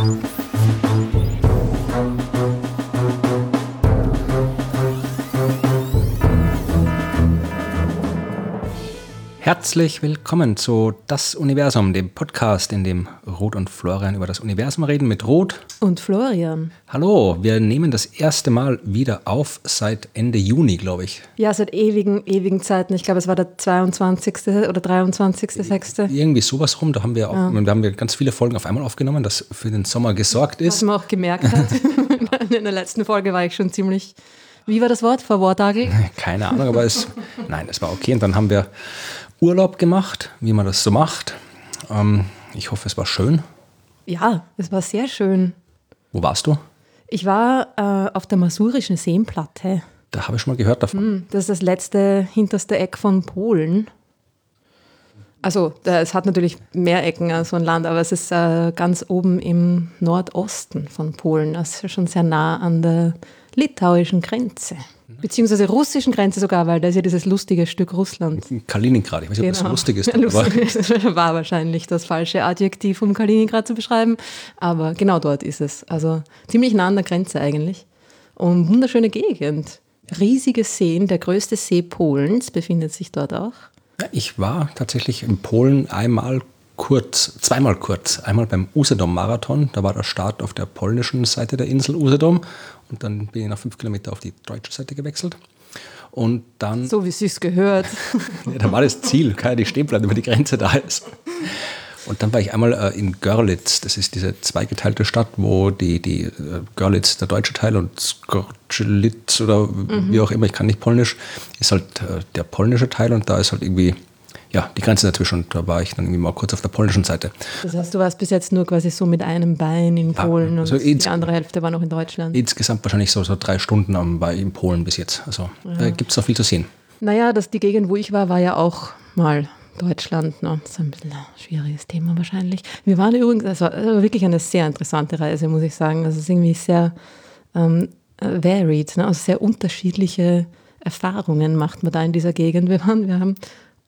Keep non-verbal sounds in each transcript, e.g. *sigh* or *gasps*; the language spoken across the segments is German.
Bye. Herzlich willkommen zu Das Universum, dem Podcast, in dem Ruth und Florian über das Universum reden mit Ruth und Florian. Hallo, wir nehmen das erste Mal wieder auf seit Ende Juni, glaube ich. Ja, seit ewigen, ewigen Zeiten. Ich glaube, es war der 22. oder 23.6. Irgendwie sowas rum. Da haben wir, auch, ja. da haben wir ganz viele Folgen auf einmal aufgenommen, das für den Sommer gesorgt ist. Was man auch gemerkt hat. *laughs* in der letzten Folge war ich schon ziemlich wie war das Wort? Vor Wortagel? *laughs* Keine Ahnung, aber es, nein, es war okay. Und dann haben wir Urlaub gemacht, wie man das so macht. Ähm, ich hoffe, es war schön. Ja, es war sehr schön. Wo warst du? Ich war äh, auf der Masurischen Seenplatte. Da habe ich schon mal gehört davon. Hm, das ist das letzte, hinterste Eck von Polen. Also, es hat natürlich mehr Ecken als so ein Land, aber es ist äh, ganz oben im Nordosten von Polen. Das ist schon sehr nah an der litauischen Grenze. Beziehungsweise russischen Grenze sogar, weil da ist ja dieses lustige Stück Russland. Kaliningrad, ich weiß nicht, genau. ob das genau. lustig ist. *laughs* Lustig *laughs* war wahrscheinlich das falsche Adjektiv, um Kaliningrad zu beschreiben. Aber genau dort ist es. Also ziemlich nah an der Grenze eigentlich. Und wunderschöne Gegend. Riesige Seen, der größte See Polens befindet sich dort auch. Ja, ich war tatsächlich in Polen einmal kurz, zweimal kurz. Einmal beim Usedom-Marathon, da war der Start auf der polnischen Seite der Insel Usedom und dann bin ich nach fünf Kilometer auf die deutsche Seite gewechselt. Und dann. So wie es gehört. *laughs* ja, da war das Ziel, keine die stehen bleiben, wenn die Grenze da ist. Und dann war ich einmal äh, in Görlitz, das ist diese zweigeteilte Stadt, wo die, die äh, Görlitz, der deutsche Teil, und Skorzelitz oder mhm. wie auch immer, ich kann nicht Polnisch, ist halt äh, der polnische Teil und da ist halt irgendwie ja, die Grenze dazwischen. Da war ich dann irgendwie mal kurz auf der polnischen Seite. Das heißt, du warst bis jetzt nur quasi so mit einem Bein in Polen ja, also und die andere Hälfte war noch in Deutschland. Insgesamt wahrscheinlich so, so drei Stunden am, bei in Polen bis jetzt. Also ja. da gibt es noch viel zu sehen. Naja, das, die Gegend, wo ich war, war ja auch mal Deutschland. Ne? Das ist ein bisschen ein schwieriges Thema wahrscheinlich. Wir waren übrigens, war wirklich eine sehr interessante Reise, muss ich sagen. Also es ist irgendwie sehr ähm, varied, ne? also sehr unterschiedliche Erfahrungen macht man da in dieser Gegend. Wir, waren, wir haben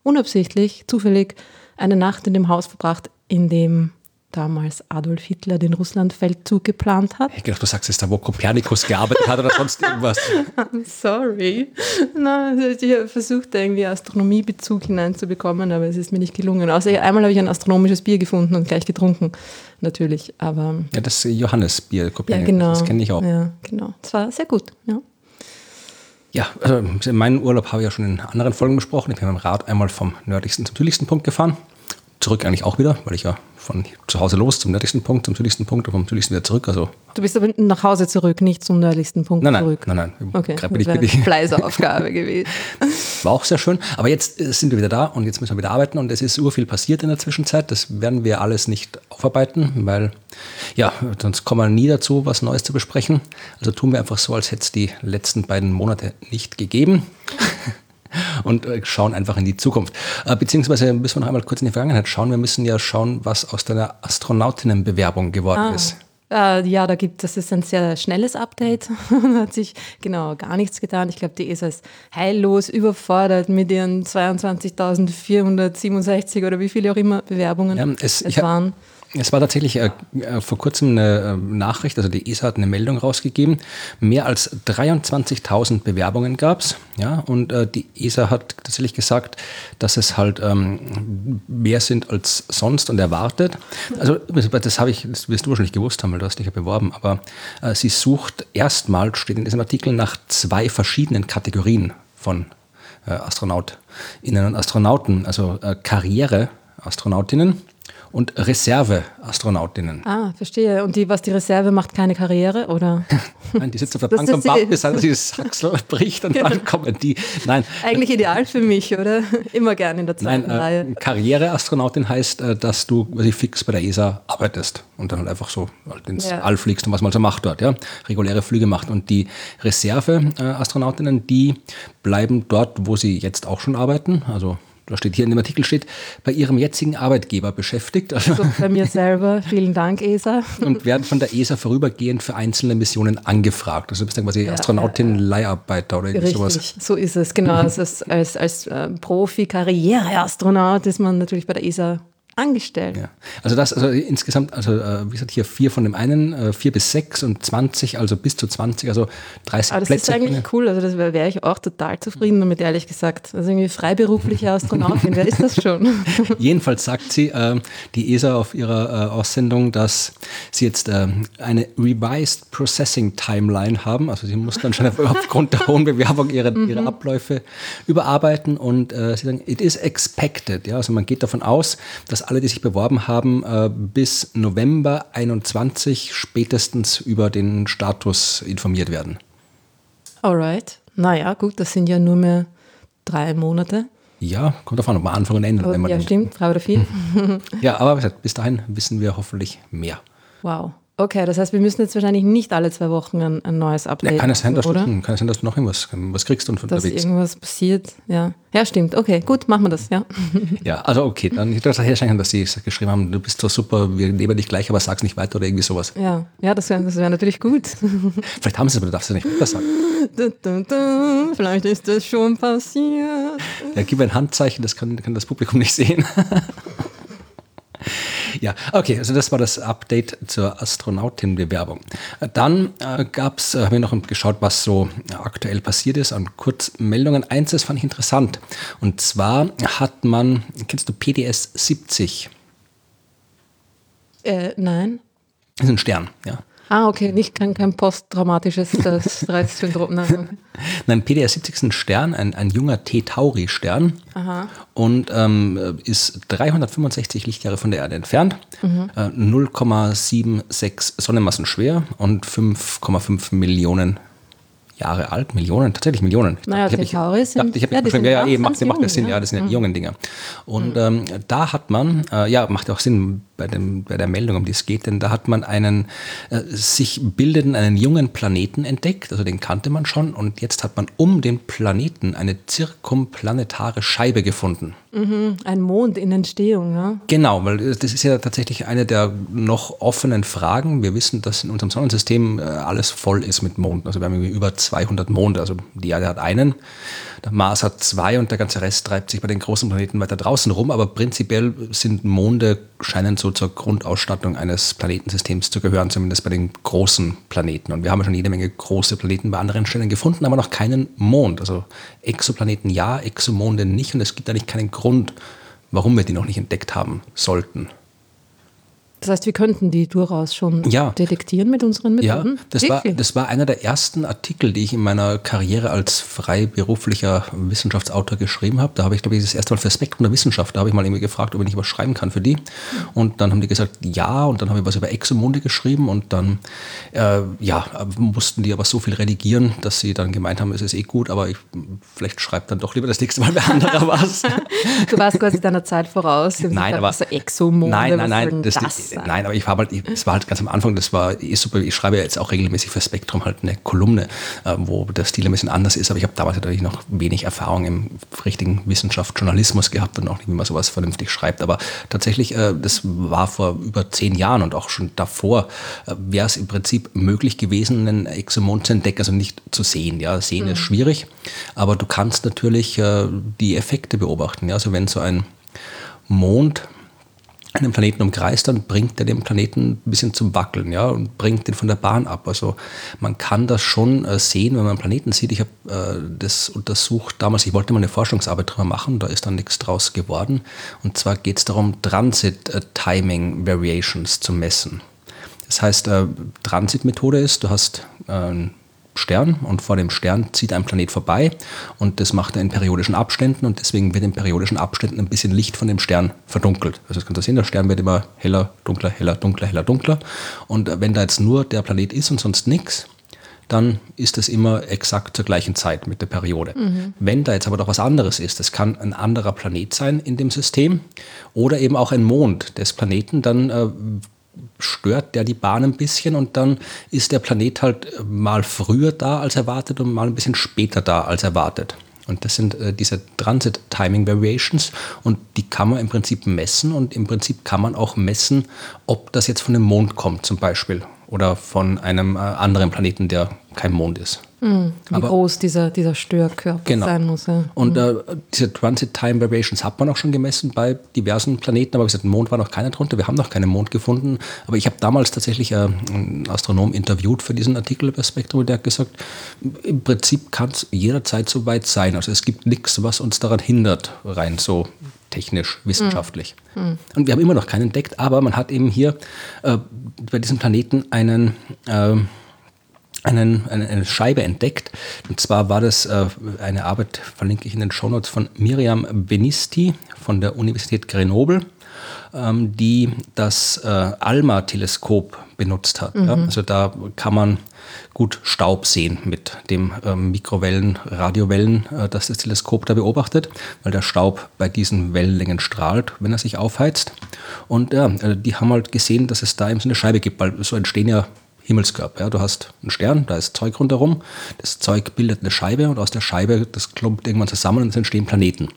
unabsichtlich, zufällig eine Nacht in dem Haus verbracht, in dem damals Adolf Hitler den Russlandfeldzug geplant hat. Ich gedacht, du sagst jetzt da, wo Kopernikus gearbeitet hat oder sonst *laughs* irgendwas. I'm sorry. Nein, also ich habe versucht, irgendwie Astronomiebezug hineinzubekommen, aber es ist mir nicht gelungen. Außer einmal habe ich ein astronomisches Bier gefunden und gleich getrunken, natürlich. Aber ja, das Johannesbier, Kopernikus, ja, genau. das kenne ich auch. Ja, genau. Es war sehr gut, ja. Ja, also meinen Urlaub habe ich ja schon in anderen Folgen besprochen. Ich bin mit dem Rad einmal vom nördlichsten zum südlichsten Punkt gefahren. Zurück eigentlich auch wieder, weil ich ja von zu Hause los zum nördlichsten Punkt, zum südlichsten Punkt und vom südlichsten wieder zurück. Also du bist aber nach Hause zurück, nicht zum nördlichsten Punkt nein, nein, zurück. Nein, nein, nein. Okay, das wäre eine Fleißaufgabe *laughs* gewesen. War auch sehr schön. Aber jetzt äh, sind wir wieder da und jetzt müssen wir wieder arbeiten und es ist ur viel passiert in der Zwischenzeit. Das werden wir alles nicht aufarbeiten, weil ja, sonst kommen wir nie dazu, was Neues zu besprechen. Also tun wir einfach so, als hätte es die letzten beiden Monate nicht gegeben. Und äh, schauen einfach in die Zukunft. Äh, beziehungsweise müssen wir noch einmal kurz in die Vergangenheit schauen. Wir müssen ja schauen, was aus deiner Astronautinnenbewerbung geworden ah. ist. Äh, ja, da gibt das ist ein sehr schnelles Update. *laughs* da hat sich genau gar nichts getan. Ich glaube, die ESA ist heillos überfordert mit ihren 22.467 oder wie viele auch immer Bewerbungen ja, es, es waren. Es war tatsächlich äh, äh, vor kurzem eine äh, Nachricht, also die ESA hat eine Meldung rausgegeben. Mehr als 23.000 Bewerbungen gab es. Ja, und äh, die ESA hat tatsächlich gesagt, dass es halt ähm, mehr sind als sonst und erwartet. Also das habe ich, das wirst du wahrscheinlich gewusst haben, weil du hast dich ja beworben, aber äh, sie sucht erstmal, steht in diesem Artikel, nach zwei verschiedenen Kategorien von äh, AstronautInnen und Astronauten, also Karriere-Astronautinnen und Reserve-Astronautinnen. Ah, verstehe. Und die, was die Reserve macht, keine Karriere, oder? *laughs* Nein, die sitzt auf der Bank und wartet, bis halt dieses Haxel bricht und genau. dann kommen die. Nein. Eigentlich ideal für mich, oder? *laughs* Immer gerne in der zweiten Nein, äh, Reihe. Karriere-Astronautin heißt, äh, dass du quasi fix bei der ESA arbeitest und dann halt einfach so halt ins ja. All fliegst und was man so macht dort, ja. Reguläre Flüge macht. Und die Reserve-Astronautinnen, die bleiben dort, wo sie jetzt auch schon arbeiten, also da steht hier in dem Artikel steht, bei ihrem jetzigen Arbeitgeber beschäftigt. Also bei mir selber, vielen Dank ESA. Und werden von der ESA vorübergehend für einzelne Missionen angefragt. Also du bist dann quasi ja, Astronautin, ja, Leiharbeiter oder Richtig, sowas. so ist es, genau. *laughs* Also als, als, als äh, Profi-Karriere-Astronaut ist man natürlich bei der ESA angestellt. Ja. Also das, also insgesamt, also äh, wie gesagt, hier vier von dem einen, äh, vier bis sechs und 20, also bis zu 20, also 30 Aber das Plätze. ist eigentlich cool, also das wäre wär ich auch total zufrieden damit, ehrlich gesagt. Also irgendwie freiberufliche Astronautin, wer ist das schon? *laughs* Jedenfalls sagt sie, äh, die ESA auf ihrer äh, Aussendung, dass sie jetzt äh, eine Revised Processing Timeline haben. Also sie mussten anscheinend *laughs* aufgrund der hohen Bewerbung ihre, ihre Abläufe überarbeiten und sie sagen, it is expected. Ja? Also man geht davon aus, dass alle, die sich beworben haben, äh, bis November 21 spätestens über den Status informiert werden. Alright. Naja, gut, das sind ja nur mehr drei Monate. Ja, kommt davon, ob man Anfang und Ende. Oh, wenn man ja, stimmt, drei oder vier. ja, aber bis dahin wissen wir hoffentlich mehr. Wow. Okay, das heißt, wir müssen jetzt wahrscheinlich nicht alle zwei Wochen ein, ein neues Update Ja, kann es sein, dass machen, du, oder? hm, kann es sein, dass du noch irgendwas was kriegst und Dass unterwegs. irgendwas passiert, ja. Ja, stimmt. Okay, gut, machen wir das, ja. *laughs* Ja, also okay, dann ich dachte herscheinen, dass sie geschrieben haben, du bist so super, wir nehmen dich gleich, aber sag's nicht weiter oder irgendwie sowas. Ja, ja das wäre das wär natürlich gut. *laughs* Vielleicht haben sie es, aber du darfst es nicht weiter sagen. Dun, dun, dun. Vielleicht ist das schon passiert. Ja, gib mir ein Handzeichen, das kann, kann das Publikum nicht sehen. *laughs* Ja, okay, also das war das Update zur Astronautenbewerbung. Dann äh, äh, haben wir noch geschaut, was so aktuell passiert ist an Kurzmeldungen. Eins, das fand ich interessant. Und zwar hat man, kennst du PDS 70? Äh, nein. Das ist ein Stern, ja. Ah, okay, nicht kein, kein posttraumatisches das *laughs* Stresssyndrom. Nein. Nein, PDS 70 ist ein Stern, ein, ein junger T-Tauri-Stern und ähm, ist 365 Lichtjahre von der Erde entfernt, äh, 0,76 Sonnenmassen schwer und 5,5 Millionen Jahre alt. Millionen, tatsächlich Millionen. Ich Naja, ich mich- sind- ich hab ja, die sind ja, ja, eben, macht, ganz macht jung, das Sinn, ja. das sind ja die jungen Dinger. Und ähm, da hat man, äh, ja, macht auch Sinn bei, dem, bei der Meldung, um die es geht, denn da hat man einen äh, sich bildenden, einen jungen Planeten entdeckt, also den kannte man schon, und jetzt hat man um den Planeten eine zirkumplanetare Scheibe gefunden. Ein Mond in Entstehung, ja. Genau, weil das ist ja tatsächlich eine der noch offenen Fragen. Wir wissen, dass in unserem Sonnensystem äh, alles voll ist mit Monden. Also wir haben irgendwie über 200 Monde. Also die Erde hat einen, der Mars hat zwei und der ganze Rest treibt sich bei den großen Planeten weiter draußen rum. Aber prinzipiell sind Monde, scheinen so zur Grundausstattung eines Planetensystems zu gehören, zumindest bei den großen Planeten. Und wir haben schon jede Menge große Planeten bei anderen Stellen gefunden, aber noch keinen Mond. Also Exoplaneten ja, Exomonde nicht. Und es gibt eigentlich keinen Grund, warum wir die noch nicht entdeckt haben sollten. Das heißt, wir könnten die durchaus schon Ja. detektieren mit unseren Ja, Methoden. das war, das war einer der ersten Artikel, die ich in meiner Karriere als freiberuflicher Wissenschaftsautor geschrieben habe. Da habe ich, glaube ich, das erste Mal für Spektrum der Wissenschaft, da habe ich mal irgendwie gefragt, ob ich nicht was schreiben kann für die. Und dann haben die gesagt, ja, und dann habe ich was über Exomonde geschrieben und dann, äh, ja, mussten die aber so viel redigieren, dass sie dann gemeint haben, es ist eh gut, aber ich, vielleicht schreibt dann doch lieber das nächste Mal wer anderer *laughs* was. Du warst quasi deiner Zeit voraus. Nein, gesagt, aber so Exomonde, nein, nein, nein, das sein? nein, aber ich war halt, es war halt ganz am Anfang, das war eh super. Ich schreibe ja jetzt auch regelmäßig für Spektrum halt eine Kolumne, äh, wo der Stil ein bisschen anders ist, aber ich habe damals natürlich noch wenig Erfahrung im richtigen Wissenschaft, Journalismus gehabt und auch nicht, wie man sowas vernünftig schreibt. Aber tatsächlich, äh, das war vor über zehn Jahren und auch schon davor äh, wäre es im Prinzip möglich gewesen, einen Exomond zu entdecken, also nicht zu sehen. Ja, sehen ist schwierig, aber du kannst natürlich äh, die Effekte beobachten. Ja, also wenn so ein Mond einen Planeten umkreist, dann bringt er den Planeten ein bisschen zum Wackeln, ja, und bringt den von der Bahn ab. Also man kann das schon äh, sehen, wenn man einen Planeten sieht. Ich habe äh, das untersucht damals, ich wollte mal eine Forschungsarbeit drüber machen, da ist dann nichts draus geworden. Und zwar geht es darum, Transit äh, Timing Variations zu messen. Das heißt, äh, Transitmethode ist, du hast äh, Stern und vor dem Stern zieht ein Planet vorbei und das macht er in periodischen Abständen und deswegen wird in periodischen Abständen ein bisschen Licht von dem Stern verdunkelt. Also das kannst du sehen, der Stern wird immer heller, dunkler, heller, dunkler, heller, dunkler und wenn da jetzt nur der Planet ist und sonst nichts, dann ist das immer exakt zur gleichen Zeit mit der Periode. Wenn da jetzt aber doch was anderes ist, das kann ein anderer Planet sein in dem System oder eben auch ein Mond des Planeten, dann äh, stört der die Bahn ein bisschen und dann ist der Planet halt äh, mal früher da als erwartet und mal ein bisschen später da als erwartet. Und das sind äh, diese Transit Timing Variations und die kann man im Prinzip messen und im Prinzip kann man auch messen, ob das jetzt von dem Mond kommt zum Beispiel oder von einem äh, anderen Planeten, der kein Mond ist. Mhm, wie Aber, groß dieser, dieser Störkörper genau. sein muss. Ja. Und mhm. äh, diese Transit Time Variations hat man auch schon gemessen bei diversen Planeten, aber wie gesagt, Mond war noch keiner drunter. Wir haben noch keinen Mond gefunden. Aber ich habe damals tatsächlich äh, einen Astronom interviewt für diesen Artikel über Spektrum, der hat gesagt, im Prinzip kann es jederzeit so weit sein. Also es gibt nichts, was uns daran hindert, rein so technisch, wissenschaftlich. Mhm. Und wir haben immer noch keinen entdeckt, aber man hat eben hier äh, bei diesem Planeten einen äh, einen, eine, eine Scheibe entdeckt. Und zwar war das äh, eine Arbeit, verlinke ich in den Shownotes, von Miriam Benisti von der Universität Grenoble, ähm, die das äh, ALMA-Teleskop benutzt hat. Mhm. Ja? Also da kann man gut Staub sehen mit dem äh, Mikrowellen, Radiowellen, äh, das das Teleskop da beobachtet, weil der Staub bei diesen Wellenlängen strahlt, wenn er sich aufheizt. Und ja, äh, die haben halt gesehen, dass es da eben so eine Scheibe gibt, weil so entstehen ja Himmelskörper. Ja, du hast einen Stern, da ist Zeug rundherum. Das Zeug bildet eine Scheibe und aus der Scheibe, das klumpt irgendwann zusammen und es entstehen Planeten.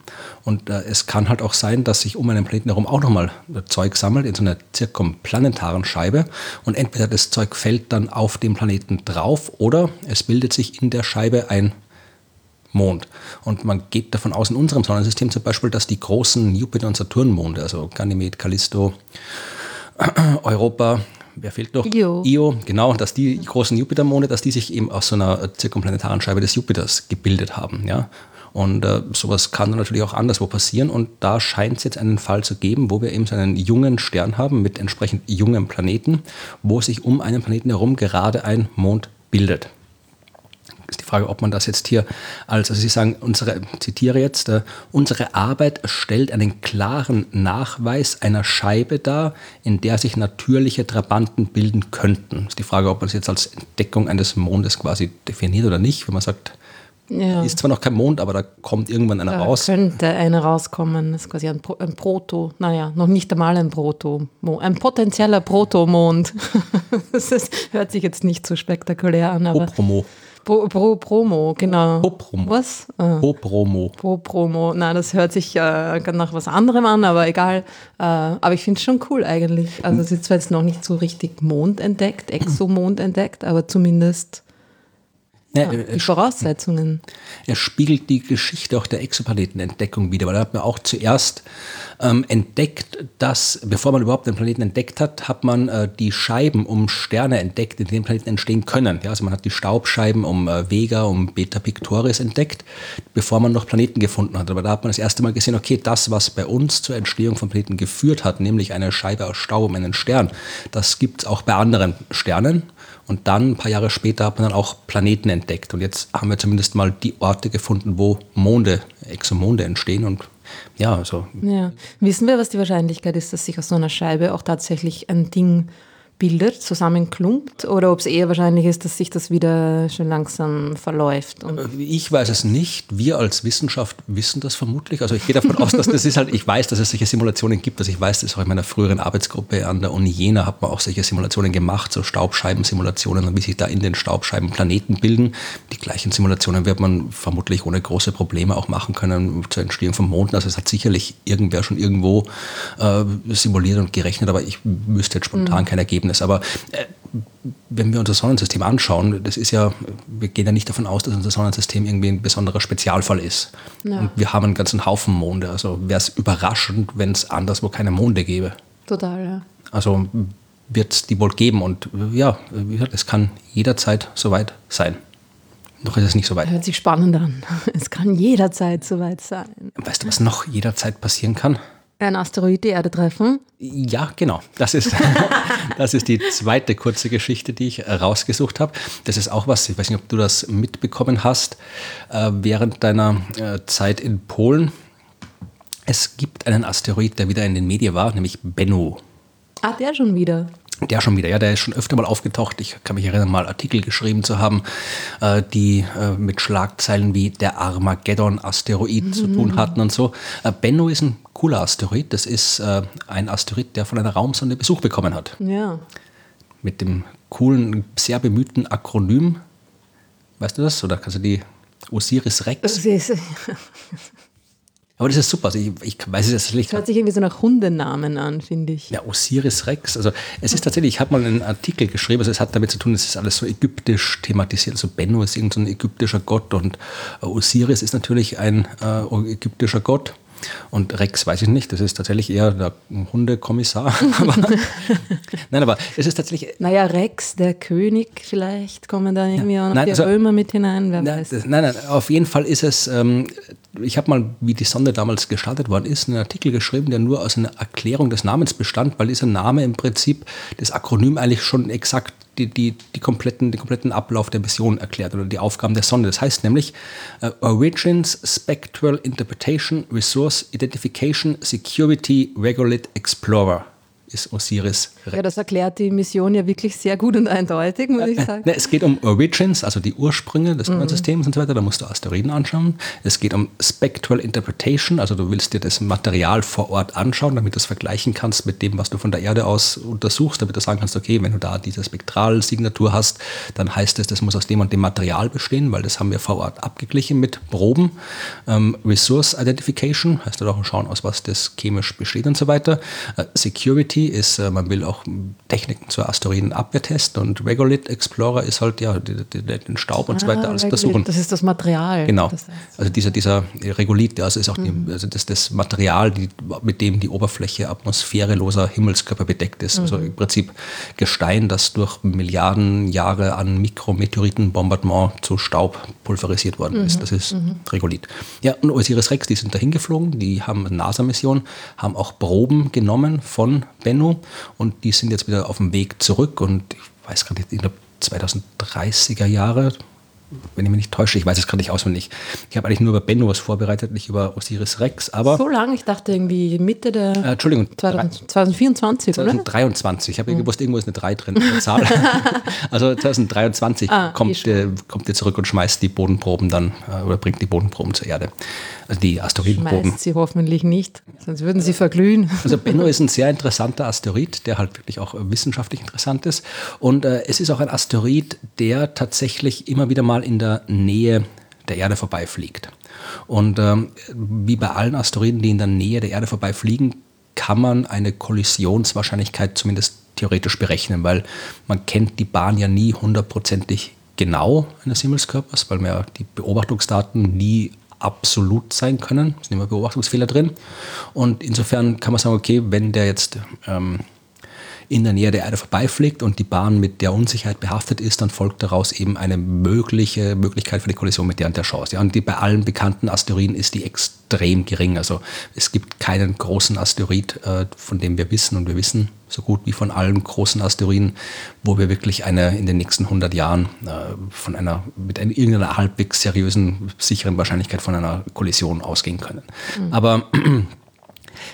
Und äh, es kann halt auch sein, dass sich um einen Planeten herum auch nochmal Zeug sammelt in so einer zirkumplanetaren Scheibe. Und entweder das Zeug fällt dann auf den Planeten drauf oder es bildet sich in der Scheibe ein Mond. Und man geht davon aus, in unserem Sonnensystem zum Beispiel, dass die großen Jupiter- und Saturnmonde, also Ganymed, Callisto, *clears throat* Europa, wer fehlt noch? Io. Io, genau, dass die großen Jupitermonde, dass die sich eben aus so einer zirkumplanetaren Scheibe des Jupiters gebildet haben. Ja? Und äh, sowas kann dann natürlich auch anderswo passieren. Und da scheint es jetzt einen Fall zu geben, wo wir eben so einen jungen Stern haben mit entsprechend jungen Planeten, wo sich um einen Planeten herum gerade ein Mond bildet ist die Frage, ob man das jetzt hier als, also Sie sagen, unsere, zitiere jetzt, äh, unsere Arbeit stellt einen klaren Nachweis einer Scheibe dar, in der sich natürliche Trabanten bilden könnten. Ist die Frage, ob man es jetzt als Entdeckung eines Mondes quasi definiert oder nicht, wenn man sagt, ja. Ist zwar noch kein Mond, aber da kommt irgendwann einer da raus. Könnte einer rauskommen. Das ist quasi ein, ein Proto, naja, noch nicht einmal ein Proto, ein potenzieller Protomond. *laughs* das ist, hört sich jetzt nicht so spektakulär an, aber. Promo. Pro, Pro, Promo, genau. Pro-Promo. Was? Ah. Pro-Promo. Pro-Promo. Na, das hört sich äh, nach was anderem an, aber egal. Äh, aber ich finde es schon cool eigentlich. Also es ist zwar jetzt noch nicht so richtig Mond entdeckt, Exomond entdeckt, aber zumindest ja, ja, die Voraussetzungen. Er spiegelt die Geschichte auch der Exoplanetenentdeckung wieder, weil er hat mir auch zuerst ähm, entdeckt, dass, bevor man überhaupt den Planeten entdeckt hat, hat man äh, die Scheiben um Sterne entdeckt, in denen Planeten entstehen können. Ja, also man hat die Staubscheiben um äh, Vega, um Beta Pictoris entdeckt, bevor man noch Planeten gefunden hat. Aber da hat man das erste Mal gesehen, okay, das, was bei uns zur Entstehung von Planeten geführt hat, nämlich eine Scheibe aus Staub um einen Stern, das gibt es auch bei anderen Sternen. Und dann, ein paar Jahre später, hat man dann auch Planeten entdeckt. Und jetzt haben wir zumindest mal die Orte gefunden, wo Monde, Exomonde entstehen. Und ja, also. Ja. Wissen wir, was die Wahrscheinlichkeit ist, dass sich aus so einer Scheibe auch tatsächlich ein Ding bildet, zusammenklumpt oder ob es eher wahrscheinlich ist, dass sich das wieder schon langsam verläuft? ich weiß es nicht. Wir als Wissenschaft wissen das vermutlich. Also ich gehe davon aus, dass das ist halt, ich weiß, dass es solche Simulationen gibt. Also ich weiß, dass auch in meiner früheren Arbeitsgruppe an der Uni Jena hat man auch solche Simulationen gemacht, so Staubscheibensimulationen und wie sich da in den Staubscheiben Planeten bilden. Die gleichen Simulationen wird man vermutlich ohne große Probleme auch machen können zur Entstehung von Monden. Also es hat sicherlich irgendwer schon irgendwo äh, simuliert und gerechnet, aber ich wüsste jetzt spontan mhm. kein Ergebnis Ergebnis. Aber äh, wenn wir unser Sonnensystem anschauen, das ist ja, wir gehen ja nicht davon aus, dass unser Sonnensystem irgendwie ein besonderer Spezialfall ist. Ja. Und wir haben einen ganzen Haufen Monde. Also wäre es überraschend, wenn es anderswo keine Monde gäbe. Total, ja. Also wird es die wohl geben. Und ja, es kann jederzeit soweit sein. Noch ist es nicht so weit. Hört sich spannend an. *laughs* Es kann jederzeit soweit sein. Weißt du, was noch jederzeit passieren kann? Ein Asteroid die Erde treffen? Ja, genau. Das ist, *laughs* das ist die zweite kurze Geschichte, die ich rausgesucht habe. Das ist auch was, ich weiß nicht, ob du das mitbekommen hast, äh, während deiner äh, Zeit in Polen. Es gibt einen Asteroid, der wieder in den Medien war, nämlich Bennu. Ah, der schon wieder. Der schon wieder, ja, der ist schon öfter mal aufgetaucht. Ich kann mich erinnern, mal Artikel geschrieben zu haben, äh, die äh, mit Schlagzeilen wie der Armageddon-Asteroid mhm. zu tun hatten und so. Äh, Bennu ist ein cooler Asteroid. Das ist äh, ein Asteroid, der von einer Raumsonde Besuch bekommen hat. Ja. Mit dem coolen, sehr bemühten Akronym. Weißt du das? Oder kannst du die Osiris Rex? Aber das ist super. Also ich, ich weiß es jetzt nicht. Das hört sich irgendwie so nach Hundenamen an, finde ich. Ja, Osiris Rex. Also es ist tatsächlich, ich habe mal einen Artikel geschrieben, also es hat damit zu tun, es ist alles so ägyptisch thematisiert. Also Benno ist irgendein so ägyptischer Gott und äh, Osiris ist natürlich ein äh, ägyptischer Gott. Und Rex weiß ich nicht, das ist tatsächlich eher der Hundekommissar. *laughs* *laughs* nein, aber es ist tatsächlich. Naja, Rex, der König, vielleicht kommen da irgendwie ja, auch noch nein, die also, Römer mit hinein, wer nein, weiß. Das, nein, nein, auf jeden Fall ist es, ähm, ich habe mal, wie die Sonde damals gestartet worden ist, einen Artikel geschrieben, der nur aus einer Erklärung des Namens bestand, weil dieser Name im Prinzip das Akronym eigentlich schon exakt die, die, die kompletten, den kompletten Ablauf der Mission erklärt oder die Aufgaben der Sonde. Das heißt nämlich uh, Origins, Spectral Interpretation, Resource Identification, Security, Regolith Explorer ist Osiris Rex. Ja, das erklärt die Mission ja wirklich sehr gut und eindeutig, muss ich sagen. es geht um Origins, also die Ursprünge des mhm. Systems und so weiter. Da musst du Asteroiden anschauen. Es geht um Spectral Interpretation, also du willst dir das Material vor Ort anschauen, damit du es vergleichen kannst mit dem, was du von der Erde aus untersuchst, damit du sagen kannst, okay, wenn du da diese Spektralsignatur hast, dann heißt es, das muss aus dem und dem Material bestehen, weil das haben wir vor Ort abgeglichen mit Proben. Ähm, Resource Identification heißt dann auch schauen, aus was das chemisch besteht und so weiter. Äh, Security ist, äh, man will auch Techniken zur Asteroidenabwehr testen und Regolith Explorer ist halt ja den Staub und so weiter ah, alles untersuchen. Das ist das Material. Genau. Das heißt. Also dieser, dieser Regolith, also ist auch mhm. die, also das, das Material, die, mit dem die Oberfläche atmosphäreloser Himmelskörper bedeckt ist. Also mhm. Also im Prinzip Gestein, das durch Milliarden Jahre an Mikrometeoritenbombardement zu Staub pulverisiert worden mhm. ist. Das ist mhm. Regolith. Ja, und Osiris Rex, die sind dahin geflogen, die haben eine NASA-Mission, haben auch Proben genommen von Bennu und die sind jetzt wieder auf dem Weg zurück und ich weiß gerade nicht, ich glaube 2030er Jahre, wenn ich mich nicht täusche, ich weiß es gerade nicht auswendig. Ich habe eigentlich nur über Benno was vorbereitet, nicht über Osiris Rex, aber... So lange, ich dachte irgendwie Mitte der... Äh, Entschuldigung. 2000, 2024, 2023. Ich habe mhm. gewusst, irgendwo ist eine 3 drin, eine *laughs* Zahl. also 2023 ah, kommt, äh, kommt ihr zurück und schmeißt die Bodenproben dann, äh, oder bringt die Bodenproben zur Erde. Also die Asteroidenproben. Schmeißt sie hoffentlich nicht, sonst würden sie verglühen. Also Benno *laughs* ist ein sehr interessanter Asteroid, der halt wirklich auch wissenschaftlich interessant ist. Und äh, es ist auch ein Asteroid, der tatsächlich immer wieder mal in der Nähe der Erde vorbeifliegt. Und ähm, wie bei allen Asteroiden, die in der Nähe der Erde vorbeifliegen, kann man eine Kollisionswahrscheinlichkeit zumindest theoretisch berechnen, weil man kennt die Bahn ja nie hundertprozentig genau eines Himmelskörpers, weil man ja die Beobachtungsdaten nie absolut sein können. Es sind immer Beobachtungsfehler drin. Und insofern kann man sagen, okay, wenn der jetzt ähm, in der Nähe der Erde vorbeifliegt und die Bahn mit der Unsicherheit behaftet ist, dann folgt daraus eben eine mögliche Möglichkeit für die Kollision mit der und der Chance. Ja, und die, bei allen bekannten Asteroiden ist die extrem gering. Also es gibt keinen großen Asteroid, äh, von dem wir wissen und wir wissen so gut wie von allen großen Asteroiden, wo wir wirklich eine in den nächsten 100 Jahren äh, von einer mit einer, irgendeiner halbwegs seriösen, sicheren Wahrscheinlichkeit von einer Kollision ausgehen können. Mhm. Aber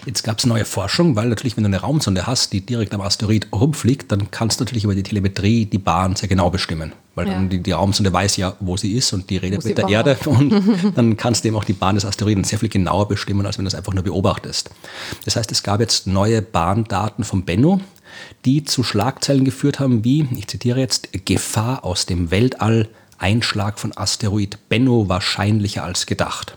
Jetzt gab es neue Forschung, weil natürlich, wenn du eine Raumsonde hast, die direkt am Asteroid rumfliegt, dann kannst du natürlich über die Telemetrie die Bahn sehr genau bestimmen. Weil ja. dann die, die, Raumsonde weiß ja, wo sie ist und die redet mit der Erde *laughs* und dann kannst du eben auch die Bahn des Asteroiden sehr viel genauer bestimmen, als wenn du es einfach nur beobachtest. Das heißt, es gab jetzt neue Bahndaten vom Bennu, die zu Schlagzeilen geführt haben wie, ich zitiere jetzt, Gefahr aus dem Weltall, Einschlag von Asteroid Bennu wahrscheinlicher als gedacht.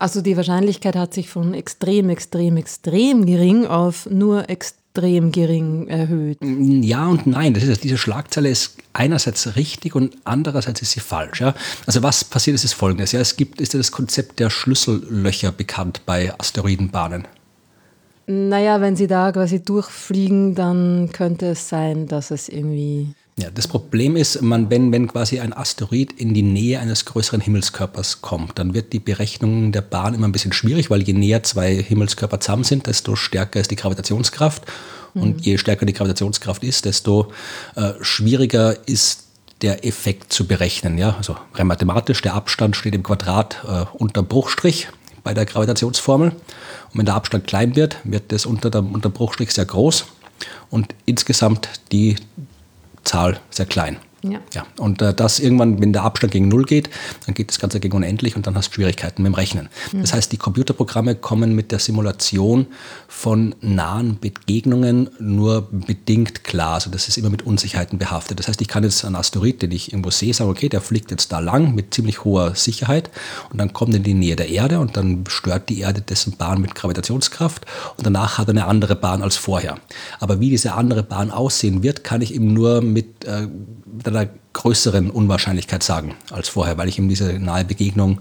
Also die Wahrscheinlichkeit hat sich von extrem, extrem, extrem gering auf nur extrem gering erhöht. Ja und nein. Das ist, diese Schlagzeile ist einerseits richtig und andererseits ist sie falsch. Ja? Also was passiert ist, ist folgendes. Ja, es gibt, ist ja das Konzept der Schlüssellöcher bekannt bei Asteroidenbahnen. Naja, wenn sie da quasi durchfliegen, dann könnte es sein, dass es irgendwie ja, das Problem ist, man, wenn, wenn quasi ein Asteroid in die Nähe eines größeren Himmelskörpers kommt, dann wird die Berechnung der Bahn immer ein bisschen schwierig, weil je näher zwei Himmelskörper zusammen sind, desto stärker ist die Gravitationskraft. Mhm. Und je stärker die Gravitationskraft ist, desto äh, schwieriger ist der Effekt zu berechnen. Ja? Also rein mathematisch, der Abstand steht im Quadrat äh, unter Bruchstrich bei der Gravitationsformel. Und wenn der Abstand klein wird, wird das unter dem unter Bruchstrich sehr groß. Und insgesamt die Zahl sehr klein. Ja. ja. Und äh, das irgendwann, wenn der Abstand gegen Null geht, dann geht das Ganze gegen unendlich und dann hast du Schwierigkeiten mit dem Rechnen. Mhm. Das heißt, die Computerprogramme kommen mit der Simulation von nahen Begegnungen nur bedingt klar. Also das ist immer mit Unsicherheiten behaftet. Das heißt, ich kann jetzt einen Asteroid, den ich irgendwo sehe, sagen, okay, der fliegt jetzt da lang mit ziemlich hoher Sicherheit und dann kommt er in die Nähe der Erde und dann stört die Erde dessen Bahn mit Gravitationskraft und danach hat er eine andere Bahn als vorher. Aber wie diese andere Bahn aussehen wird, kann ich eben nur mit äh, einer größeren Unwahrscheinlichkeit sagen als vorher, weil ich eben diese nahe Begegnung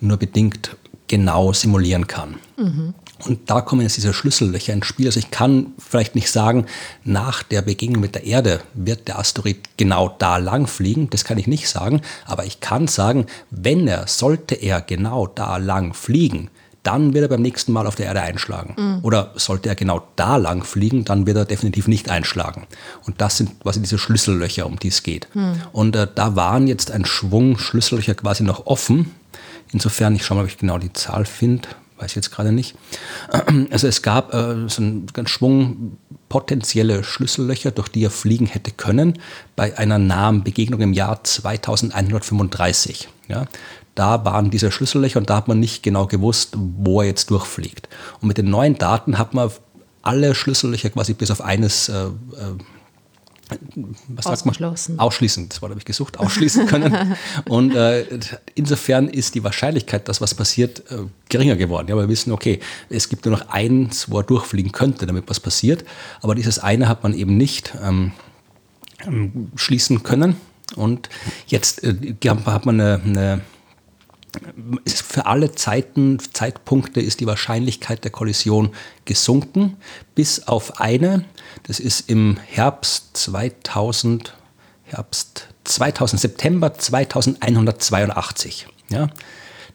nur bedingt genau simulieren kann. Mhm. Und da kommen jetzt diese Schlüssellöcher ins Spiel. Also ich kann vielleicht nicht sagen, nach der Begegnung mit der Erde wird der Asteroid genau da lang fliegen. Das kann ich nicht sagen. Aber ich kann sagen, wenn er, sollte er genau da lang fliegen, dann wird er beim nächsten Mal auf der Erde einschlagen. Mhm. Oder sollte er genau da lang fliegen, dann wird er definitiv nicht einschlagen. Und das sind quasi diese Schlüssellöcher, um die es geht. Mhm. Und äh, da waren jetzt ein Schwung Schlüssellöcher quasi noch offen. Insofern, ich schaue mal, ob ich genau die Zahl finde, weiß ich jetzt gerade nicht. *clears throat* Also es gab äh, so einen ganz Schwung potenzielle Schlüssellöcher, durch die er fliegen hätte können, bei einer nahen Begegnung im Jahr 2135. Ja, da waren diese Schlüssellöcher und da hat man nicht genau gewusst, wo er jetzt durchfliegt. Und mit den neuen Daten hat man alle Schlüssellöcher quasi bis auf eines äh, äh was Ausgeschlossen. Ausschließen, das Wort habe ich gesucht, ausschließen können. *laughs* und äh, insofern ist die Wahrscheinlichkeit, dass was passiert, äh, geringer geworden. Ja, wir wissen, okay, es gibt nur noch eins, wo er durchfliegen könnte, damit was passiert. Aber dieses eine hat man eben nicht ähm, ähm schließen können. Und jetzt äh, hat man eine, eine für alle Zeiten, Zeitpunkte ist die Wahrscheinlichkeit der Kollision gesunken, bis auf eine. Das ist im Herbst 2000, Herbst 2000, September 2182. Ja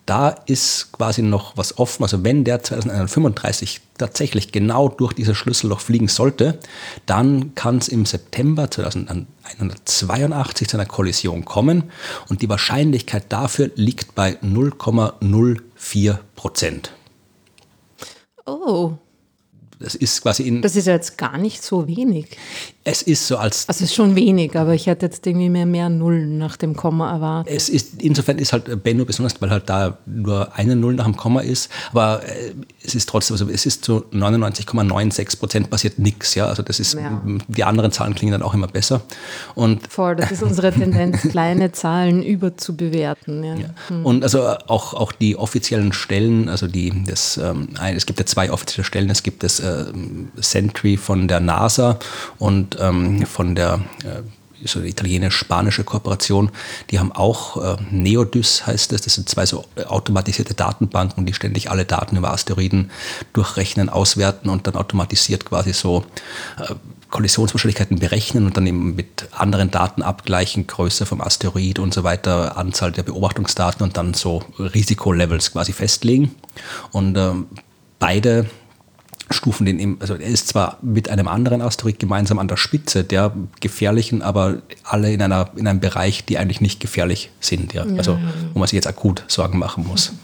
da ist quasi noch was offen. Also wenn der 2035 tatsächlich genau durch dieses Schlüsselloch fliegen sollte, dann kann es im September 2182 zu einer Kollision kommen und die Wahrscheinlichkeit dafür liegt bei 0,04 Prozent. Oh. Das ist quasi in. Das ist ja jetzt gar nicht so wenig. Es ist so als. Also es ist schon wenig, aber ich hätte jetzt irgendwie mehr, mehr Nullen nach dem Komma erwartet. Es ist, insofern ist halt Benno besonders, weil halt da nur eine Null nach dem Komma ist. Aber äh, es ist trotzdem, also es ist zu 99,96 Prozent passiert nichts. Ja? Also das ist, ja. die anderen Zahlen klingen dann auch immer besser. Und Voll, das ist unsere Tendenz, *laughs* kleine Zahlen überzubewerten. Ja. ja. Hm. Und also auch, auch die offiziellen Stellen, also die, das, ähm, es gibt ja zwei offizielle Stellen, es gibt das äh, Sentry von der NASA und ähm, von der äh, so italienisch-spanische Kooperation, die haben auch äh, Neodys heißt es, das sind zwei so automatisierte Datenbanken, die ständig alle Daten über Asteroiden durchrechnen, auswerten und dann automatisiert quasi so äh, Kollisionswahrscheinlichkeiten berechnen und dann eben mit anderen Daten abgleichen, Größe vom Asteroid und so weiter, Anzahl der Beobachtungsdaten und dann so Risikolevels quasi festlegen. Und ähm, beide Stufen den eben, also er ist zwar mit einem anderen Asteroid gemeinsam an der Spitze der gefährlichen, aber alle in, einer, in einem Bereich, die eigentlich nicht gefährlich sind, ja. Also wo man sich jetzt akut Sorgen machen muss. *laughs*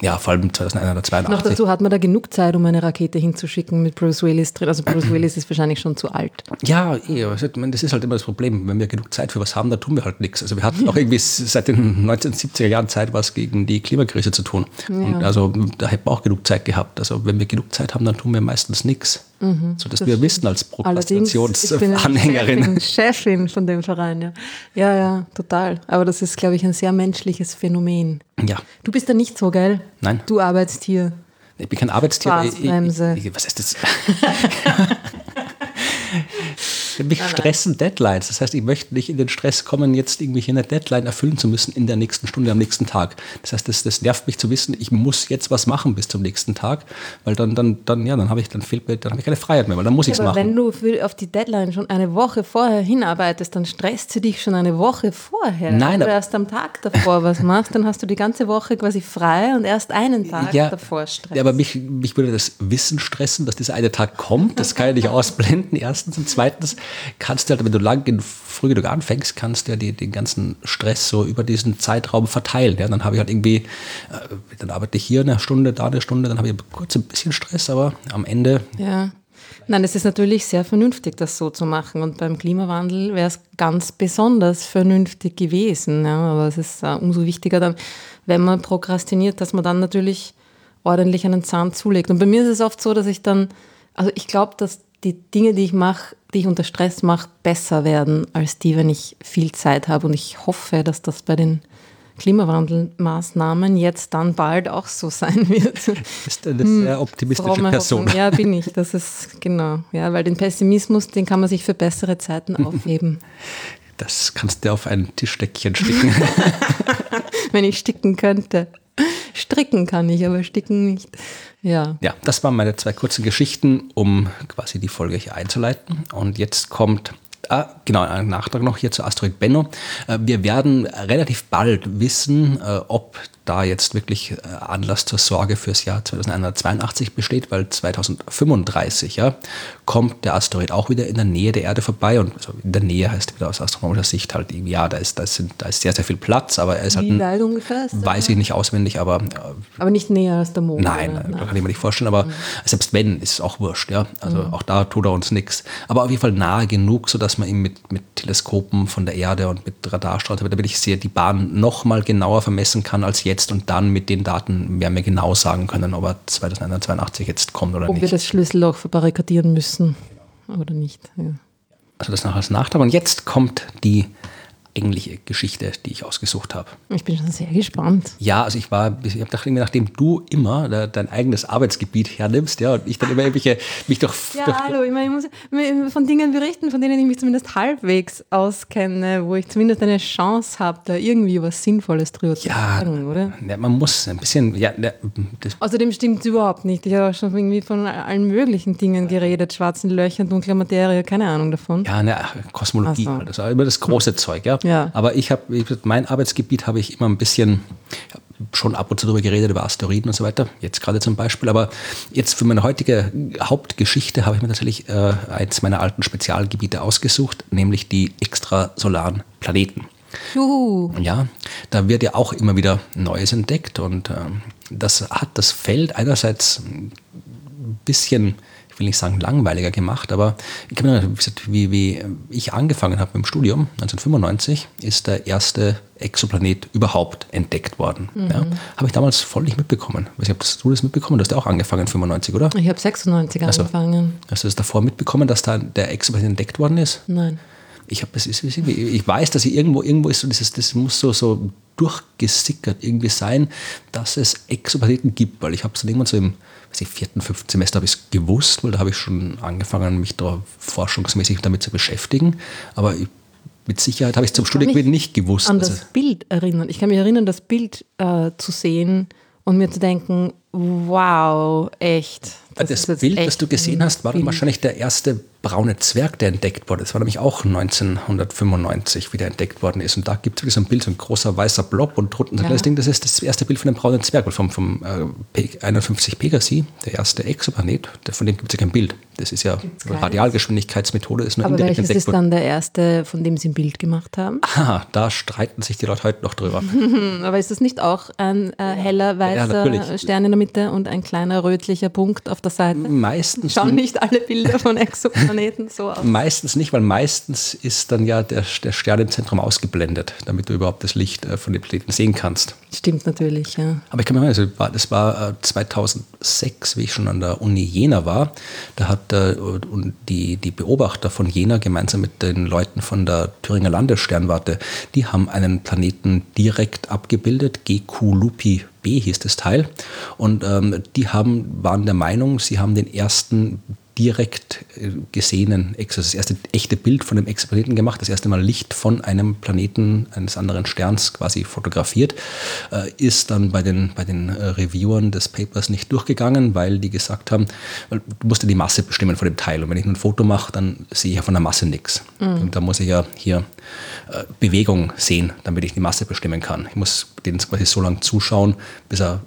Ja, vor allem 2182. Noch dazu hat man da genug Zeit, um eine Rakete hinzuschicken mit Bruce Willis drin. Also Bruce *clears throat* Willis ist wahrscheinlich schon zu alt. Ja, eh, das ist halt immer das Problem. Wenn wir genug Zeit für was haben, dann tun wir halt nichts. Also wir hatten auch *laughs* irgendwie seit den 1970er Jahren Zeit, was gegen die Klimakrise zu tun. Ja. Und also da hätten wir auch genug Zeit gehabt. Also wenn wir genug Zeit haben, dann tun wir meistens nichts. Mhm, so dass wir wissen als Prokrastinationsanhängerin. Ich bin *laughs* Chefin von dem Verein, ja. Ja, ja, total. Aber das ist, glaube ich, ein sehr menschliches Phänomen. Ja. Du bist da nicht so, geil? Nein. Du arbeitest hier. Ich bin kein Arbeitstier. Ich, ich, ich, was ist das? *laughs* *laughs* Mich stressen Deadlines. Das heißt, ich möchte nicht in den Stress kommen, jetzt irgendwie eine Deadline erfüllen zu müssen in der nächsten Stunde am nächsten Tag. Das heißt, das, das nervt mich zu wissen, ich muss jetzt was machen bis zum nächsten Tag, weil dann, dann, dann, ja, dann habe ich, dann fehlt mir, dann habe ich keine Freiheit mehr, weil dann muss ich es machen. Wenn du auf die Deadline schon eine Woche vorher hinarbeitest, dann stresst sie dich schon eine Woche vorher. Nein, Wenn du erst am Tag davor was machst, dann hast du die ganze Woche quasi frei und erst einen Tag ja, davor Stress. Ja, aber mich, mich würde das Wissen stressen, dass dieser eine Tag kommt. Das kann ich nicht *laughs* ausblenden, erstens. Und zweitens kannst du halt, wenn du lang in früh genug anfängst, kannst du ja die, den ganzen Stress so über diesen Zeitraum verteilen. Ja? Dann habe ich halt irgendwie, äh, dann arbeite ich hier eine Stunde, da eine Stunde, dann habe ich kurz ein bisschen Stress, aber am Ende. Ja. Nein, es ist natürlich sehr vernünftig, das so zu machen. Und beim Klimawandel wäre es ganz besonders vernünftig gewesen. Ja. Aber es ist uh, umso wichtiger dann, wenn man prokrastiniert, dass man dann natürlich ordentlich einen Zahn zulegt. Und bei mir ist es oft so, dass ich dann, also ich glaube, dass die Dinge, die ich mache, die ich unter Stress mache, besser werden als die, wenn ich viel Zeit habe. Und ich hoffe, dass das bei den Klimawandelmaßnahmen jetzt dann bald auch so *laughs* sein wird. Ist eine hm, sehr optimistische Person. Hoffnung. Ja, bin ich. *laughs* Das ist genau. Ja, weil den Pessimismus, den kann man sich für bessere Zeiten *laughs* aufheben. Das kannst du auf ein Tischdeckchen sticken. Wenn ich sticken könnte. Stricken kann ich, aber sticken nicht. Ja. Ja, das waren meine zwei kurzen Geschichten, um quasi die Folge hier einzuleiten. Und jetzt kommt Ah, genau, ein Nachtrag noch hier zu Asteroid Benno. Äh, wir werden relativ bald wissen, äh, ob da jetzt wirklich äh, Anlass zur Sorge fürs Jahr 2182 besteht, weil 2035 ja, kommt der Asteroid auch wieder in der Nähe der Erde vorbei und also in der Nähe heißt wieder aus astronomischer Sicht halt, ja, da ist, da ist, da ist sehr, sehr viel Platz, aber er ist Wie halt. weit ungefähr ist weiß ich nicht auswendig, aber. Aber nicht näher als der Mond. Nein, da kann ich mir nicht vorstellen, aber mhm. selbst wenn, ist es auch wurscht, ja. Also mhm. auch da tut er uns nichts. Aber auf jeden Fall nahe genug, sodass man ihn mit, mit Teleskopen von der Erde und mit Radarstrahlen, damit ich sehe, die Bahn noch mal genauer vermessen kann als jetzt jetzt und dann mit den Daten werden wir genau sagen können, ob er 2082 jetzt kommt oder ob nicht. Ob wir das Schlüsselloch verbarrikadieren müssen oder nicht. Ja. Also das noch als Nachtrag. Und jetzt kommt die eigentliche Geschichte, die ich ausgesucht habe. Ich bin schon sehr gespannt. Ja, also ich war, ich habe gedacht, nachdem du immer dein eigenes Arbeitsgebiet hernimmst, ja, und ich dann immer irgendwelche, mich doch. Ja, durch, hallo, ich, meine, ich muss von Dingen berichten, von denen ich mich zumindest halbwegs auskenne, wo ich zumindest eine Chance habe, da irgendwie was Sinnvolles drüber zu ja, sagen, oder? Ja, man muss ein bisschen, ja. Außerdem stimmt es überhaupt nicht. Ich habe auch schon irgendwie von allen möglichen Dingen geredet, schwarzen Löchern, dunkler Materie, keine Ahnung davon. Ja, ne, Kosmologie, so. das war immer das große. Zeug, ja. Ja. Aber ich habe, mein Arbeitsgebiet habe ich immer ein bisschen schon ab und zu darüber geredet, über Asteroiden und so weiter, jetzt gerade zum Beispiel. Aber jetzt für meine heutige Hauptgeschichte habe ich mir tatsächlich äh, eins meiner alten Spezialgebiete ausgesucht, nämlich die extrasolaren Planeten. Juhu. Ja, da wird ja auch immer wieder Neues entdeckt und äh, das hat das Feld einerseits ein bisschen will nicht sagen langweiliger gemacht, aber ich kann mir wie, wie ich angefangen habe mit dem Studium, 1995, ist der erste Exoplanet überhaupt entdeckt worden. Mhm. Ja, habe ich damals voll nicht mitbekommen. Nicht, hast du das mitbekommen? Du hast ja auch angefangen 95, oder? Ich habe 96 also, angefangen. Hast du das davor mitbekommen, dass da der Exoplanet entdeckt worden ist? Nein. Ich, hab, ich weiß, dass irgendwo, irgendwo ist so dieses, das muss so, so durchgesickert irgendwie sein, dass es Exoplaneten gibt, weil ich habe es dann irgendwann so im weiß ich, vierten, fünften Semester habe ich es gewusst, weil da habe ich schon angefangen, mich da forschungsmäßig damit zu beschäftigen. Aber mit Sicherheit habe ich zum Studiengebiet nicht gewusst. An das also Bild erinnern. Ich kann mich erinnern, das Bild äh, zu sehen und mir zu denken, wow, echt. Das, das Bild, das du gesehen hast, war dann wahrscheinlich der erste braune Zwerg, der entdeckt wurde. Das war nämlich auch 1995 wieder entdeckt worden ist. Und da gibt es so ein Bild, so ein großer weißer Blob und drunten ja. das Ding, das ist das erste Bild von dem braunen Zwerg, vom, vom äh, 51 Pegasi, der erste Exoplanet, von dem gibt es ja kein Bild. Das ist ja Radialgeschwindigkeitsmethode, ist nur Aber indirekt welches ist dann der erste, von dem Sie ein Bild gemacht haben? Ah, da streiten sich die Leute heute noch drüber. *laughs* Aber ist das nicht auch ein äh, heller weißer ja, Stern in der Mitte und ein kleiner rötlicher Punkt auf der Seite? Meistens. Schauen nicht alle Bilder von *laughs* Exoplaneten so aus? Meistens nicht, weil meistens ist dann ja der, der Stern im Zentrum ausgeblendet, damit du überhaupt das Licht äh, von dem Planeten sehen kannst. Stimmt natürlich, ja. Aber ich kann mir mal, also das war 2006, äh, wie ich schon an der Uni Jena war. Da hat äh, die, die Beobachter von Jena gemeinsam mit den Leuten von der Thüringer Landessternwarte, die haben einen Planeten direkt abgebildet, GQ Lupi B hieß das Teil. Und ähm, die haben, waren der Meinung, sie haben den ersten direkt äh, gesehenen, also das erste echte Bild von dem Exoplaneten gemacht, das erste Mal Licht von einem Planeten eines anderen Sterns quasi fotografiert, äh, ist dann bei den, bei den äh, Reviewern des Papers nicht durchgegangen, weil die gesagt haben, du musst ja die Masse bestimmen von dem Teil und wenn ich ein Foto mache, dann sehe ich ja von der Masse nichts. Mhm. Und da muss ich ja hier Bewegung sehen, damit ich die Masse bestimmen kann. Ich muss den quasi so lange zuschauen, bis er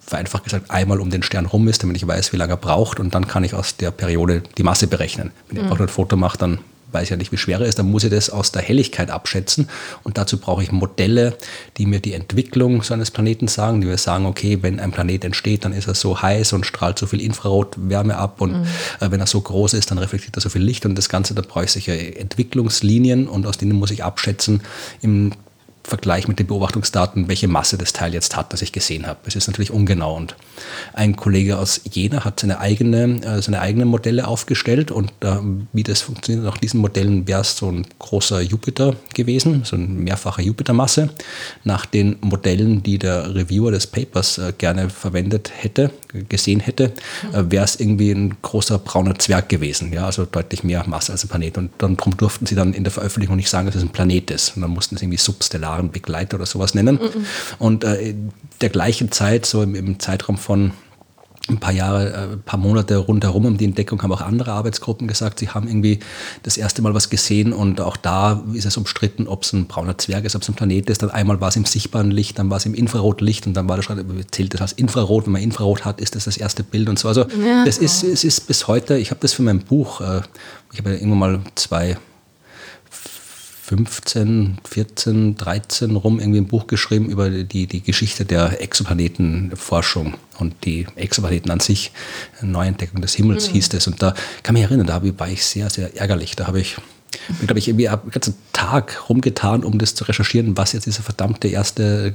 vereinfacht gesagt einmal um den Stern rum ist, damit ich weiß, wie lange er braucht und dann kann ich aus der Periode die Masse berechnen. Wenn ich mhm. einfach nur ein Foto mache, dann weiß ja nicht, wie schwer er ist, dann muss ich das aus der Helligkeit abschätzen. Und dazu brauche ich Modelle, die mir die Entwicklung so eines Planeten sagen, die mir sagen, okay, wenn ein Planet entsteht, dann ist er so heiß und strahlt so viel Infrarotwärme ab. Und mhm. äh, wenn er so groß ist, dann reflektiert er so viel Licht. Und das Ganze, da brauche ich sicher Entwicklungslinien und aus denen muss ich abschätzen, im Vergleich mit den Beobachtungsdaten, welche Masse das Teil jetzt hat, das ich gesehen habe. Es ist natürlich ungenau. Und ein Kollege aus Jena hat seine, eigene, äh, seine eigenen Modelle aufgestellt und äh, wie das funktioniert, nach diesen Modellen wäre es so ein großer Jupiter gewesen, so eine mehrfache Jupitermasse. Nach den Modellen, die der Reviewer des Papers äh, gerne verwendet hätte, gesehen hätte, äh, wäre es irgendwie ein großer brauner Zwerg gewesen, ja, also deutlich mehr Masse als ein Planet. Und dann durften sie dann in der Veröffentlichung nicht sagen, dass es ein Planet ist. Und dann mussten sie irgendwie substellaren Begleiter oder sowas nennen. Mhm. Und äh, der gleichen Zeit, so im, im Zeitraum von ein paar Jahre, äh, ein paar Monate rundherum um die Entdeckung haben auch andere Arbeitsgruppen gesagt, sie haben irgendwie das erste Mal was gesehen und auch da ist es umstritten, ob es ein brauner Zwerg ist, ob es ein Planet ist. Dann einmal war es im sichtbaren Licht, dann war es im Infrarotlicht und dann war das schon, zählt das als Infrarot. Wenn man Infrarot hat, ist das das erste Bild und so. Also ja. das ist, es ist bis heute, ich habe das für mein Buch, äh, ich habe ja irgendwann mal zwei 15, 14, 13 rum irgendwie ein Buch geschrieben über die, die Geschichte der Exoplanetenforschung und die Exoplaneten an sich. Neuentdeckung des Himmels mhm. hieß es. Und da kann ich mich erinnern, da war ich sehr, sehr ärgerlich. Da habe ich, glaube ich, irgendwie einen ganzen Tag rumgetan, um das zu recherchieren, was jetzt dieser verdammte erste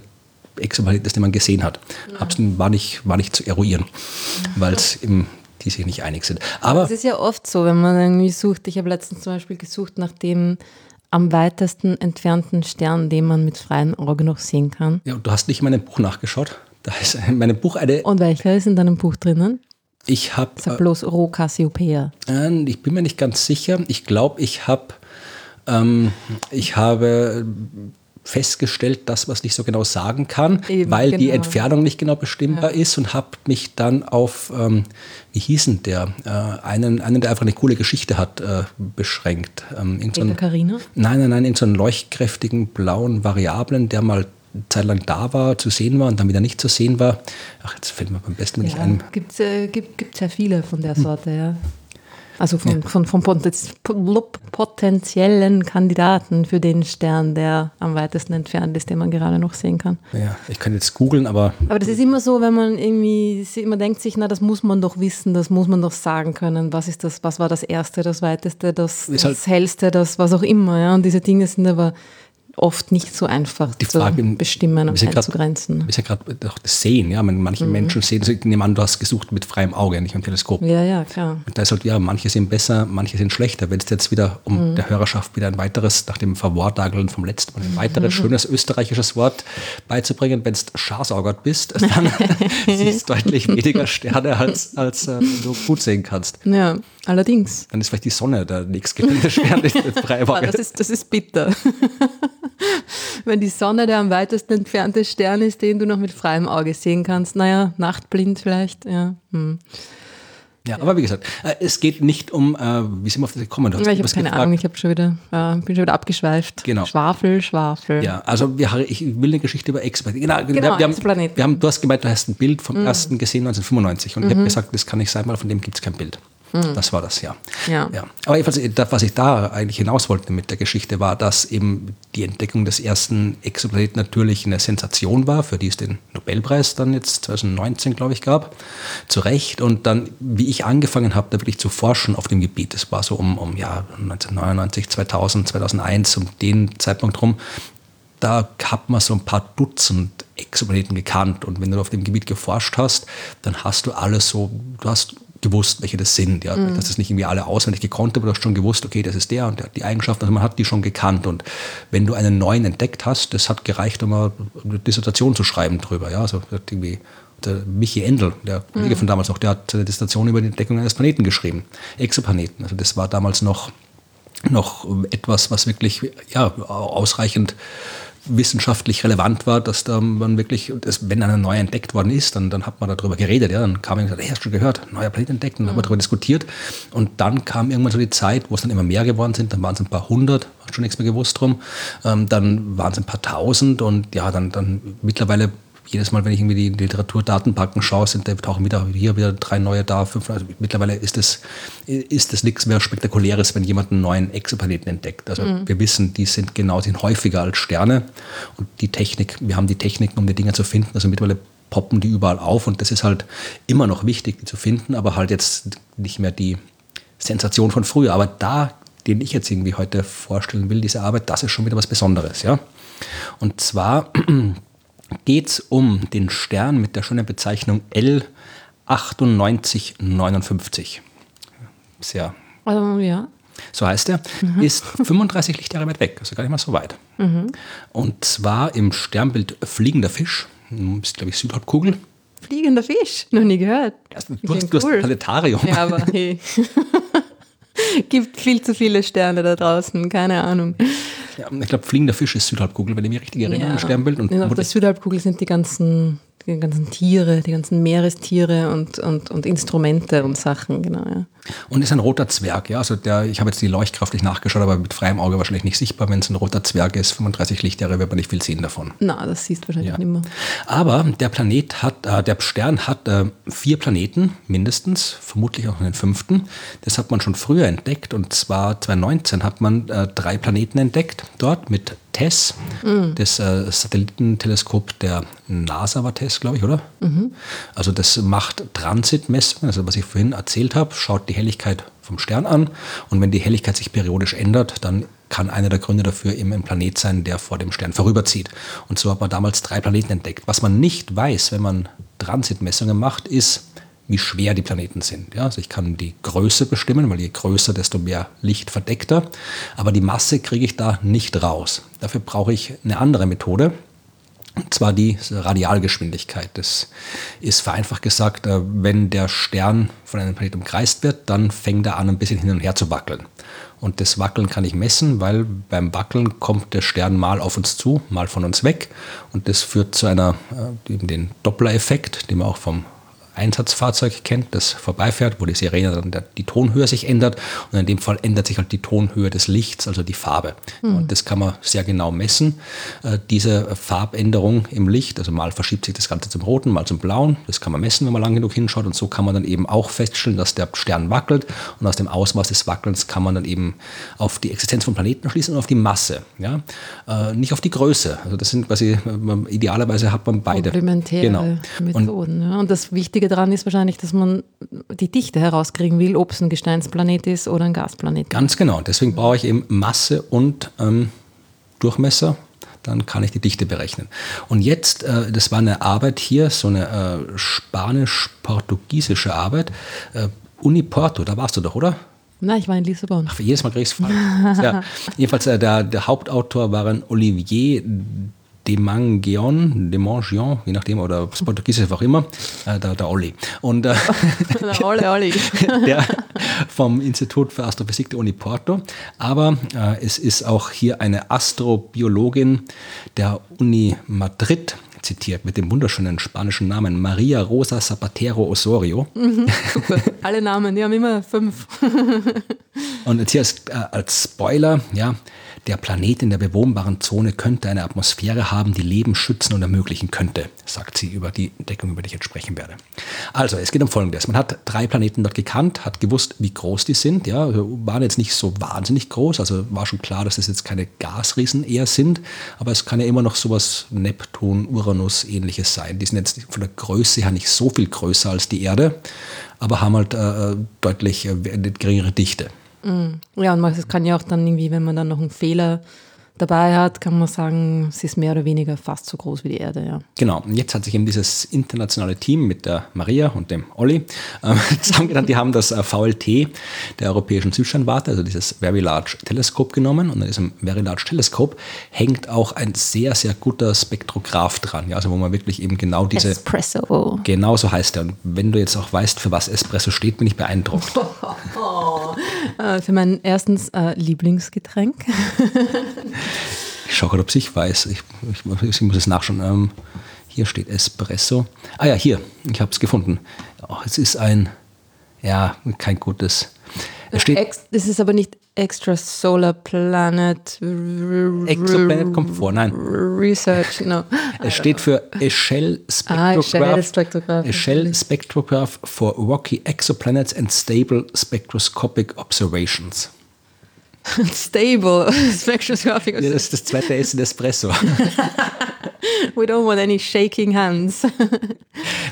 Exoplanet ist, den man gesehen hat. Mhm. War, nicht, war nicht zu eruieren, weil die sich nicht einig sind. Aber es ist ja oft so, wenn man irgendwie sucht. Ich habe letztens zum Beispiel gesucht nach dem am weitesten entfernten Stern, den man mit freiem Auge noch sehen kann. Ja, und du hast nicht in meinem Buch nachgeschaut. Da ist in meinem Buch eine. Und welcher ist in deinem Buch drinnen? Ich habe. Sag bloß Rho Cassiopeia. Äh, ich bin mir nicht ganz sicher. Ich glaube, ich habe. Ähm, ich habe festgestellt, das, was ich so genau sagen kann, Eben, weil genau. die Entfernung nicht genau bestimmbar ja. ist und habe mich dann auf, ähm, wie hieß denn der, äh, einen, einen, der einfach eine coole Geschichte hat, äh, beschränkt. Ähm, in so einen, Carina? Nein, nein, nein, in so einen leuchtkräftigen blauen Variablen, der mal zeitlang da war, zu sehen war und dann wieder nicht zu sehen war. Ach, jetzt fällt mir beim besten ja, nicht ein. Gibt es äh, gibt, sehr viele von der Sorte, hm. ja. Also von, ja. von, von potenziellen Kandidaten für den Stern, der am weitesten entfernt ist, den man gerade noch sehen kann. Ja, ich kann jetzt googeln, aber. Aber das ist immer so, wenn man irgendwie, man denkt sich, na, das muss man doch wissen, das muss man doch sagen können. Was ist das, was war das Erste, das Weiteste, das, das halt Hellste, das was auch immer. Ja? Und diese Dinge sind aber oft nicht so einfach die Frage, zu bestimmen und einzugrenzen. Wir sind gerade das Sehen, ja. Manche mhm. Menschen sehen, ich nehme an, du hast gesucht mit freiem Auge, nicht mit Teleskop. Ja, ja, klar. Und da ist halt, ja, manche sehen besser, manche sehen schlechter. Wenn es jetzt wieder, um mhm. der Hörerschaft wieder ein weiteres, nach dem Verwortageln vom letzten Mal, ein weiteres mhm. *laughs* schönes österreichisches Wort beizubringen, wenn du scharsaugert bist, *laughs* dann siehst du *laughs* deutlich weniger Sterne, als, als äh, du gut sehen kannst. Ja, allerdings. Dann ist vielleicht die Sonne der nächstgelegene *laughs* Stern mit freiem Auge. Das ist, das ist bitter. *laughs* Wenn die Sonne der am weitesten entfernte Stern ist, den du noch mit freiem Auge sehen kannst, naja, nachtblind vielleicht, ja. Hm. Ja, aber wie gesagt, äh, es geht nicht um, äh, wie sind wir auf das gekommen? Ich habe keine gefragt. Ahnung, ich hab schon wieder, äh, bin schon wieder abgeschweift. Genau. Schwafel, Schwafel. Ja, also wir, ich will eine Geschichte über Exoplanet. Genau, genau wir, wir, haben, wir haben, du hast gemeint, du hast ein Bild vom mhm. ersten gesehen 1995 und mhm. ich habe gesagt, das kann nicht sein, weil von dem gibt es kein Bild. Mhm. Das war das, ja. ja. ja. Aber jedenfalls, was ich da eigentlich hinaus wollte mit der Geschichte, war, dass eben die Entdeckung des ersten Exoplaneten natürlich eine Sensation war, für die es den Nobelpreis dann jetzt 2019, glaube ich, gab. Zu Recht. Und dann, wie ich angefangen habe, da wirklich zu forschen auf dem Gebiet, das war so um, um ja, 1999, 2000, 2001, um den Zeitpunkt rum, da hat man so ein paar Dutzend Exoplaneten gekannt. Und wenn du auf dem Gebiet geforscht hast, dann hast du alles so, du hast gewusst, welche das sind. Ja. Mhm. Das ist nicht irgendwie alle auswendig gekonnt, aber du hast schon gewusst, okay, das ist der und der hat die Eigenschaften. Also man hat die schon gekannt. Und wenn du einen neuen entdeckt hast, das hat gereicht, um eine Dissertation zu schreiben drüber. Ja. Also irgendwie der Michi Endel, der Kollege mhm. von damals noch, der hat eine Dissertation über die Entdeckung eines Planeten geschrieben. Exoplaneten. Also das war damals noch, noch etwas, was wirklich ja, ausreichend wissenschaftlich relevant war, dass da man wirklich, dass, wenn einer neu entdeckt worden ist, dann, dann hat man darüber geredet. Ja, dann kam jemand und gesagt, hey, hast du schon gehört, neuer Planet entdeckt, und dann mhm. haben wir darüber diskutiert. Und dann kam irgendwann so die Zeit, wo es dann immer mehr geworden sind, dann waren es ein paar hundert, schon nichts mehr gewusst drum. Ähm, dann waren es ein paar tausend und ja, dann, dann mittlerweile jedes Mal, wenn ich irgendwie die Literaturdatenbanken schaue, sind da tauchen wieder hier wieder drei neue da. Fünf, also mittlerweile ist es ist nichts mehr Spektakuläres, wenn jemand einen neuen Exoplaneten entdeckt. Also mhm. wir wissen, die sind genau, sind häufiger als Sterne und die Technik, wir haben die Techniken, um die Dinge zu finden. Also mittlerweile poppen die überall auf und das ist halt immer noch wichtig, die zu finden, aber halt jetzt nicht mehr die Sensation von früher. Aber da, den ich jetzt irgendwie heute vorstellen will, diese Arbeit, das ist schon wieder was Besonderes, ja. Und zwar geht es um den Stern mit der schönen Bezeichnung L9859. Sehr. Also, ja. So heißt er, mhm. ist 35 Lichtjahre weit weg, also gar nicht mal so weit. Mhm. Und zwar im Sternbild Fliegender Fisch, ist glaube ich Südhalbkugel. Fliegender Fisch, noch nie gehört. Also, du, hast, du hast ein Planetarium. Ja, aber hey. *laughs* *laughs* Gibt viel zu viele Sterne da draußen, keine Ahnung. Ich glaube, fliegender Fisch ist Südhalbkugel, wenn ich mich richtig erinnere, ja. Sternbild. Und auf der Südhalbkugel sind die ganzen die ganzen Tiere, die ganzen Meerestiere und, und, und Instrumente und Sachen, genau. Ja. Und ist ein roter Zwerg, ja. Also der, ich habe jetzt die Leuchtkraft nicht nachgeschaut, aber mit freiem Auge wahrscheinlich nicht sichtbar. Wenn es ein roter Zwerg ist, 35 Lichtjahre, wird man nicht viel sehen davon. Na, das siehst du wahrscheinlich ja. nicht mehr. Aber der Planet hat, äh, der Stern hat äh, vier Planeten mindestens, vermutlich auch einen fünften. Das hat man schon früher entdeckt und zwar 2019 hat man äh, drei Planeten entdeckt dort mit TESS, mhm. das äh, Satellitenteleskop der NASA war TESS, glaube ich, oder? Mhm. Also das macht Transitmessungen, also was ich vorhin erzählt habe, schaut die Helligkeit vom Stern an und wenn die Helligkeit sich periodisch ändert, dann kann einer der Gründe dafür eben ein Planet sein, der vor dem Stern vorüberzieht. Und so hat man damals drei Planeten entdeckt. Was man nicht weiß, wenn man Transitmessungen macht, ist, wie schwer die Planeten sind. Ja, also ich kann die Größe bestimmen, weil je größer, desto mehr Licht verdeckter. Aber die Masse kriege ich da nicht raus. Dafür brauche ich eine andere Methode. Und zwar die Radialgeschwindigkeit. Das ist vereinfacht gesagt, äh, wenn der Stern von einem Planeten umkreist wird, dann fängt er an, ein bisschen hin und her zu wackeln. Und das Wackeln kann ich messen, weil beim Wackeln kommt der Stern mal auf uns zu, mal von uns weg. Und das führt zu einer, äh, den Doppler-Effekt, den man auch vom Einsatzfahrzeug kennt, das vorbeifährt, wo die Sirene dann die Tonhöhe sich ändert. Und in dem Fall ändert sich halt die Tonhöhe des Lichts, also die Farbe. Mhm. Und das kann man sehr genau messen. Äh, diese Farbänderung im Licht, also mal verschiebt sich das Ganze zum Roten, mal zum Blauen. Das kann man messen, wenn man lang genug hinschaut. Und so kann man dann eben auch feststellen, dass der Stern wackelt. Und aus dem Ausmaß des Wackelns kann man dann eben auf die Existenz von Planeten schließen und auf die Masse. Ja? Äh, nicht auf die Größe. Also das sind quasi, äh, idealerweise hat man beide. Komplementäre genau. Methoden. Und, ja. und das Wichtige daran ist wahrscheinlich, dass man die Dichte herauskriegen will, ob es ein Gesteinsplanet ist oder ein Gasplanet. Ganz genau. Deswegen brauche ich eben Masse und ähm, Durchmesser. Dann kann ich die Dichte berechnen. Und jetzt, äh, das war eine Arbeit hier, so eine äh, spanisch-portugiesische Arbeit. Äh, Uni Porto, da warst du doch, oder? Nein, ich war in Lissabon. Ach, jedes Mal es falsch. ja. *laughs* Jedenfalls, äh, der, der Hauptautor waren Olivier Demangion, Demangion, je nachdem, oder das Portugiesisch auch immer, äh, der, der Olli. Und, äh, *laughs* der Olli, Olli. *laughs* der vom Institut für Astrophysik der Uni Porto. Aber äh, es ist auch hier eine Astrobiologin der Uni Madrid zitiert mit dem wunderschönen spanischen Namen Maria Rosa Zapatero Osorio. Mhm, *laughs* super. Alle Namen, die haben immer fünf. Und jetzt hier als, äh, als Spoiler, ja, der Planet in der bewohnbaren Zone könnte eine Atmosphäre haben, die Leben schützen und ermöglichen könnte, sagt sie über die Entdeckung, über die ich jetzt sprechen werde. Also, es geht um Folgendes. Man hat drei Planeten dort gekannt, hat gewusst, wie groß die sind. Ja, also waren jetzt nicht so wahnsinnig groß, also war schon klar, dass das jetzt keine Gasriesen eher sind, aber es kann ja immer noch sowas Neptun, Uranus ähnliches sein. Die sind jetzt von der Größe her nicht so viel größer als die Erde, aber haben halt äh, deutlich äh, geringere Dichte. Mhm. Ja, und es kann ja auch dann irgendwie, wenn man dann noch einen Fehler dabei hat, kann man sagen, sie ist mehr oder weniger fast so groß wie die Erde. Ja. Genau, und jetzt hat sich eben dieses internationale Team mit der Maria und dem Olli äh, *laughs* zusammengetan. Die haben das äh, VLT der Europäischen Südsternwarte, also dieses Very Large Teleskop genommen. Und an diesem Very Large Teleskop hängt auch ein sehr, sehr guter Spektrograph dran. Ja, also wo man wirklich eben genau diese... Espresso. Genau so heißt er. Und wenn du jetzt auch weißt, für was Espresso steht, bin ich beeindruckt. *laughs* *laughs* äh, für mein erstens äh, Lieblingsgetränk. Ich schaue gerade, ob ich weiß. Ich, ich, ich muss es nachschauen. Ähm, hier steht Espresso. Ah ja, hier. Ich habe es gefunden. Oh, es ist ein, ja, kein gutes. Es steht, das ist aber nicht Extrasolar Planet. Exoplanet kommt vor, nein. Research, no. Es steht für Echelle Ah, Spectrograph. Spectrograph. Echelle Spectrograph for Rocky Exoplanets and Stable Spectroscopic Observations. *laughs* Stable *laughs* spectroscopic. Ja, das ist das zweite S in Espresso. *laughs* We don't want any shaking hands. *laughs*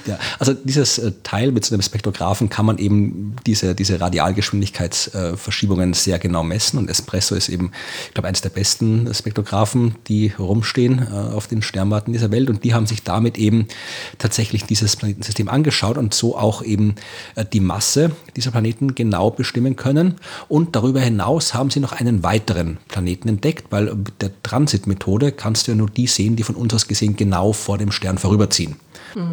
Ja, also dieses äh, Teil mit so einem Spektrographen kann man eben diese, diese Radialgeschwindigkeitsverschiebungen sehr genau messen. Und Espresso ist eben, ich glaube, eines der besten Spektrographen, die rumstehen äh, auf den Sternwarten dieser Welt. Und die haben sich damit eben tatsächlich dieses Planetensystem angeschaut und so auch eben äh, die Masse dieser Planeten genau bestimmen können. Und darüber hinaus haben sie noch einen weiteren Planeten entdeckt, weil mit der Transitmethode kannst du ja nur die sehen, die von uns aus gesehen genau vor dem Stern vorüberziehen.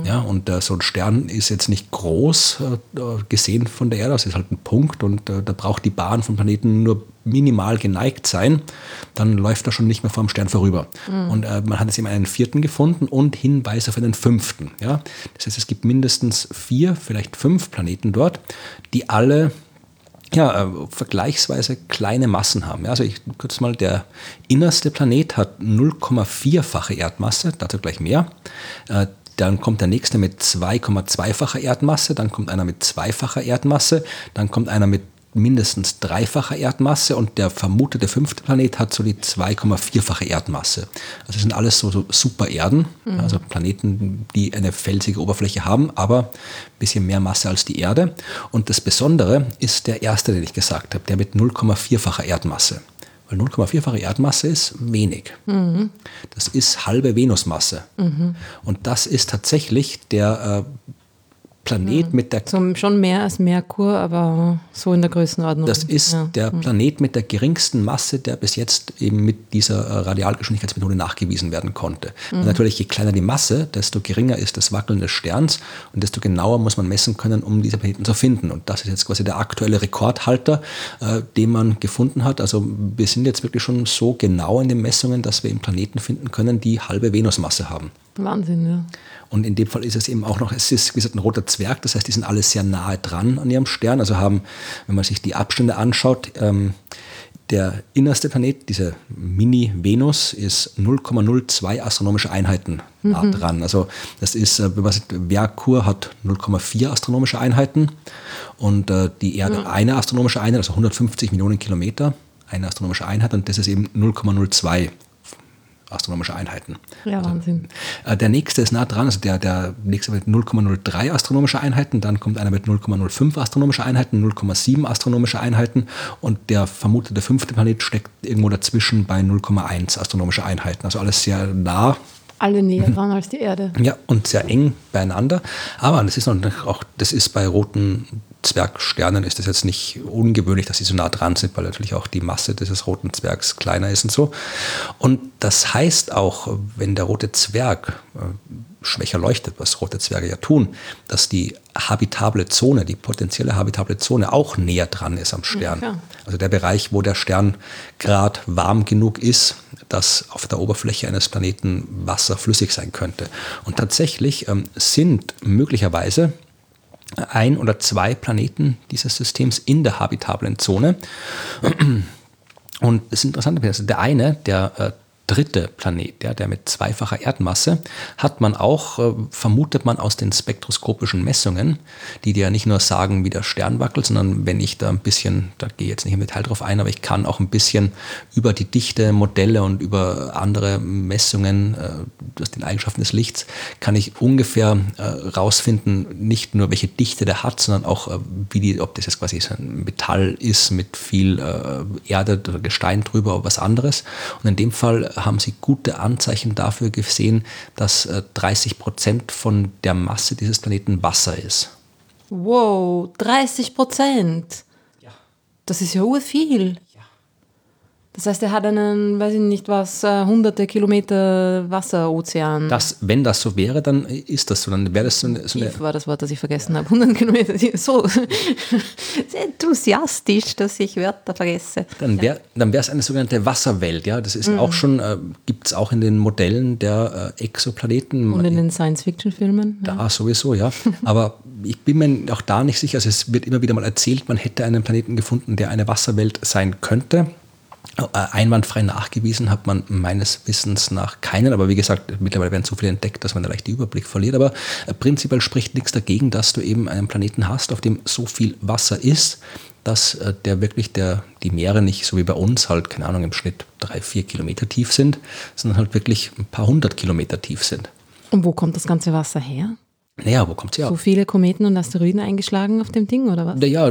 Ja, und äh, so ein Stern ist jetzt nicht groß äh, gesehen von der Erde, das ist halt ein Punkt und äh, da braucht die Bahn von Planeten nur minimal geneigt sein, dann läuft er schon nicht mehr vor dem Stern vorüber. Und äh, man hat jetzt eben einen vierten gefunden und Hinweise auf einen fünften. Ja? Das heißt, es gibt mindestens vier, vielleicht fünf Planeten dort, die alle ja, äh, vergleichsweise kleine Massen haben. Ja, also ich kurz mal, der innerste Planet hat 0,4-fache Erdmasse, dazu gleich mehr. Äh, dann kommt der nächste mit 2,2-facher Erdmasse, dann kommt einer mit zweifacher Erdmasse, dann kommt einer mit mindestens dreifacher Erdmasse und der vermutete fünfte Planet hat so die 2,4-fache Erdmasse. Also das sind alles so, so Supererden, also Planeten, die eine felsige Oberfläche haben, aber ein bisschen mehr Masse als die Erde. Und das Besondere ist der erste, den ich gesagt habe, der mit 0,4-facher Erdmasse. Weil 0,4-fache Erdmasse ist wenig. Das ist halbe Venusmasse. Und das ist tatsächlich der äh, Planet mit der So, schon mehr als Merkur, aber so in der Größenordnung. Das ist Ja. der Planet mit der geringsten Masse, der bis jetzt eben mit dieser äh, Radialgeschwindigkeitsmethode nachgewiesen werden konnte. Und natürlich, je kleiner die Masse, desto geringer ist das Wackeln des Sterns und desto genauer muss man messen können, um diese Planeten zu finden. Und das ist jetzt quasi der aktuelle Rekordhalter, äh, den man gefunden hat. Also wir sind jetzt wirklich schon so genau in den Messungen, dass wir eben Planeten finden können, die halbe Venusmasse haben. Wahnsinn, ja. Und in dem Fall ist es eben auch noch, es ist wie gesagt ein roter Zwerg, das heißt, die sind alle sehr nahe dran an ihrem Stern. Also haben, wenn man sich die Abstände anschaut, ähm, der innerste Planet, diese Mini-Venus, ist 0,02 astronomische Einheiten nah dran. Also das ist, wenn man sagt, Merkur hat 0,4 astronomische Einheiten und äh, die Erde eine astronomische Einheit, also 150 Millionen Kilometer, eine astronomische Einheit und das ist eben 0,02 astronomische Einheiten. Ja, Wahnsinn. Äh, Der nächste ist nah dran, also der, der nächste mit 0,03 astronomische Einheiten, dann kommt einer mit 0,05 astronomische Einheiten, 0,7 astronomische Einheiten und der vermutete fünfte Planet steckt irgendwo dazwischen bei 0,1 astronomische Einheiten. Also alles sehr nah Alle näher dran als die Erde. ja, und sehr eng beieinander. Aber das ist noch auch, das ist bei roten Zwergsternen ist das jetzt nicht ungewöhnlich, dass sie so nah dran sind, weil natürlich auch die Masse dieses roten Zwergs kleiner ist und so. Und das heißt auch, wenn der rote Zwerg äh, schwächer leuchtet, was rote Zwerge ja tun, dass die habitable Zone, die potenzielle habitable Zone auch näher dran ist am Stern. klar. Also der Bereich, wo der Stern gerade warm genug ist, dass auf der Oberfläche eines Planeten Wasser flüssig sein könnte. Und tatsächlich ähm, sind möglicherweise ein oder zwei Planeten dieses Systems in der habitablen Zone. Und das ist interessant, also der eine, der äh, dritte Planet, der, der mit zweifacher Erdmasse, hat man auch, äh, vermutet man aus den spektroskopischen Messungen, die dir ja nicht nur sagen, wie der Stern wackelt, sondern wenn ich da ein bisschen, da gehe ich jetzt nicht im Detail drauf ein, aber ich kann auch ein bisschen über die Dichte, Modelle und über andere Messungen, äh, aus den Eigenschaften des Lichts, kann ich ungefähr äh, rausfinden, nicht nur welche Dichte der hat, sondern auch, äh, wie die, ob das jetzt quasi ein Metall ist mit viel äh, Erde oder Gestein drüber oder was anderes. Und in dem Fall haben sie gute Anzeichen dafür gesehen, dass äh, 30 Prozent von der Masse dieses Planeten Wasser ist. Wow, 30 Prozent. Ja. Das ist ja viel. Das heißt, er hat einen, weiß ich nicht was, äh, hunderte Kilometer Wasserozean. Das, wenn das so wäre, dann ist das so. Dann wäre das so eine, so eine Tief war das Wort, das ich vergessen habe. 100 Kilometer. *laughs* So *laughs* enthusiastisch, dass ich Wörter vergesse. Dann wäre dann es eine sogenannte Wasserwelt. Ja, das ist Mhm. auch schon, äh, gibt es auch in den Modellen der äh, Exoplaneten. Und in den Science-Fiction-Filmen. Ja. Da sowieso, ja. Aber ich bin mir auch da nicht sicher. Also es wird immer wieder mal erzählt, man hätte einen Planeten gefunden, der eine Wasserwelt sein könnte. Äh, einwandfrei nachgewiesen hat man meines Wissens nach keinen, aber wie gesagt, mittlerweile werden so viele entdeckt, dass man da leicht den Überblick verliert. Aber äh, prinzipiell spricht nichts dagegen, dass du eben einen Planeten hast, auf dem so viel Wasser ist, dass äh, der wirklich der, die Meere nicht so wie bei uns halt, keine Ahnung, im Schnitt drei, vier Kilometer tief sind, sondern halt wirklich ein paar hundert Kilometer tief sind. Und wo kommt das ganze Wasser her? Naja, wo kommt es her? So viele Kometen und Asteroiden eingeschlagen auf dem Ding, oder was? Naja,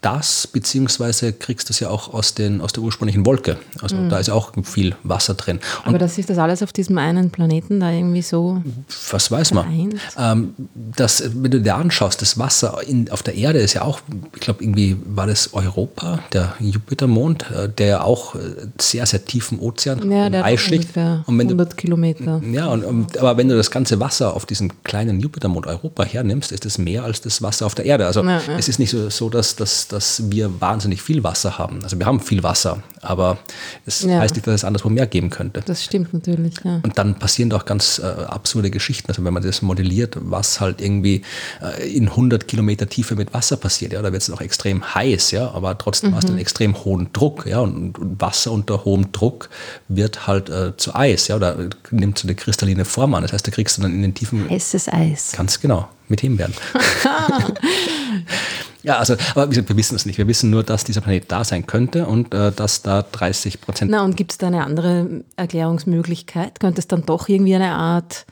das, beziehungsweise kriegst du es ja auch aus, den, aus der ursprünglichen Wolke. Also mhm. da ist auch viel Wasser drin. Und Aber das ist das alles auf diesem einen Planeten da irgendwie so. Was weiß man? Ähm, das, wenn du dir anschaust, das Wasser in, auf der Erde ist ja auch, ich glaube, irgendwie war das Europa, der Jupitermond, äh, der auch äh, sehr, sehr tief im Ozean ja, der Eis liegt. Und wenn 100 du, Kilometer. Ja, und, und, aber wenn du das ganze Wasser auf diesem kleinen Jupitermond Europa hernimmst, ist es mehr als das Wasser auf der Erde. Also ja, ja. es ist nicht so, so dass das dass, wir wahnsinnig viel Wasser haben. Also wir haben viel Wasser, aber es ja. heißt nicht, dass es anderswo mehr geben könnte. Das stimmt natürlich, ja. Und dann passieren doch ganz äh, absurde Geschichten. Also wenn man das modelliert, was halt irgendwie äh, in 100 Kilometer Tiefe mit Wasser passiert, ja, da wird es noch extrem heiß, ja, aber trotzdem mhm. hast du einen extrem hohen Druck, ja, und, und Wasser unter hohem Druck wird halt äh, zu Eis, ja, oder nimmt so eine kristalline Form an. Das heißt, da kriegst du dann in den Tiefen... Heißes Eis. Ganz genau, mit Himbeeren. *laughs* *laughs* Ja, also, aber wir wissen es nicht. Wir wissen nur, dass dieser Planet da sein könnte und äh, dass da 30 Prozent. Na, und gibt es da eine andere Erklärungsmöglichkeit? Könnte es dann doch irgendwie eine Art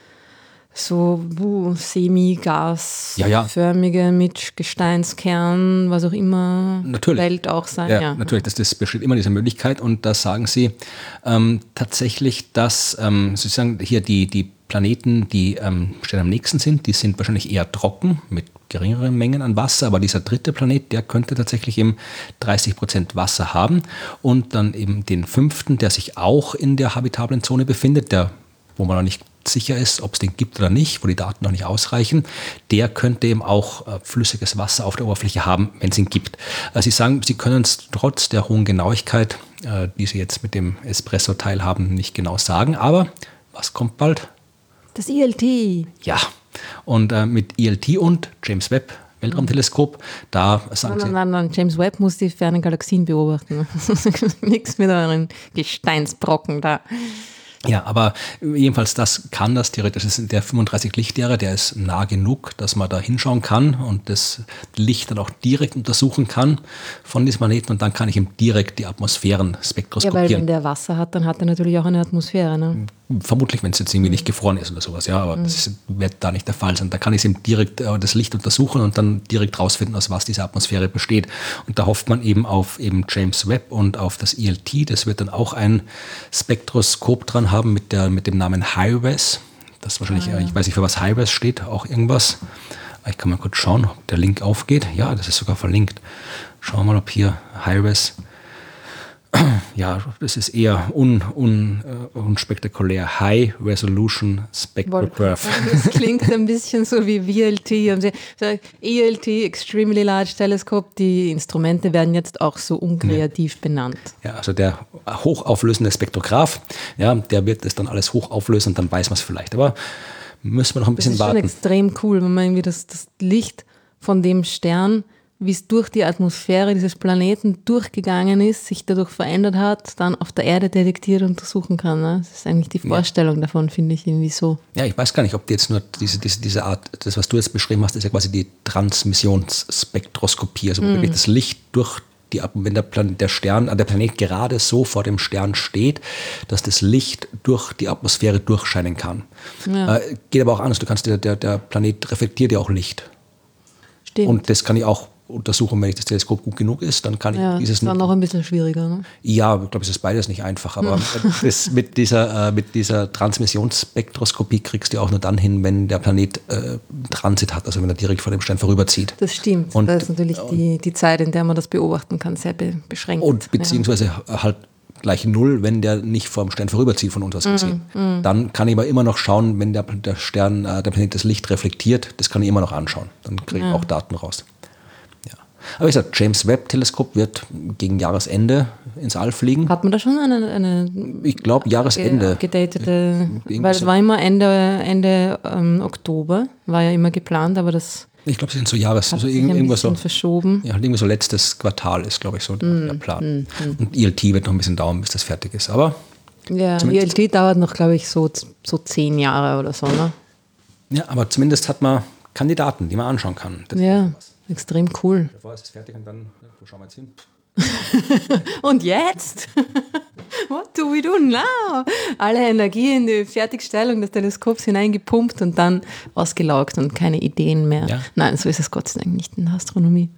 so uh, semi-gasförmige ja, ja. mit Gesteinskern, was auch immer, natürlich. Welt auch sein? Ja, ja, natürlich, das, das besteht immer diese Möglichkeit und da sagen sie ähm, tatsächlich, dass ähm, sozusagen hier die, die Planeten, die ähm, am nächsten sind, die sind wahrscheinlich eher trocken mit geringeren Mengen an Wasser, aber dieser dritte Planet, der könnte tatsächlich eben 30 Prozent Wasser haben und dann eben den fünften, der sich auch in der habitablen Zone befindet, der, wo man noch nicht sicher ist, ob es den gibt oder nicht, wo die Daten noch nicht ausreichen, der könnte eben auch äh, flüssiges Wasser auf der Oberfläche haben, wenn es ihn gibt. Also Sie sagen, Sie können es trotz der hohen Genauigkeit, äh, die Sie jetzt mit dem Espresso-Teil haben, nicht genau sagen, aber was kommt bald? Das ILT. Ja, und äh, mit ILT und James Webb Weltraumteleskop, da sagen nein, nein, nein, James Webb muss die fernen Galaxien beobachten. *laughs* Nichts mit euren Gesteinsbrocken da. Ja, aber jedenfalls das kann das theoretisch. Das ist der 35 Lichtjahre, der ist nah genug, dass man da hinschauen kann und das Licht dann auch direkt untersuchen kann von diesem Planeten und dann kann ich ihm direkt die Atmosphären spektroskopieren. Ja, weil wenn der Wasser hat, dann hat er natürlich auch eine Atmosphäre. Ne? Vermutlich, wenn es jetzt irgendwie nicht gefroren ist oder sowas, ja, aber mhm. das wird da nicht der Fall sein. Da kann ich ihm direkt äh, das Licht untersuchen und dann direkt rausfinden, aus was diese Atmosphäre besteht. Und da hofft man eben auf eben James Webb und auf das ELT. Das wird dann auch ein Spektroskop dran haben mit, der, mit dem Namen HIRES. Das wahrscheinlich, ah, ja. ich weiß nicht, für was HIRES steht, auch irgendwas. Ich kann mal kurz schauen, ob der Link aufgeht. Ja, das ist sogar verlinkt. Schauen wir mal, ob hier HIRES *clears throat* ja, das ist eher un, un, uh, unspektakulär. High Resolution Spectrograph. *laughs* Das klingt ein bisschen so wie VLT. ELT, Extremely Large Telescope. Die Instrumente werden jetzt auch so unkreativ ja. benannt. Ja, also der hochauflösende Spektrograph, ja, der wird das dann alles hochauflösen und dann weiß man es vielleicht. Aber müssen wir noch ein bisschen warten. Das ist schon extrem cool, wenn man irgendwie das, das Licht von dem Stern wie es durch die Atmosphäre dieses Planeten durchgegangen ist, sich dadurch verändert hat, dann auf der Erde detektiert und untersuchen kann. Ne? Das ist eigentlich die Vorstellung ja. davon, finde ich irgendwie so. Ja, ich weiß gar nicht, ob die jetzt nur diese, diese, diese Art, das, was du jetzt beschrieben hast, ist ja quasi die Transmissionsspektroskopie, also mm. wirklich das Licht durch die, wenn der, Plan, der Stern, der Planet gerade so vor dem Stern steht, dass das Licht durch die Atmosphäre durchscheinen kann. Ja. Äh, geht aber auch anders. Du kannst, der, der, der Planet reflektiert ja auch Licht. Stimmt. Und das kann ich auch untersuchen, wenn ich das Teleskop gut genug ist, dann kann ich ja, dieses. Das war noch ein bisschen schwieriger, ne? Ja, ich glaube, es ist beides nicht einfach. Aber *laughs* das mit dieser, äh, mit dieser Transmissionsspektroskopie kriegst du auch nur dann hin, wenn der Planet äh, Transit hat, also wenn er direkt vor dem Stern vorüberzieht. Das stimmt. Und, das ist natürlich die, die Zeit, in der man das beobachten kann, sehr be beschränkt. Und beziehungsweise ja. halt gleich null, wenn der nicht vor dem Stern vorüberzieht, von uns aus gesehen. Mm, mm. Dann kann ich aber immer noch schauen, wenn der, der Stern, äh, der Planet das Licht reflektiert, das kann ich immer noch anschauen. Dann kriege ich ja. auch Daten raus. Aber ich sage, James Webb Teleskop wird gegen Jahresende ins All fliegen. Hat man da schon eine, eine ich glaube Jahresende gedatete, weil es war immer Ende, Ende ähm, Oktober, war ja immer geplant, aber das Ich glaube, sie sind so Jahres, Hat so sich irgend- ein irgendwas so. verschoben. Ja, irgendwie so letztes Quartal ist, glaube ich, so der, Mm, der Plan. Und ELT wird noch ein bisschen dauern, bis das fertig ist. Aber Ja, Zumindest- ELT dauert noch, glaube ich, so, so zehn Jahre oder so, ne? ja, aber zumindest hat man Kandidaten, die man anschauen kann. Das Ja, extrem cool. Davor ist es fertig und dann, wo schauen wir jetzt hin? *laughs* Und jetzt? *laughs* What do we do now? Alle Energie in die Fertigstellung des Teleskops hineingepumpt und dann ausgelaugt und keine Ideen mehr. Ja. Nein, so ist es Gott sei Dank nicht in der Astronomie.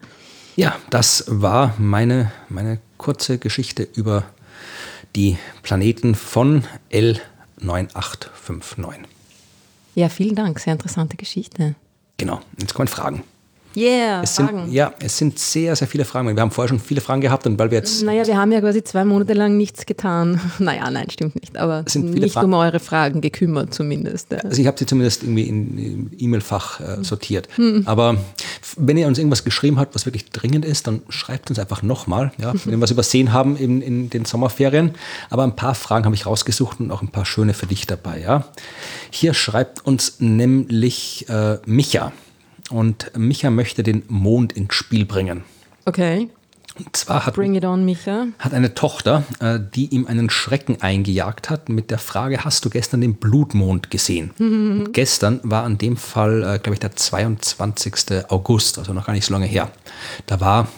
Ja, das war meine, meine kurze Geschichte über die Planeten von L9859. Ja, vielen Dank, sehr interessante Geschichte. Genau, jetzt kommen Fragen. Yeah, Es sind, Fragen. ja, es sind sehr, sehr viele Fragen. Wir haben vorher schon viele Fragen gehabt und weil wir jetzt Naja, wir haben ja quasi zwei Monate lang nichts getan. *laughs* Naja, nein, stimmt nicht. Aber sind nicht Fra- um eure Fragen gekümmert zumindest. Ja. Also ich habe sie zumindest irgendwie in, im E-Mail-Fach äh, sortiert. Hm. Aber wenn ihr uns irgendwas geschrieben habt, was wirklich dringend ist, dann schreibt uns einfach nochmal, ja, *laughs* wenn wir was übersehen haben in, in den Sommerferien. Aber ein paar Fragen habe ich rausgesucht und auch ein paar schöne für dich dabei. Ja. Hier schreibt uns nämlich äh, Micha. Und Micha möchte den Mond ins Spiel bringen. Okay, Und zwar hat bring it on, Micha. hat eine Tochter, äh, die ihm einen Schrecken eingejagt hat mit der Frage, hast du gestern den Blutmond gesehen? *laughs* Und gestern war an dem Fall, äh, glaube ich, der 22. August, also noch gar nicht so lange her. Da war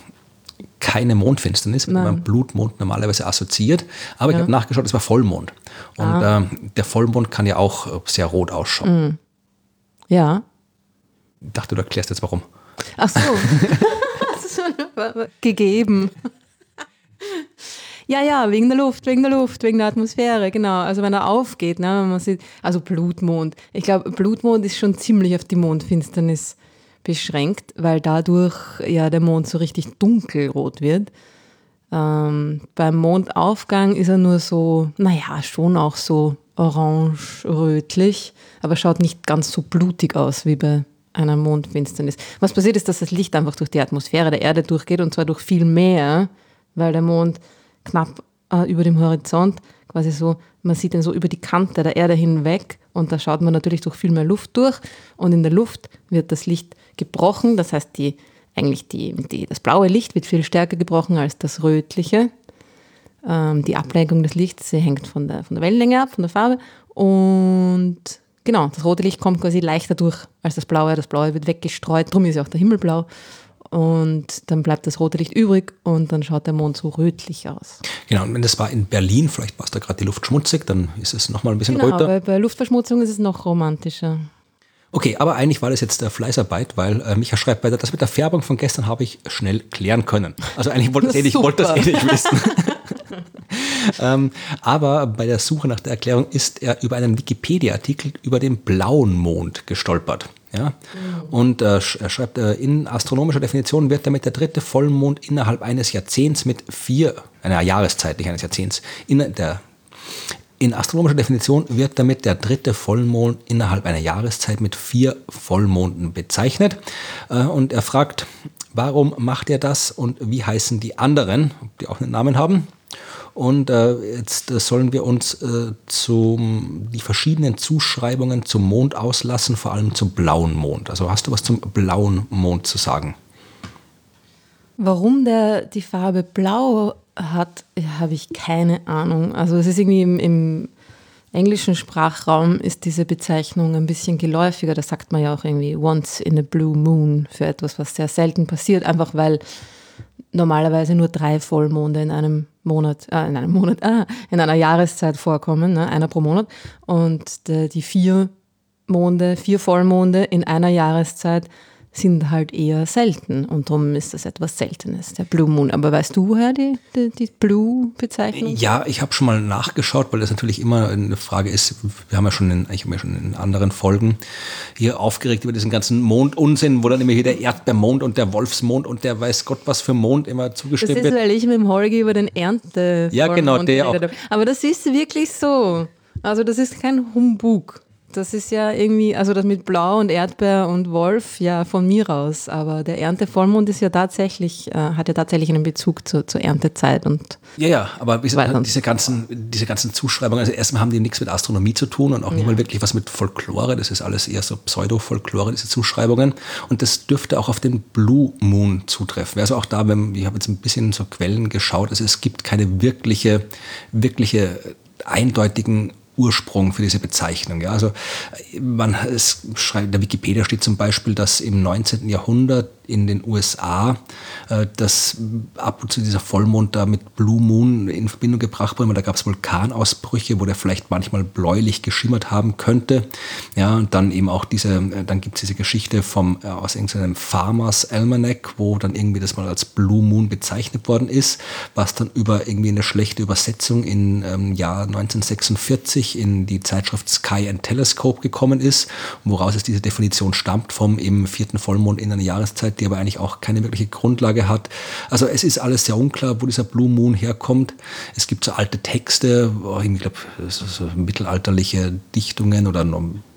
keine Mondfinsternis, mit man Blutmond normalerweise assoziiert, aber ich habe nachgeschaut, es war Vollmond. Und ähm, der Vollmond kann ja auch äh, sehr rot ausschauen. Ja. Ich dachte, du erklärst jetzt warum. Ach so. *laughs* Gegeben. Ja, ja, wegen der Luft, wegen der Luft, wegen der Atmosphäre, genau. Also wenn er aufgeht, ne, wenn man sieht, also Blutmond. Ich glaube, Blutmond ist schon ziemlich auf die Mondfinsternis beschränkt, weil dadurch ja der Mond so richtig dunkelrot wird. Ähm, beim Mondaufgang ist er nur so, naja, schon auch so orange-rötlich, aber schaut nicht ganz so blutig aus wie bei einer Mondfinsternis. Was passiert ist, dass das Licht einfach durch die Atmosphäre der Erde durchgeht und zwar durch viel mehr, weil der Mond knapp äh, über dem Horizont quasi so, man sieht ihn so über die Kante der Erde hinweg und da schaut man natürlich durch viel mehr Luft durch und in der Luft wird das Licht gebrochen, das heißt die eigentlich die, die, das blaue Licht wird viel stärker gebrochen als das rötliche. Ähm, die Ablenkung des Lichts sie hängt von der, von der Wellenlänge ab, von der Farbe. Und genau, das rote Licht kommt quasi leichter durch als das blaue. Das blaue wird weggestreut, darum ist ja auch der Himmel blau. Und dann bleibt das rote Licht übrig und dann schaut der Mond so rötlich aus. Genau, und wenn das war in Berlin, vielleicht war es da gerade die Luft schmutzig, dann ist es nochmal ein bisschen Genau, röter. bei, bei Luftverschmutzung ist es noch romantischer. Okay, aber eigentlich war das jetzt der Fleißarbeit, weil äh, Micha schreibt weiter, das mit der Färbung von gestern habe ich schnell klären können. Also eigentlich wollte ich eh, *laughs* wollte das eh nicht wissen. *laughs* *laughs* ähm, aber bei der Suche nach der Erklärung ist er über einen Wikipedia-Artikel über den blauen Mond gestolpert. Ja? Und äh, er schreibt, äh, in astronomischer Definition wird damit der dritte Vollmond innerhalb eines Jahrzehnts mit vier, einer Jahreszeit, nicht eines Jahrzehnts, in der in astronomischer Definition wird damit der dritte Vollmond innerhalb einer Jahreszeit mit vier Vollmonden bezeichnet. Äh, Und er fragt, warum macht er das und wie heißen die anderen, die auch einen Namen haben? Und äh, jetzt äh, sollen wir uns äh, zum, die verschiedenen Zuschreibungen zum Mond auslassen, vor allem zum blauen Mond. Also hast du was zum blauen Mond zu sagen? Warum der die Farbe blau hat, habe ich keine Ahnung. Also es ist irgendwie im, im englischen Sprachraum ist diese Bezeichnung ein bisschen geläufiger. Da sagt man ja auch irgendwie once in a blue moon für etwas, was sehr selten passiert, einfach weil normalerweise nur drei Vollmonde in einem Monat, äh, in einem Monat, ah, *laughs* in einer Jahreszeit vorkommen, ne, einer pro Monat. Und die, die vier Monde, vier Vollmonde in einer Jahreszeit sind halt eher selten und darum ist das etwas Seltenes, der Blue Moon. Aber weißt du, woher die, die, die Blue-Bezeichnung? Ja, ich habe schon mal nachgeschaut, weil das natürlich immer eine Frage ist. Wir haben ja schon in, ich habe ja schon in anderen Folgen hier aufgeregt über diesen ganzen Mondunsinn, wo dann immer hier der Erdbeermond und der Wolfsmond und der weiß Gott was für Mond immer Das zugeschrieben ist, wird. weil ich mit dem Holgi über den Ernte Ja, genau, der habe. Aber das ist wirklich so. Also das ist kein Humbug. Das ist ja irgendwie, also das mit Blau und Erdbeer und Wolf, ja, von mir aus. Aber der Erntevollmond ist ja tatsächlich, äh, hat ja tatsächlich einen Bezug zu, zur Erntezeit und. Ja, ja, aber diese ganzen, diese ganzen Zuschreibungen, also erstmal haben die nichts mit Astronomie zu tun und auch nicht ja. mal wirklich was mit Folklore. Das ist alles eher so Pseudo-Folklore, diese Zuschreibungen. Und das dürfte auch auf den Blue Moon zutreffen. Also auch da, wenn, ich habe jetzt ein bisschen so Quellen geschaut, also es gibt keine wirkliche, wirkliche eindeutigen Ursprung für diese Bezeichnung. Ja, also man es schreibt, in der Wikipedia steht zum Beispiel, dass im 19. Jahrhundert in den USA, äh, dass ab und zu dieser Vollmond da mit Blue Moon in Verbindung gebracht wurde. Da gab es Vulkanausbrüche, wo der vielleicht manchmal bläulich geschimmert haben könnte. Ja, und dann eben auch diese, äh, dann gibt es diese Geschichte vom, äh, aus irgendeinem Farmers Almanac, wo dann irgendwie das mal als Blue Moon bezeichnet worden ist, was dann über irgendwie eine schlechte Übersetzung im ähm, Jahr 1946 in die Zeitschrift Sky and Telescope gekommen ist, woraus es diese Definition stammt vom im vierten Vollmond in einer Jahreszeit, die aber eigentlich auch keine wirkliche Grundlage hat. Also es ist alles sehr unklar, wo dieser Blue Moon herkommt. Es gibt so alte Texte, ich glaube, so, mittelalterliche Dichtungen oder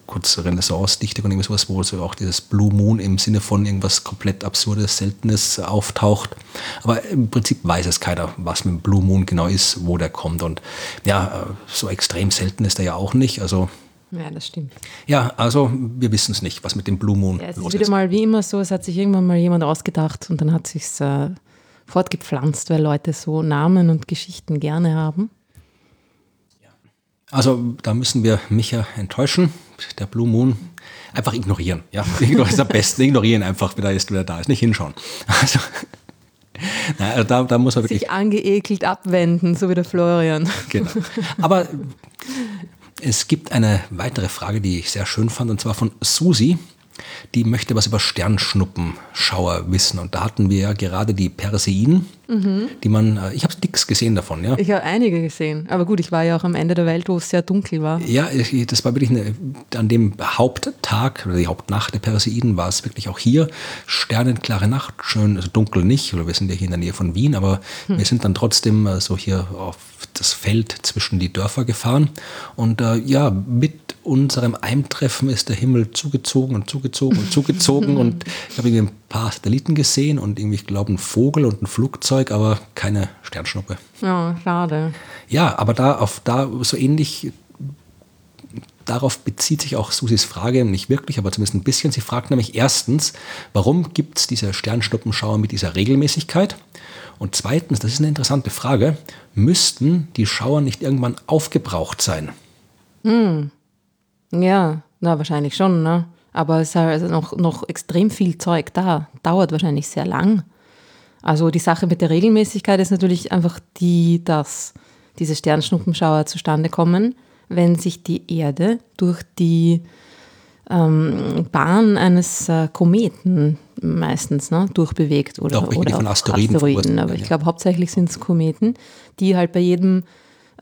kurze Renaissance-Dichtung und irgendwas, sowas, wo so auch dieses Blue Moon im Sinne von irgendwas komplett Absurdes, Seltenes auftaucht. Aber im Prinzip weiß es keiner, was mit dem Blue Moon genau ist, wo der kommt. Und ja, so extrem selten ist er ja auch nicht. Also ja, das stimmt. Ja, also wir wissen es nicht, was mit dem Blue Moon ja, es los ist. wieder mal wie immer so, es hat sich irgendwann mal jemand ausgedacht und dann hat sich äh, fortgepflanzt, weil Leute so Namen und Geschichten gerne haben. Also da müssen wir Micha enttäuschen. Der Blue Moon einfach ignorieren. Ja, *laughs* das ist am besten. Ignorieren einfach, wenn er jetzt wieder da ist. Nicht hinschauen. *laughs* Also, na, also da, da muss man wirklich. Sich angeekelt abwenden, so wie der Florian. Genau. Aber *laughs* es gibt eine weitere Frage, die ich sehr schön fand, und zwar von Susi. Die möchte was über Sternschnuppenschauer wissen. Und da hatten wir ja gerade die Perseiden, mhm. die man, äh, ich habe nichts gesehen davon. Ja. Ich habe einige gesehen. Aber gut, ich war ja auch am Ende der Welt, wo es sehr dunkel war. Ja, das war wirklich eine, an dem Haupttag oder die Hauptnacht der Perseiden war es wirklich auch hier. Sternenklare Nacht, schön, also dunkel nicht, oder wir sind ja hier in der Nähe von Wien, aber hm. wir sind dann trotzdem äh, so hier auf das Feld zwischen die Dörfer gefahren. Und äh, ja, mit unserem Eintreffen ist der Himmel zugezogen und zugezogen und zugezogen. *laughs* und ich habe irgendwie paar Satelliten gesehen und irgendwie, ich glaube, ein Vogel und ein Flugzeug, aber keine Sternschnuppe. Ja, schade. Ja, aber da auf da so ähnlich darauf bezieht sich auch Susis Frage nicht wirklich, aber zumindest ein bisschen. Sie fragt nämlich erstens, warum gibt es diese Sternschnuppenschauer mit dieser Regelmäßigkeit? Und zweitens, das ist eine interessante Frage, müssten die Schauer nicht irgendwann aufgebraucht sein? Hm. Ja, na wahrscheinlich schon, ne? Aber es ist halt also noch, noch extrem viel Zeug da. Dauert wahrscheinlich sehr lang. Also die Sache mit der Regelmäßigkeit ist natürlich einfach die, dass diese Sternschnuppenschauer zustande kommen, wenn sich die Erde durch die ähm, Bahn eines äh, Kometen meistens ne, durchbewegt oder, auch oder von Asteroiden. Asteroiden aber ich glaube hauptsächlich sind es Kometen, die halt bei jedem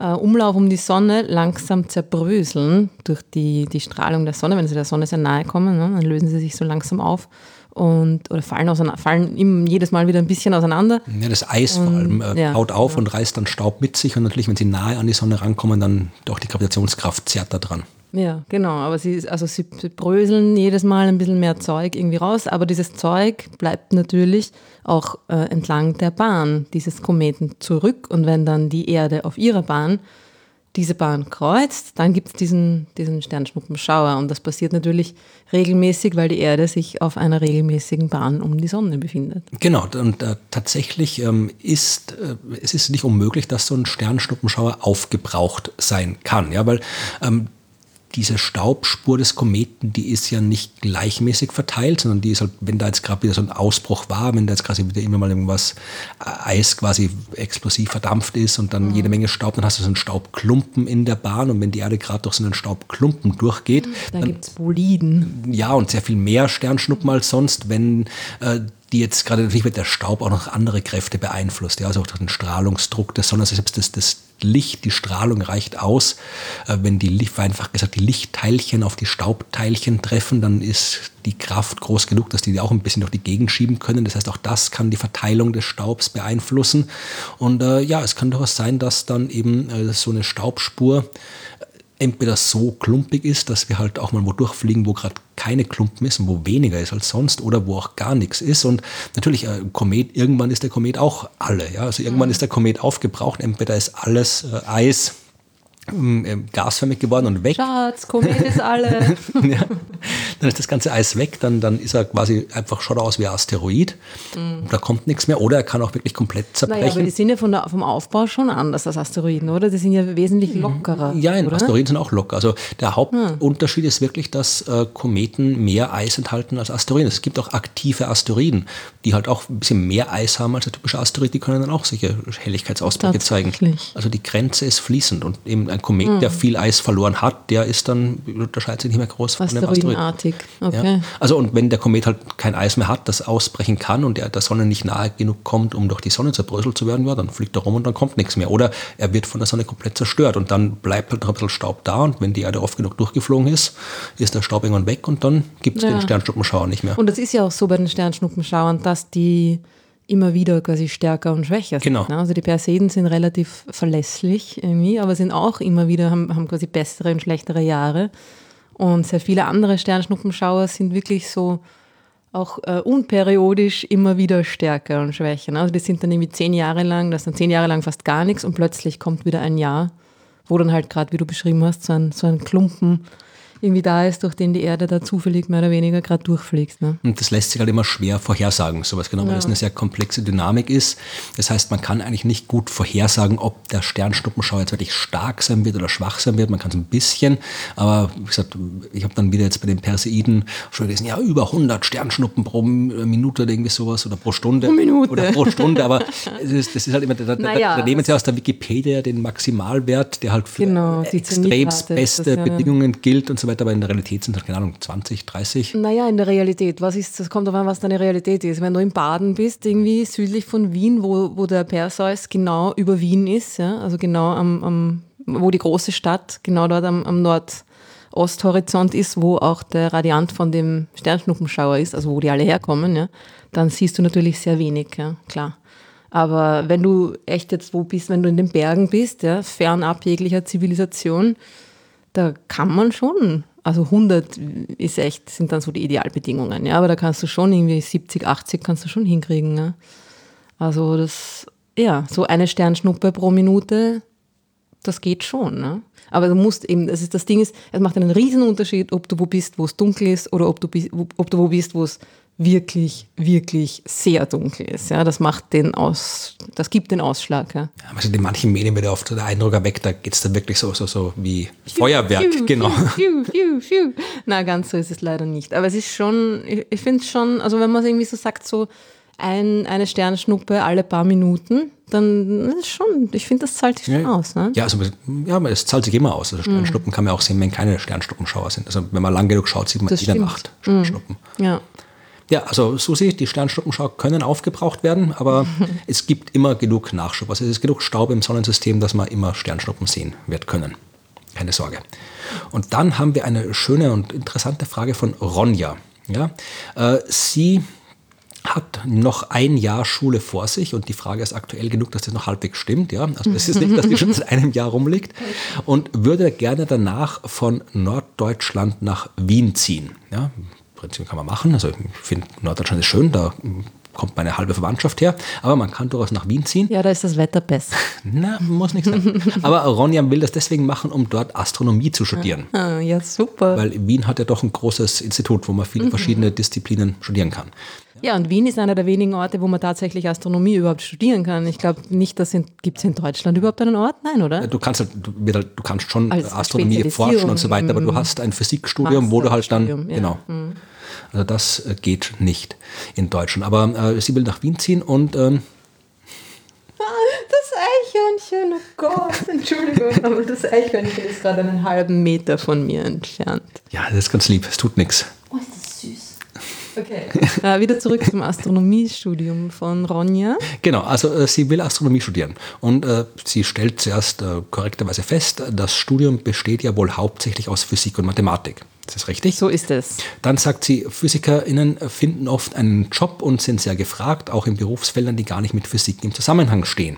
Umlauf um die Sonne langsam zerbröseln durch die, die Strahlung der Sonne. Wenn sie der Sonne sehr nahe kommen, ne, dann lösen sie sich so langsam auf und oder fallen, auseinander, fallen jedes Mal wieder ein bisschen auseinander. Ja, das Eis und, vor allem äh, ja, haut auf ja. und reißt dann Staub mit sich und natürlich, wenn sie nahe an die Sonne rankommen, dann doch die Gravitationskraft zerrt da dran. Ja, genau. Aber sie, also sie bröseln jedes Mal ein bisschen mehr Zeug irgendwie raus, aber dieses Zeug bleibt natürlich auch äh, entlang der Bahn dieses Kometen zurück. Und wenn dann die Erde auf ihrer Bahn diese Bahn kreuzt, dann gibt es diesen, diesen Sternschnuppenschauer. Und das passiert natürlich regelmäßig, weil die Erde sich auf einer regelmäßigen Bahn um die Sonne befindet. Genau, und äh, tatsächlich ähm, ist äh, es ist nicht unmöglich, dass so ein Sternschnuppenschauer aufgebraucht sein kann. Ja, weil ähm, diese Staubspur des Kometen, die ist ja nicht gleichmäßig verteilt, sondern die ist halt, wenn da jetzt gerade wieder so ein Ausbruch war, wenn da jetzt quasi wieder immer mal irgendwas äh, Eis quasi explosiv verdampft ist und dann mhm. jede Menge Staub, dann hast du so einen Staubklumpen in der Bahn und wenn die Erde gerade durch so einen Staubklumpen durchgeht, da gibt es Boliden. Ja, und sehr viel mehr Sternschnuppen als sonst, wenn äh, die jetzt gerade natürlich wird der Staub auch noch andere Kräfte beeinflusst, ja, also auch den Strahlungsdruck des Sonne, also selbst das, das Licht, die Strahlung reicht aus. Äh, wenn die Licht, einfach gesagt, die Lichtteilchen auf die Staubteilchen treffen, dann ist die Kraft groß genug, dass die, die auch ein bisschen durch die Gegend schieben können. Das heißt, auch das kann die Verteilung des Staubs beeinflussen. Und äh, ja, es kann durchaus sein, dass dann eben äh, so eine Staubspur entweder so klumpig ist, dass wir halt auch mal wo durchfliegen, wo gerade keine Klumpen ist und wo weniger ist als sonst oder wo auch gar nichts ist. Und natürlich, äh, Komet, irgendwann ist der Komet auch alle. Ja? Also irgendwann mhm. ist der Komet aufgebraucht, entweder ist alles äh, Eis gasförmig geworden und weg. Schatz, Komet *laughs* ist alle. ja. Dann ist das ganze Eis weg, dann, dann ist er quasi einfach, schaut aus wie ein Asteroid. Mhm. Da kommt nichts mehr. Oder er kann auch wirklich komplett zerbrechen. Naja, aber die sind ja von der, vom Aufbau schon anders als Asteroiden, oder? Die sind ja wesentlich mhm. lockerer. Ja, oder? Asteroiden sind auch locker. Also der Hauptunterschied mhm. ist wirklich, dass äh, Kometen mehr Eis enthalten als Asteroiden. Es gibt auch aktive Asteroiden, die halt auch ein bisschen mehr Eis haben als der typische Asteroid. Die können dann auch solche Helligkeitsausbrüche zeigen. Also die Grenze ist fließend und eben ein Komet, mhm. der viel Eis verloren hat, der ist dann, unterscheidet sich nicht mehr groß von einem Asteroidenartig. Okay. Ja. Also und wenn der Komet halt kein Eis mehr hat, das ausbrechen kann und der der Sonne nicht nahe genug kommt, um durch die Sonne zerbröselt zu werden, ja, dann fliegt er rum und dann kommt nichts mehr. Oder er wird von der Sonne komplett zerstört und dann bleibt halt noch ein bisschen Staub da und wenn die Erde oft genug durchgeflogen ist, ist der Staub irgendwann weg und dann gibt es ja. den Sternschnuppenschauer nicht mehr. Und das ist ja auch so bei den Sternschnuppenschauern, dass die immer wieder quasi stärker und schwächer sind. Genau. Ne? Also die Perseiden sind relativ verlässlich irgendwie, aber sind auch immer wieder, haben, haben quasi bessere und schlechtere Jahre. Und sehr viele andere Sternschnuppenschauer sind wirklich so auch äh, unperiodisch immer wieder stärker und schwächer. Ne? Also die sind dann irgendwie zehn Jahre lang, das ist dann zehn Jahre lang fast gar nichts und plötzlich kommt wieder ein Jahr, wo dann halt gerade, wie du beschrieben hast, so ein, so ein Klumpen irgendwie da ist, durch den die Erde da zufällig mehr oder weniger gerade durchfliegt. Ne? Und das lässt sich halt immer schwer vorhersagen, sowas genau, weil ja. das eine sehr komplexe Dynamik ist. Das heißt, man kann eigentlich nicht gut vorhersagen, ob der Sternschnuppenschau jetzt wirklich stark sein wird oder schwach sein wird. Man kann es ein bisschen, aber wie gesagt, ich habe dann wieder jetzt bei den Perseiden schon gelesen, ja, über 100 Sternschnuppen pro Minute oder irgendwie sowas oder pro Stunde. Pro Minute. Oder pro Stunde, aber das ist, das ist halt immer, da, naja, da nehmen sie aus der Wikipedia den Maximalwert, der halt für genau, extremst beste Bedingungen gilt und so weiter weiter, aber in der Realität sind es, keine Ahnung, 20, 30. Naja, in der Realität. Was ist, das kommt darauf an, was deine Realität ist. Wenn du in Baden bist, irgendwie südlich von Wien, wo, wo der Perseus genau über Wien ist, ja, also genau am, am, wo die große Stadt, genau dort am, am Nordosthorizont ist, wo auch der Radiant von dem Sternschnuppenschauer ist, also wo die alle herkommen, ja, dann siehst du natürlich sehr wenig, ja, klar. Aber wenn du echt jetzt wo bist, wenn du in den Bergen bist, ja, fernab jeglicher Zivilisation, da kann man schon, also 100 ist echt, sind dann so die Idealbedingungen, ja, aber da kannst du schon irgendwie 70, 80 kannst du schon hinkriegen. Ne? Also das, ja, so eine Sternschnuppe pro Minute, das geht schon. Ne? Aber du musst eben, das, ist, das Ding ist, es macht einen riesen Unterschied, ob du wo bist, wo es dunkel ist oder ob du, ob du wo bist, wo es wirklich, wirklich sehr dunkel ist. Ja, das macht den aus, das gibt den Ausschlag. Ja. Also in manchen Medien wird oft der Eindruck erweckt, da geht es dann wirklich so, so, so wie Feuerwerk, pfiuh, genau. Pfiuh. Na, ganz so ist es leider nicht. Aber es ist schon, ich, ich finde es schon, also wenn man es irgendwie so sagt, so ein, eine Sternschnuppe alle paar Minuten, dann ist schon, ich finde, das zahlt sich schon ja. aus. Ne? Ja, also ja, es zahlt sich immer aus. Also Sternschnuppen mhm. kann man auch sehen, wenn keine Sternschnuppenschauer sind. Also wenn man lang genug schaut, sieht man das jede Nacht Sternschnuppen. Mhm. Ja. Ja, also Susi, die Sternschnuppenschau können aufgebraucht werden, aber *laughs* es gibt immer genug Nachschub. Also es ist genug Staub im Sonnensystem, dass man immer Sternschnuppen sehen wird können. Keine Sorge. Und dann haben wir eine schöne und interessante Frage von Ronja. Ja, äh, sie hat noch ein Jahr Schule vor sich und die Frage ist aktuell genug, dass das noch halbwegs stimmt. Ja? Also es ist nicht, dass die schon seit einem Jahr rumliegt *laughs* und würde gerne danach von Norddeutschland nach Wien ziehen. Ja? Prinzip kann man machen. Also ich finde Norddeutschland ist schön, da kommt meine halbe Verwandtschaft her, aber man kann durchaus nach Wien ziehen. Ja, da ist das Wetter besser. *laughs* Na, muss nicht sein. aber Ronja will das deswegen machen, um dort Astronomie zu studieren. Ah, ja, super. Weil Wien hat ja doch ein großes Institut, wo man viele mhm. verschiedene Disziplinen studieren kann. Ja, und Wien ist einer der wenigen Orte, wo man tatsächlich Astronomie überhaupt studieren kann. Ich glaube nicht, dass gibt es in Deutschland überhaupt einen Ort? Nein, oder? Du kannst halt, du, du kannst schon Als Astronomie forschen und so weiter, aber du hast ein Physikstudium, wo du halt dann, ja. genau. Mhm. Also das äh, geht nicht in Deutschland. Aber äh, sie will nach Wien ziehen und ähm, das Eichhörnchen, oh Gott, *laughs* Entschuldigung, aber das Eichhörnchen ist gerade einen halben Meter von mir entfernt. Ja, das ist ganz lieb, es tut nichts. Oh, ist das süß. Okay. *laughs* Äh, wieder zurück zum Astronomiestudium von Ronja. Genau, also äh, sie will Astronomie studieren und äh, sie stellt zuerst äh, korrekterweise fest, das Studium besteht ja wohl hauptsächlich aus Physik und Mathematik. Ist das richtig? So ist es. Dann sagt sie, PhysikerInnen finden oft einen Job und sind sehr gefragt, auch in Berufsfeldern, die gar nicht mit Physik im Zusammenhang stehen.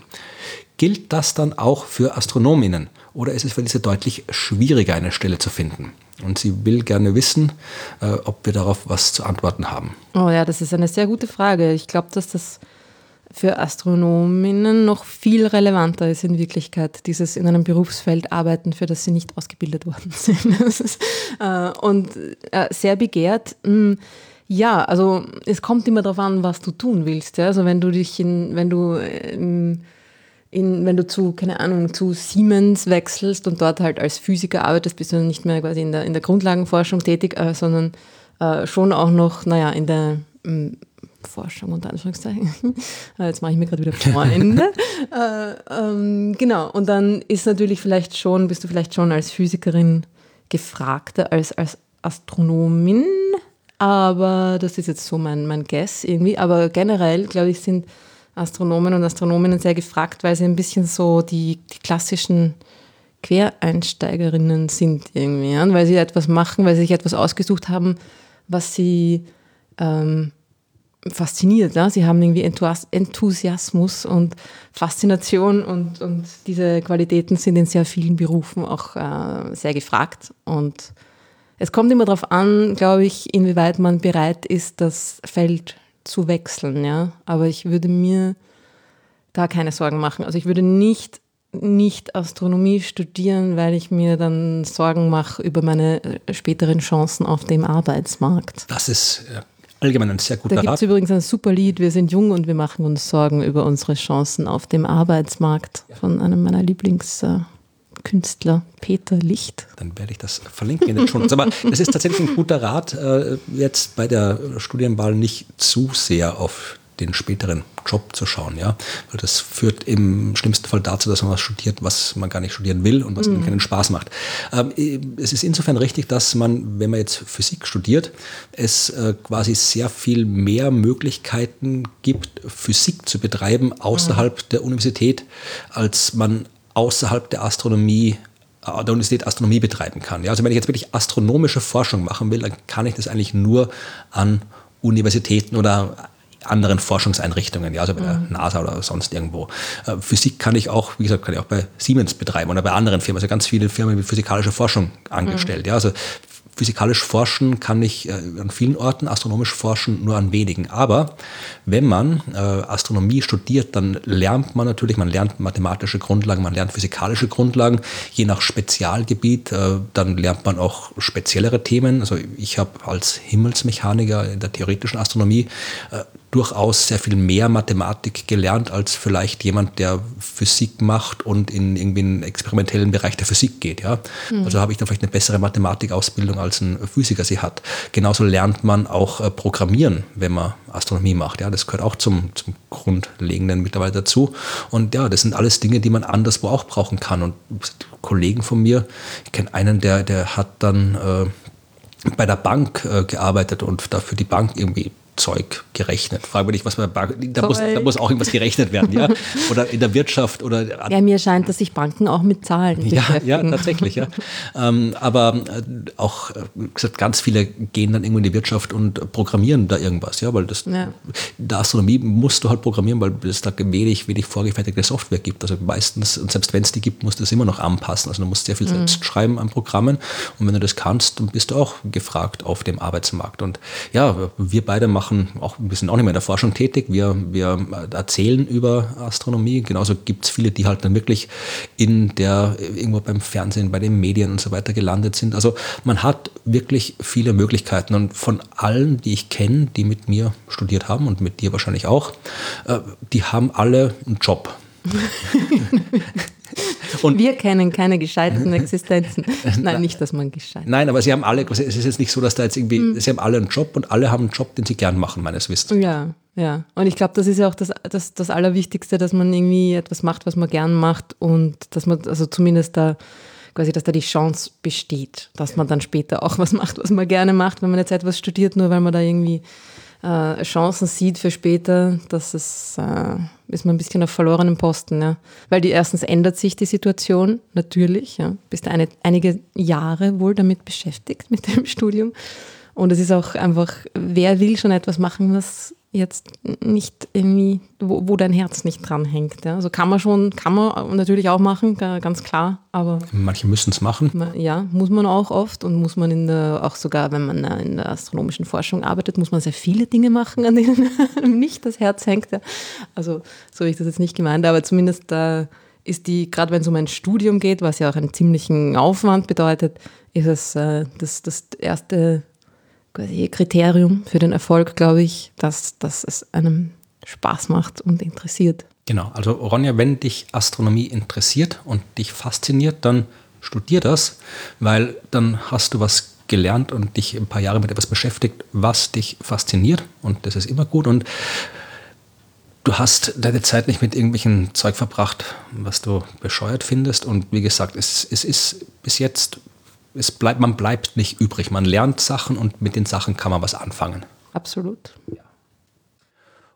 Gilt das dann auch für Astronominnen oder ist es für diese deutlich schwieriger, eine Stelle zu finden? Und sie will gerne wissen, äh, ob wir darauf was zu antworten haben. Oh ja, das ist eine sehr gute Frage. Ich glaube, dass das für Astronominnen noch viel relevanter ist in Wirklichkeit, dieses in einem Berufsfeld arbeiten, für das sie nicht ausgebildet worden *laughs* sind. Äh, und äh, sehr begehrt. Hm, ja, also es kommt immer darauf an, was du tun willst. Also wenn du dich in, wenn du ähm, in, wenn du zu, keine Ahnung, zu Siemens wechselst und dort halt als Physiker arbeitest, bist du nicht mehr quasi in der, in der Grundlagenforschung tätig, äh, sondern schon auch noch, naja, in der ähm, Forschung unter Anführungszeichen. *laughs* Jetzt mache ich mir gerade wieder Freunde. *laughs* äh, ähm, genau, und dann ist natürlich vielleicht schon, bist du vielleicht schon als Physikerin gefragter als als Astronomin, aber das ist jetzt so mein, mein Guess irgendwie. Aber generell, glaube ich, sind Astronomen und Astronominnen sehr gefragt, weil sie ein bisschen so die, die klassischen Quereinsteigerinnen sind irgendwie, ja? weil sie etwas machen, weil sie sich etwas ausgesucht haben, was sie ähm, fasziniert. Ja? Sie haben irgendwie Enthusiasmus und Faszination und, und diese Qualitäten sind in sehr vielen Berufen auch äh, sehr gefragt. Und es kommt immer darauf an, glaube ich, inwieweit man bereit ist, das Feld zu wechseln, ja. Aber ich würde mir da keine Sorgen machen. Also ich würde nicht nicht Astronomie studieren, weil ich mir dann Sorgen mache über meine äh, späteren Chancen auf dem Arbeitsmarkt. Das ist allgemein ein sehr guter Da gibt es übrigens ein super Lied, wir sind jung und wir machen uns Sorgen über unsere Chancen auf dem Arbeitsmarkt von einem meiner Lieblings- äh, Künstler Peter Licht. Dann werde ich das verlinken in den Shownotes. Aber es ist tatsächlich ein guter Rat, äh, jetzt bei der Studienwahl nicht zu sehr auf den späteren Job zu schauen, ja, weil das führt im schlimmsten Fall dazu, dass man was studiert, was man gar nicht studieren will und was mhm. keinen Spaß macht. Ähm, es ist insofern richtig, dass man, wenn man jetzt Physik studiert, es äh, quasi sehr viel mehr Möglichkeiten gibt, Physik zu betreiben außerhalb mhm. der Universität, als man außerhalb der Astronomie äh, der Universität Astronomie betreiben kann. Ja, also wenn ich jetzt wirklich astronomische Forschung machen will, dann kann ich das eigentlich nur an Universitäten oder anderen Forschungseinrichtungen, ja, also bei der mhm. NASA oder sonst irgendwo. Äh, Physik kann ich auch, wie gesagt, kann ich auch bei Siemens betreiben oder bei anderen Firmen. Also ganz viele Firmen mit physikalischer Forschung angestellt. Mhm. Ja, also physikalisch forschen kann ich äh, an vielen Orten, astronomisch forschen nur an wenigen. Aber wenn man äh, Astronomie studiert, dann lernt man natürlich, man lernt mathematische Grundlagen, man lernt physikalische Grundlagen, je nach Spezialgebiet, äh, dann lernt man auch speziellere Themen. Also ich habe als Himmelsmechaniker in der theoretischen Astronomie durchaus sehr viel mehr Mathematik gelernt als vielleicht jemand, der Physik macht und in irgendwie einen experimentellen Bereich der Physik geht. Ja? Mhm. Also habe ich da vielleicht eine bessere Mathematikausbildung als ein Physiker sie hat. Genauso lernt man auch äh, Programmieren, wenn man Astronomie macht. Ja? Das gehört auch zum, zum Grundlegenden mittlerweile dazu. Und ja, das sind alles Dinge, die man anderswo auch brauchen kann. Und Kollegen von mir, ich kenne einen, der, der hat dann äh, bei der Bank äh, gearbeitet und dafür die Bank irgendwie Zeug gerechnet. Frage mich, was man da muss, da muss auch irgendwas gerechnet werden, ja? *laughs* Oder in der Wirtschaft oder. Ja, mir scheint, dass sich Banken auch mit Zahlen ja, ja, tatsächlich, ja. ähm, aber äh, auch äh, gesagt, ganz viele gehen dann irgendwo in die Wirtschaft und programmieren da irgendwas, ja, weil das ja. der Astronomie musst du halt programmieren, weil es da wenig, wenig vorgefertigte Software gibt. Also meistens, und selbst wenn es die gibt, musst du es immer noch anpassen. Also du musst sehr viel mhm. selbst schreiben an Programmen. Und wenn du das kannst, dann bist du auch gefragt auf dem Arbeitsmarkt. Und ja, wir beide machen machen auch, wir sind auch nicht mehr in der Forschung tätig, wir, wir erzählen über Astronomie. Genauso gibt es viele, die halt dann wirklich in der, irgendwo beim Fernsehen, bei den Medien und so weiter gelandet sind. Also man hat wirklich viele Möglichkeiten und von allen, die ich kenne, die mit mir studiert haben und mit dir wahrscheinlich auch, äh, die haben alle einen Job. *laughs* Und wir kennen keine gescheiterten Existenzen. *laughs* Nein, nicht, dass man gescheit Nein, aber sie haben alle, es ist jetzt nicht so, dass da jetzt irgendwie, mhm. sie haben alle einen Job und alle haben einen Job, den sie gern machen, meines Wissens. Ja, ja. Und ich glaube, das ist ja auch das, das, das Allerwichtigste, dass man irgendwie etwas macht, was man gern macht und dass man, also zumindest da quasi, dass da die Chance besteht, dass man dann später auch was macht, was man gerne macht, wenn man jetzt etwas studiert, nur weil man da irgendwie äh, Chancen sieht für später, dass es äh, ist man ein bisschen auf verlorenen Posten, ja. Weil die erstens ändert sich die Situation, natürlich, ja. Bist eine, einige Jahre wohl damit beschäftigt, *laughs* mit dem Studium. Und es ist auch einfach, wer will schon etwas machen, was jetzt nicht irgendwie, wo, wo dein Herz nicht dran hängt. Ja. Also kann man schon, kann man natürlich auch machen, ganz klar, aber. Manche müssen es machen. Ja, muss man auch oft und muss man in der, auch sogar, wenn man in der astronomischen Forschung arbeitet, muss man sehr viele Dinge machen, an denen *laughs* nicht das Herz hängt. Ja. Also so habe ich das jetzt nicht gemeint, aber zumindest da ist die, gerade wenn es um ein Studium geht, was ja auch einen ziemlichen Aufwand bedeutet, ist es äh, das, das erste Kriterium für den Erfolg, glaube ich, dass, dass es einem Spaß macht und interessiert. Genau, also Ronja, wenn dich Astronomie interessiert und dich fasziniert, dann studier das, weil dann hast du was gelernt und dich ein paar Jahre mit etwas beschäftigt, was dich fasziniert und das ist immer gut. Und du hast deine Zeit nicht mit irgendwelchen Zeug verbracht, was du bescheuert findest. Und wie gesagt, es, es ist bis jetzt es bleibt, man bleibt nicht übrig. Man lernt Sachen und mit den Sachen kann man was anfangen. Absolut. Ja.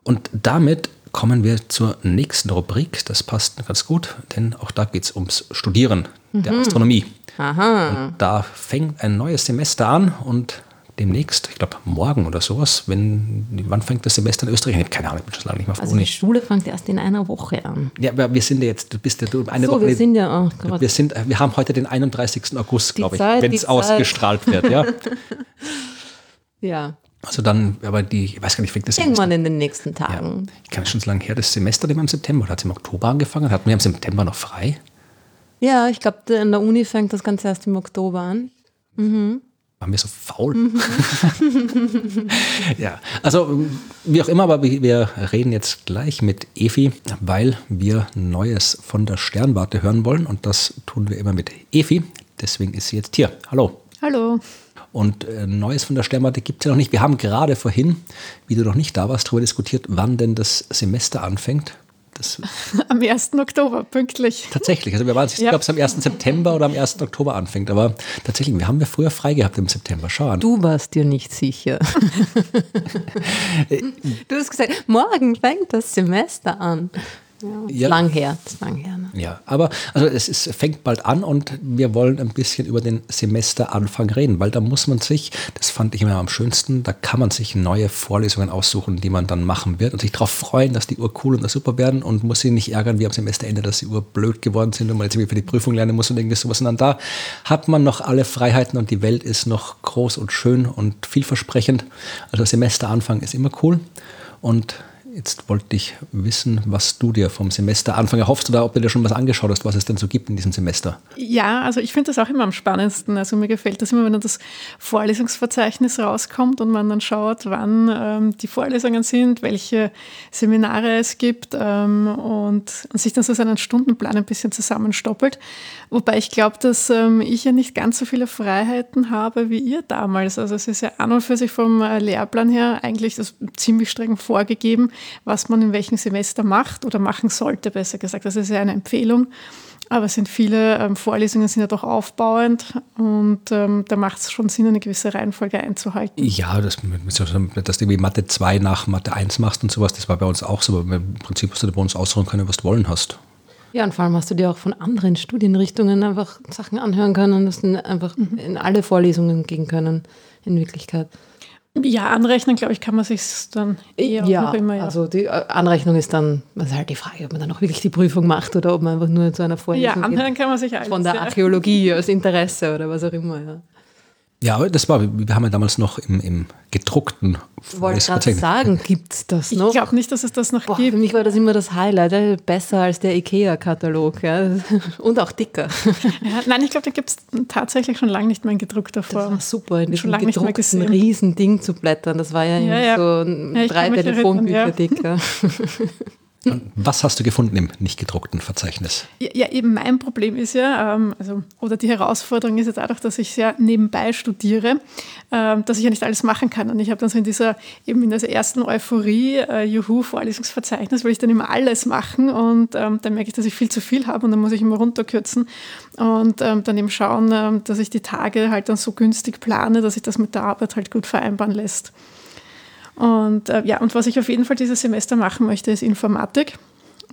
Und damit kommen wir zur nächsten Rubrik. Das passt ganz gut, denn auch da geht es ums Studieren mhm. der Astronomie. Aha. Und da fängt ein neues Semester an und demnächst, ich glaube morgen oder sowas, wenn, wann fängt das Semester in Österreich? Ich habe keine Ahnung, ich bin schon lange nicht mehr auf also Uni. Die Schule fängt erst in einer Woche an. Ja, aber wir sind ja jetzt, du bist ja du, eine so, Woche. Wir sind ja, oh Gott. wir sind, wir haben heute den 31. August, glaube ich, wenn es ausgestrahlt wird, ja. *laughs* ja. Also dann, aber die, ich weiß gar nicht, fängt das Irgendwann Semester. in den nächsten Tagen. Ja. Ich kann schon so lange her, das Semester dem im September, hat es im Oktober angefangen, hatten wir im September noch frei? Ja, ich glaube, in der Uni fängt das Ganze erst im Oktober an. Mhm waren wir so faul? Mhm. *laughs* ja, also wie auch immer, aber wir reden jetzt gleich mit Efi, weil wir Neues von der Sternwarte hören wollen und das tun wir immer mit Efi. Deswegen ist sie jetzt hier. Hallo. Hallo. Und äh, Neues von der Sternwarte gibt es ja noch nicht. Wir haben gerade vorhin, wie du noch nicht da warst, darüber diskutiert, wann denn das Semester anfängt. Das *laughs* am 1. Oktober, pünktlich. Tatsächlich. Also wir waren, ich ja. glaube, es am 1. September oder am 1. Oktober anfängt. Aber tatsächlich, wir haben ja früher frei gehabt im September. Schau an. Du warst dir nicht sicher. *laughs* du hast gesagt, morgen fängt das Semester an. Ja. Lang her, lang her. Ne? Ja, aber also es ist, fängt bald an und wir wollen ein bisschen über den Semesteranfang reden, weil da muss man sich, das fand ich immer am schönsten, da kann man sich neue Vorlesungen aussuchen, die man dann machen wird und sich darauf freuen, dass die Uhr cool und super werden und muss sich nicht ärgern wie am Semesterende, dass die Uhr blöd geworden sind und man jetzt irgendwie für die Prüfung lernen muss und irgendwie sowas. Und dann da hat man noch alle Freiheiten und die Welt ist noch groß und schön und vielversprechend. Also Semesteranfang ist immer cool und Jetzt wollte ich wissen, was du dir vom Semester Semesteranfang erhoffst oder ob du dir schon was angeschaut hast, was es denn so gibt in diesem Semester. Ja, also ich finde das auch immer am spannendsten. Also mir gefällt das immer, wenn dann das Vorlesungsverzeichnis rauskommt und man dann schaut, wann ähm, die Vorlesungen sind, welche Seminare es gibt ähm, und, und, sich dann so seinen Stundenplan ein bisschen zusammenstoppelt. Wobei ich glaube, dass ähm, ich ja nicht ganz so viele Freiheiten habe wie ihr damals. Also es ist ja an und für sich vom äh, Lehrplan her eigentlich das ziemlich streng vorgegeben was man in welchem Semester macht oder machen sollte, besser gesagt. Das ist ja eine Empfehlung. Aber es sind viele ähm, Vorlesungen sind ja doch aufbauend und ähm, da macht es schon Sinn, eine gewisse Reihenfolge einzuhalten. Ja, das, dass du irgendwie Mathe 2 nach Mathe 1 machst und sowas, das war bei uns auch so. Aber im Prinzip hast du bei uns aussuchen können, was du wollen hast. Ja, und vor allem hast du dir auch von anderen Studienrichtungen einfach Sachen anhören können, dass du einfach mhm. in alle Vorlesungen gehen können, in Wirklichkeit. Ja, anrechnen, glaube ich, kann man sich dann eher ja, noch immer. Ja. Also die äh, Anrechnung ist dann, das ist halt die Frage, ob man dann auch wirklich die Prüfung macht oder ob man einfach nur zu einer Vorlesung Ja, anhören kann man sich alles. Von der Archäologie aus Interesse oder was auch immer, ja. Ja, das war, wir haben ja damals noch im, im gedruckten Ich wollte gerade sagen, gibt es das noch? Ich glaube nicht, dass es das noch Boah, gibt. Für mich war das immer das Highlight, besser als der IKEA-Katalog ja. *laughs* und auch dicker. *laughs* Ja, nein, ich glaube, da gibt es tatsächlich schon lange nicht mehr in gedruckter Form. Das war super, in diesem gedruckten Riesending zu blättern. Das war ja, ja, ja. so drei Telefonbücher dicker. *laughs* Was hast du gefunden im nicht gedruckten Verzeichnis? Ja, ja eben mein Problem ist ja, ähm, also, oder die Herausforderung ist ja dadurch, dass ich ja nebenbei studiere, ähm, dass ich ja nicht alles machen kann. Und ich habe dann so in dieser, eben in dieser ersten Euphorie, äh, Juhu, Vorlesungsverzeichnis, will ich dann immer alles machen und ähm, dann merke ich, dass ich viel zu viel habe und dann muss ich immer runterkürzen und dann eben schauen, dass ich die Tage halt dann so günstig plane, dass sich das mit der Arbeit halt gut vereinbaren lässt. Und äh, ja, und was ich auf jeden Fall dieses Semester machen möchte, ist Informatik.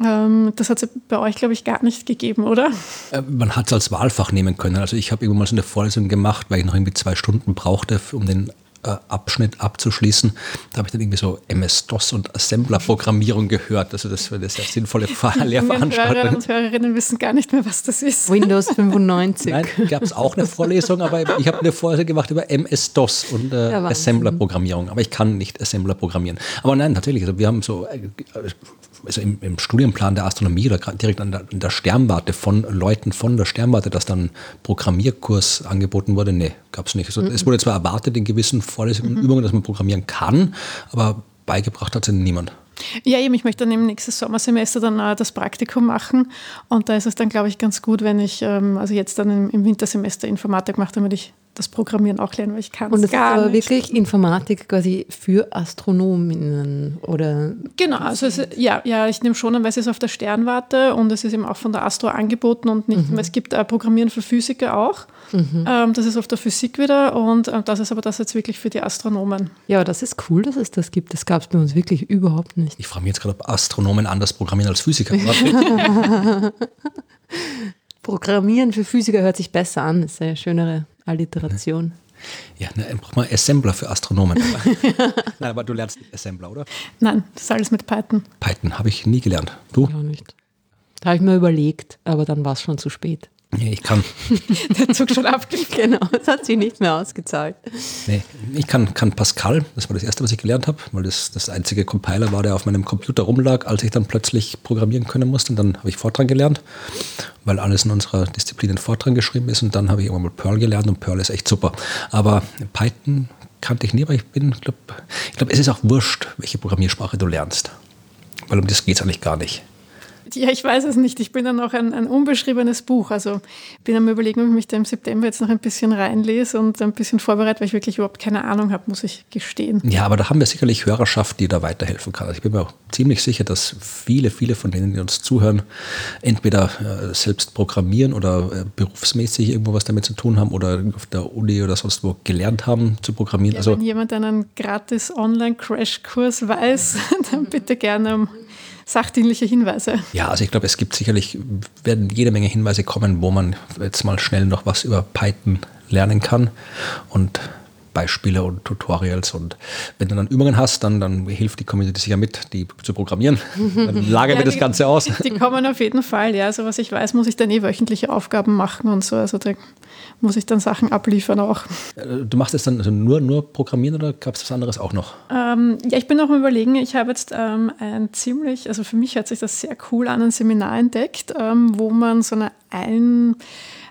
Ähm, das hat es bei euch, glaube ich, gar nicht gegeben, oder? Äh, man hat es als Wahlfach nehmen können. Also ich habe irgendwann mal so eine Vorlesung gemacht, weil ich noch irgendwie zwei Stunden brauchte, um den Abschnitt abzuschließen. Da habe ich dann irgendwie so MS-DOS und Assembler-Programmierung gehört. Also das wäre eine sehr sinnvolle *laughs* Lehrveranstaltung. Hörer und Hörerinnen wissen gar nicht mehr, was das ist. Windows 95. Nein, gab es auch eine Vorlesung, aber ich habe eine Vorlesung gemacht über MS-DOS und äh, ja, Assembler-Programmierung. Aber ich kann nicht Assembler programmieren. Aber nein, natürlich. Also wir haben so äh, also im, im, Studienplan der Astronomie oder direkt an der, an der, Sternwarte von Leuten von der Sternwarte, dass dann Programmierkurs angeboten wurde, nee, gab es nicht. Also, mhm. Es wurde zwar erwartet in gewissen Vorlesungen und mhm. Übungen, dass man programmieren kann, aber beigebracht hat es niemand. Ja, eben, ich möchte dann im nächsten Sommersemester dann äh, das Praktikum machen und da ist es dann, glaube ich, ganz gut, wenn ich ähm, also jetzt dann im, im Wintersemester Informatik mache, damit ich das Programmieren auch lernen, weil ich kann es gar nicht. Und das ist aber wirklich Informatik quasi für Astronominnen oder? Genau, also es, ja, ja, ich nehme schon an, weil es ist auf der Sternwarte und es ist eben auch von der Astro angeboten und nicht, mhm. es gibt äh, Programmieren für Physiker auch. Mhm. Ähm, das ist auf der Physik wieder und äh, das ist aber das jetzt wirklich für die Astronomen. Ja, das ist cool, dass es das gibt. Das gab es bei uns wirklich überhaupt nicht. Ich frage mich jetzt gerade, ob Astronomen anders programmieren als Physiker. *laughs* *laughs* Programmieren für Physiker hört sich besser an, das ist eine schönere Alliteration. Ja, ne, braucht man Assembler für Astronomen. *laughs* Nein, aber du lernst nicht Assembler, oder? Nein, das ist alles mit Python. Python habe ich nie gelernt. Du? Ja, nicht. Da habe ich mir überlegt, aber dann war es schon zu spät. Nee, ich kann. *laughs* Der Zug schon abgelegt. Genau, das hat sich nicht mehr ausgezahlt. Nee, ich kann, kann Pascal, das war das erste, was ich gelernt habe, weil das das einzige Compiler war, der auf meinem Computer rumlag, als ich dann plötzlich programmieren können musste. Und dann habe ich Fortran gelernt, weil alles in unserer Disziplin in Fortran geschrieben ist. Und dann habe ich irgendwann mal Perl gelernt und Perl ist echt super. Aber Python kannte ich nie, aber ich bin, glaube ich, glaub, es ist auch wurscht, welche Programmiersprache du lernst. Weil um das geht es eigentlich gar nicht. Ja, ich weiß es nicht. Ich bin dann noch ein, ein unbeschriebenes Buch. Also bin am überlegen, ob ich mich da im September jetzt noch ein bisschen reinlese und ein bisschen vorbereite, weil ich wirklich überhaupt keine Ahnung habe, muss ich gestehen. Ja, aber da haben wir sicherlich Hörerschaft, die da weiterhelfen kann. Also ich bin mir auch ziemlich sicher, dass viele, viele von denen, die uns zuhören, entweder äh, selbst programmieren oder äh, berufsmäßig irgendwo was damit zu tun haben oder auf der Uni oder sonst wo gelernt haben zu programmieren. Ja, also, wenn jemand einen gratis Online-Crash-Kurs weiß, *laughs* dann bitte gerne um sachdienliche Hinweise. Ja, also ich glaube, es gibt sicherlich, werden jede Menge Hinweise kommen, wo man jetzt mal schnell noch was über Python lernen kann. Und Beispiele und Tutorials. Und wenn du dann Übungen hast, dann, dann hilft die Community sicher mit, die zu programmieren. Dann *laughs* lagern ja, wir das die, Ganze aus. Die, *laughs* die, kommen auf jeden Fall, ja. Also was ich weiß, muss ich dann eh wöchentliche Aufgaben machen und so. Also da muss ich dann Sachen abliefern auch. Äh, du machst es dann also nur, nur Programmieren oder gab es was anderes auch noch? Ähm, ja, ich bin noch am überlegen, ich habe jetzt ähm, ein ziemlich, also für mich hört sich das sehr cool an, ein Seminar entdeckt, ähm, wo man so eine ein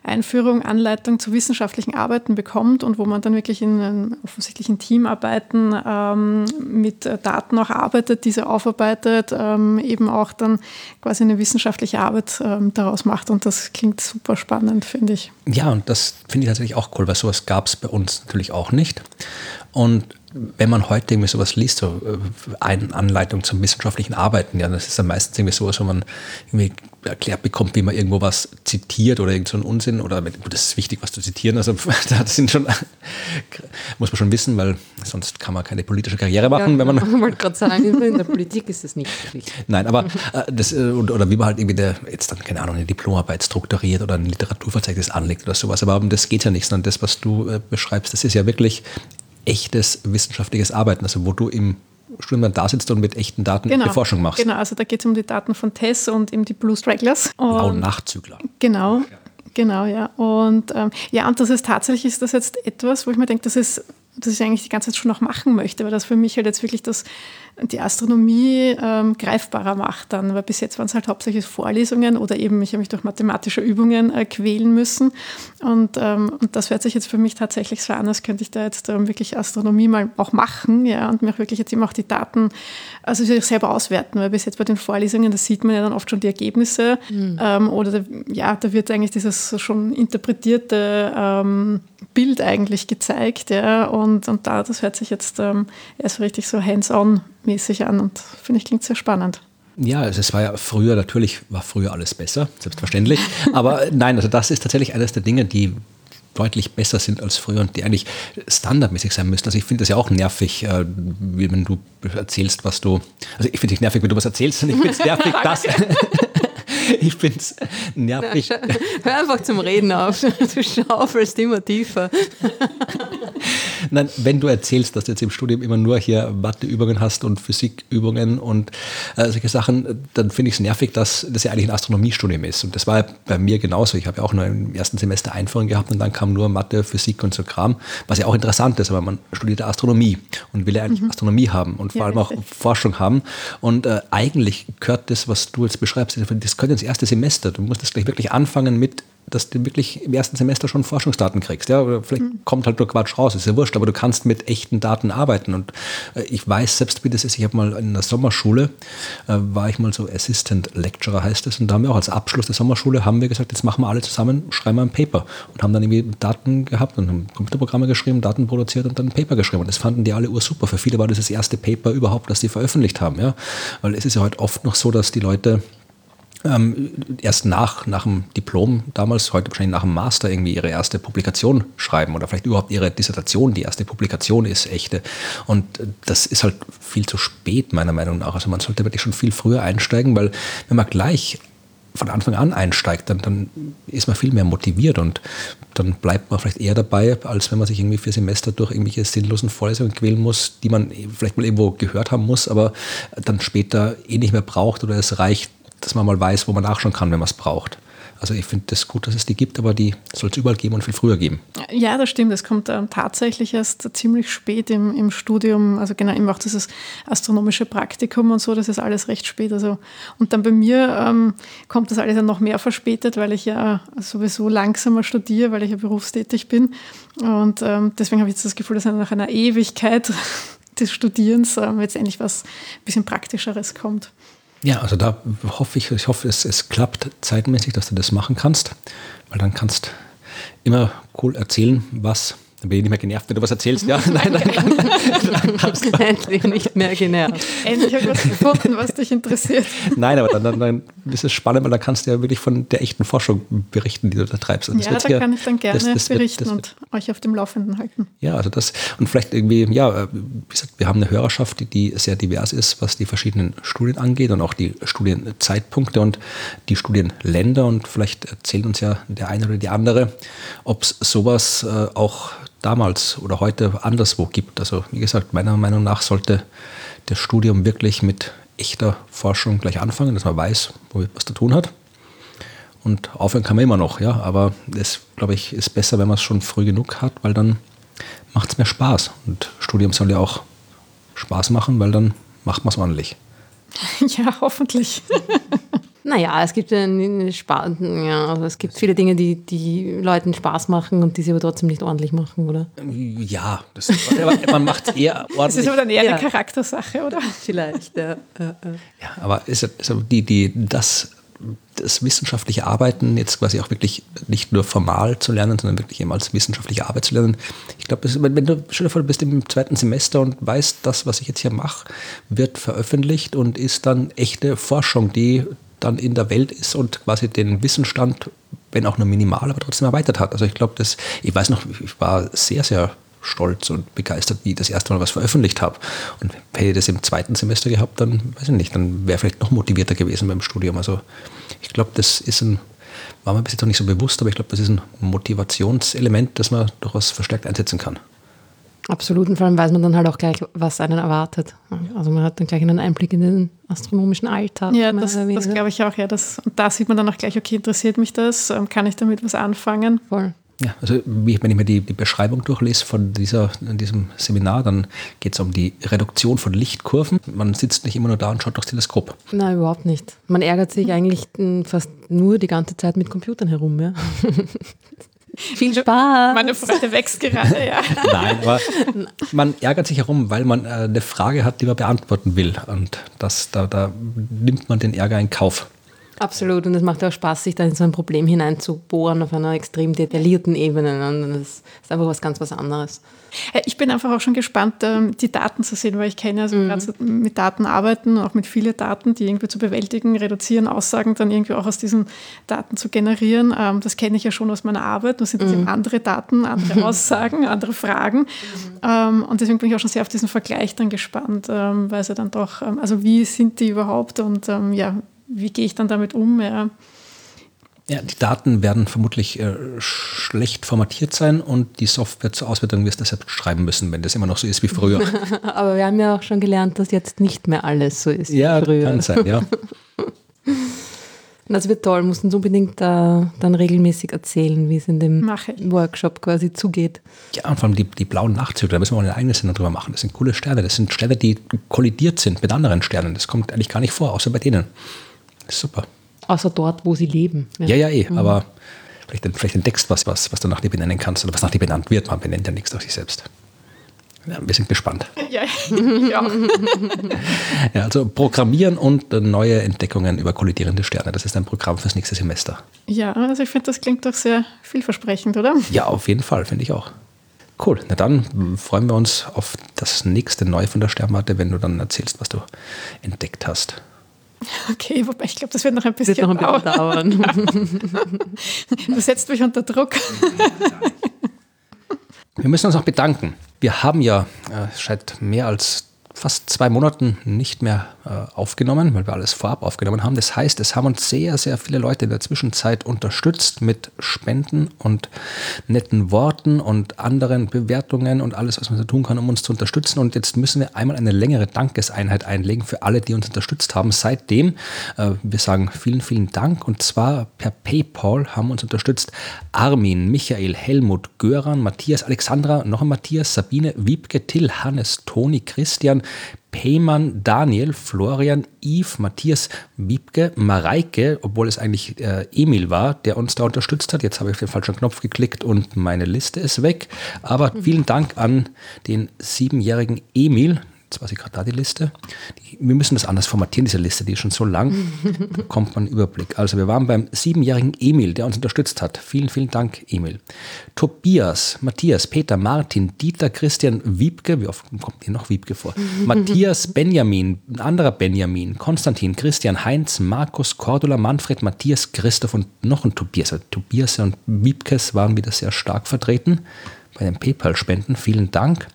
Einführung, Anleitung zu wissenschaftlichen Arbeiten bekommt und wo man dann wirklich in einem offensichtlichen Teamarbeiten ähm, mit Daten auch arbeitet, diese aufarbeitet, ähm, eben auch dann quasi eine wissenschaftliche Arbeit ähm, daraus macht. Und das klingt super spannend, finde ich. Ja, und das finde ich tatsächlich auch cool, weil sowas gab es bei uns natürlich auch nicht. Und wenn man heute irgendwie sowas liest, so äh, eine Anleitung zum wissenschaftlichen Arbeiten, ja, das ist dann meistens irgendwie sowas, wo man irgendwie erklärt bekommt, wie man irgendwo was zitiert oder irgend so einen Unsinn oder gut, das ist wichtig, was zu zitieren. Also *laughs* da sind schon, muss man schon wissen, weil sonst kann man keine politische Karriere machen, ja, wenn man. *laughs* Ich wollte gerade sagen, *laughs* in der Politik ist das nicht wichtig. Nein, aber äh, das, äh, oder wie man halt irgendwie der, jetzt dann, keine Ahnung, eine Diplomarbeit strukturiert oder ein Literaturverzeichnis anlegt oder sowas. Aber um das geht ja nicht, sondern das, was du äh, beschreibst, das ist ja wirklich echtes wissenschaftliches Arbeiten, also wo du im Studium da sitzt und mit echten Daten genau, Forschung machst. Genau, also da geht es um die Daten von Tess und eben die Blue Stragglers. Blau-Nachzügler. Genau. Genau, ja. Und ähm, ja, und das ist tatsächlich ist das jetzt etwas, wo ich mir denke, das ist, das ich eigentlich die ganze Zeit schon noch machen möchte, weil das für mich halt jetzt wirklich das die Astronomie ähm, greifbarer macht dann, weil bis jetzt waren es halt hauptsächlich Vorlesungen oder eben ich habe mich durch mathematische Übungen äh, quälen müssen und, ähm, und das hört sich jetzt für mich tatsächlich so an, als könnte ich da jetzt ähm, wirklich Astronomie mal auch machen ja, und mir auch wirklich jetzt immer auch die Daten, also selber auswerten, weil bis jetzt bei den Vorlesungen, da sieht man ja dann oft schon die Ergebnisse mhm. ähm, oder da, ja, da wird eigentlich dieses schon interpretierte ähm, Bild eigentlich gezeigt ja, und, und da, das hört sich jetzt ähm, erst richtig so hands-on mäßig an und finde ich klingt sehr spannend. Ja, also es war ja früher, natürlich war früher alles besser, selbstverständlich. *laughs* Aber nein, also das ist tatsächlich eines der Dinge, die deutlich besser sind als früher und die eigentlich standardmäßig sein müssen. Also ich finde das ja auch nervig, äh, wenn du erzählst, was du. Also ich finde es nervig, wenn du was erzählst und ich finde es nervig, *laughs* dass. *laughs* ich finde es nervig. Na, *laughs* hör einfach zum Reden auf. *laughs* Du schaufelst immer tiefer. Nein, wenn du erzählst, dass du jetzt im Studium immer nur hier Matheübungen hast und Physikübungen und äh, solche Sachen, dann finde ich es nervig, dass das ja eigentlich ein Astronomiestudium ist. Und das war bei mir genauso. Ich habe ja auch nur im ersten Semester Einführung gehabt und dann kam nur Mathe, Physik und so Kram, was ja auch interessant ist, aber man studiert Astronomie und will ja eigentlich mhm. Astronomie haben und vor ja, allem auch Forschung haben. Und äh, eigentlich gehört das, was du jetzt beschreibst, das gehört ins erste Semester. Du musst das gleich wirklich anfangen mit dass du wirklich im ersten Semester schon Forschungsdaten kriegst. Ja, oder vielleicht mhm. kommt halt nur Quatsch raus, ist ja wurscht, aber du kannst mit echten Daten arbeiten. Und äh, ich weiß selbst, wie das ist. Ich habe mal in der Sommerschule, äh, war ich mal so Assistant Lecturer heißt es, und da haben wir auch als Abschluss der Sommerschule, haben wir gesagt, jetzt machen wir alle zusammen, schreiben wir ein Paper. Und haben dann irgendwie Daten gehabt und haben Computerprogramme geschrieben, Daten produziert und dann ein Paper geschrieben. Und das fanden die alle ursuper. Für viele war das das erste Paper überhaupt, das sie veröffentlicht haben. Ja? Weil es ist ja heute oft noch so, dass die Leute ähm, erst nach, nach dem Diplom, damals, heute wahrscheinlich nach dem Master, irgendwie ihre erste Publikation schreiben oder vielleicht überhaupt ihre Dissertation, die erste Publikation ist, echte. Und das ist halt viel zu spät, meiner Meinung nach. Also man sollte wirklich schon viel früher einsteigen, weil wenn man gleich von Anfang an einsteigt, dann, dann ist man viel mehr motiviert und dann bleibt man vielleicht eher dabei, als wenn man sich irgendwie für Semester durch irgendwelche sinnlosen Vorlesungen quälen muss, die man vielleicht mal irgendwo gehört haben muss, aber dann später eh nicht mehr braucht oder es reicht, dass man mal weiß, wo man nachschauen kann, wenn man es braucht. Also ich finde das gut, dass es die gibt, aber die soll es überall geben und viel früher geben. Ja, das stimmt. Es kommt ähm, tatsächlich erst ziemlich spät im, im Studium. Also genau, eben auch dieses astronomische Praktikum und so, das ist alles recht spät. Also, und dann bei mir ähm, kommt das alles dann noch mehr verspätet, weil ich ja sowieso langsamer studiere, weil ich ja berufstätig bin. Und ähm, deswegen habe ich jetzt das Gefühl, dass nach einer Ewigkeit *laughs* des Studierens ähm, jetzt endlich was ein bisschen Praktischeres kommt. Ja, also da hoffe ich, ich hoffe, es, es klappt zeitmäßig, dass du das machen kannst, weil dann kannst immer cool erzählen, was dann bin ich nicht mehr genervt, wenn du was erzählst. Ja, *laughs* nein, nein, nein. Endlich nicht mehr genervt. Endlich habe ich was gefunden, was dich interessiert. Nein, aber dann, dann, dann ist es spannend, weil da kannst du ja wirklich von der echten Forschung berichten, die du da treibst. Und ja, da hier, kann ich dann gerne das, das berichten wird, und euch auf dem Laufenden halten. Ja, also das und vielleicht irgendwie, ja, äh, wie gesagt, wir haben eine Hörerschaft, die, die sehr divers ist, was die verschiedenen Studien angeht und auch die Studienzeitpunkte und die Studienländer und vielleicht erzählt uns ja der eine oder die andere, ob es sowas äh, auch damals oder heute anderswo gibt. Also wie gesagt, meiner Meinung nach sollte das Studium wirklich mit echter Forschung gleich anfangen, dass man weiß, was zu tun hat. Und aufhören kann man immer noch, ja, aber es, glaube ich, ist besser, wenn man es schon früh genug hat, weil dann macht es mehr Spaß. Und Studium soll ja auch Spaß machen, weil dann macht man es ordentlich. *laughs* Ja, hoffentlich. *laughs* Naja, es gibt, ja, also es gibt viele Dinge, die, die Leuten Spaß machen und die sie aber trotzdem nicht ordentlich machen, oder? Ja, das, man macht es eher ordentlich. *laughs* Das ist aber dann eher ja. eine Charaktersache, oder? Vielleicht, ja. Ja, aber ist, ist die, die, das, das wissenschaftliche Arbeiten jetzt quasi auch wirklich nicht nur formal zu lernen, sondern wirklich eben als wissenschaftliche Arbeit zu lernen. Ich glaube, wenn du schon vor, du bist im zweiten Semester und weißt, das, was ich jetzt hier mache, wird veröffentlicht und ist dann echte Forschung, die dann in der Welt ist und quasi den Wissensstand, wenn auch nur minimal, aber trotzdem erweitert hat. Also ich glaube, das, ich weiß noch, ich war sehr, sehr stolz und begeistert, wie ich das erste Mal was veröffentlicht habe. Und hätte ich das im zweiten Semester gehabt, dann weiß ich nicht, dann wäre vielleicht noch motivierter gewesen beim Studium. Also ich glaube, das ist ein, war mir bis jetzt noch nicht so bewusst, aber ich glaube, das ist ein Motivationselement, das man durchaus verstärkt einsetzen kann. Absolut, und vor allem weiß man dann halt auch gleich, was einen erwartet. Also man hat dann gleich einen Einblick in den astronomischen Alltag. Ja, das, das glaube ich auch. Ja, das, und da sieht man dann auch gleich, okay, interessiert mich das? Ähm, kann ich damit was anfangen? Voll. Ja, also wenn ich mir die, die Beschreibung durchlese von dieser, diesem Seminar, dann geht es um die Reduktion von Lichtkurven. Man sitzt nicht immer nur da und schaut durchs Teleskop. Nein, überhaupt nicht. Man ärgert sich eigentlich fast nur die ganze Zeit mit Computern herum. Ja? *laughs* *laughs* Viel Spaß. Meine Freude wächst gerade, ja. *laughs* Nein, aber man ärgert sich herum, weil man äh, eine Frage hat, die man beantworten will. Und das, da, da nimmt man den Ärger in Kauf. Absolut, und es macht auch Spaß, sich da in so ein Problem hineinzubohren auf einer extrem detaillierten Ebene. Und das ist einfach was ganz was anderes. Ich bin einfach auch schon gespannt, ähm, die Daten zu sehen, weil ich kenne also mhm. gerade mit Daten arbeiten, auch mit vielen Daten, die irgendwie zu bewältigen, reduzieren, Aussagen dann irgendwie auch aus diesen Daten zu generieren. Ähm, das kenne ich ja schon aus meiner Arbeit. Nur sind das mhm. eben andere Daten, andere *laughs* Aussagen, andere Fragen. Mhm. Und deswegen bin ich auch schon sehr auf diesen Vergleich dann gespannt, weil sie dann doch, also wie sind die überhaupt und ja, wie gehe ich dann damit um? Ja. Ja, die Daten werden vermutlich äh, schlecht formatiert sein und die Software zur Auswertung wirst du selbst schreiben müssen, wenn das immer noch so ist wie früher. *laughs* Aber wir haben ja auch schon gelernt, dass jetzt nicht mehr alles so ist ja, wie früher. kann sein, ja. *laughs* Das wird toll, musst uns unbedingt da dann regelmäßig erzählen, wie es in dem. Workshop quasi zugeht. Ja, und vor allem die, die blauen Nachtzüge, da müssen wir mal eine eigene Sendung drüber machen. Das sind coole Sterne. Das sind Sterne, die kollidiert sind mit anderen Sternen. Das kommt eigentlich gar nicht vor, außer bei denen. Super. Außer dort, wo sie leben. Ja, ja, eh. Aber vielleicht, vielleicht entdeckst du was, was, was du nach dir benennen kannst oder was nach dir benannt wird. Man benennt ja nichts nach sich selbst. Ja, wir sind gespannt. *laughs* Ja, ja. Ja, also Programmieren und neue Entdeckungen über kollidierende Sterne. Das ist ein Programm fürs nächste Semester. ja, also ich finde, das klingt doch sehr vielversprechend, oder? Ja, auf jeden Fall, finde ich auch. Cool. Na dann freuen wir uns auf das nächste Neu von der Sternwarte, wenn du dann erzählst, was du entdeckt hast. *laughs* Okay, wobei ich glaube, das wird noch ein bisschen Wird noch ein bisschen dauern. dauern. *laughs* Du setzt mich unter Druck. Wir müssen uns auch bedanken. Wir haben ja äh, seit mehr als fast zwei Monaten nicht mehr äh, aufgenommen, weil wir alles vorab aufgenommen haben. Das heißt, es haben uns sehr, sehr viele Leute in der Zwischenzeit unterstützt mit Spenden und netten Worten und anderen Bewertungen und alles, was man so tun kann, um uns zu unterstützen. Und jetzt müssen wir einmal eine längere Dankeseinheit einlegen für alle, die uns unterstützt haben. Seitdem, äh, wir sagen vielen, vielen Dank. Und zwar per PayPal haben uns unterstützt Armin, Michael, Helmut, Göran, Matthias, Alexandra, noch ein Matthias, Sabine, Wiebke, Till, Hannes, Toni, Christian, Peymann, Daniel, Florian, Yves, Matthias, Wiebke, Mareike, obwohl es eigentlich äh, Emil war, der uns da unterstützt hat. Jetzt habe ich auf den falschen Knopf geklickt und meine Liste ist weg. Aber vielen Dank an den siebenjährigen Emil. Jetzt weiß ich gerade da die Liste. Die, wir müssen das anders formatieren, diese Liste, die ist schon so lang. da *laughs* kommt man einen Überblick. Also wir waren beim siebenjährigen Emil, der uns unterstützt hat. Vielen, vielen Dank, Emil. Tobias, Matthias, Peter, Martin, Dieter, Christian, Wiebke, wie oft kommt hier noch Wiebke vor? *laughs* Matthias, Benjamin, ein anderer Benjamin, Konstantin, Christian, Heinz, Markus, Cordula, Manfred, Matthias, Christoph und noch ein Tobias. Also Tobias und Wiebkes waren wieder sehr stark vertreten bei den PayPal-Spenden. Vielen Dank.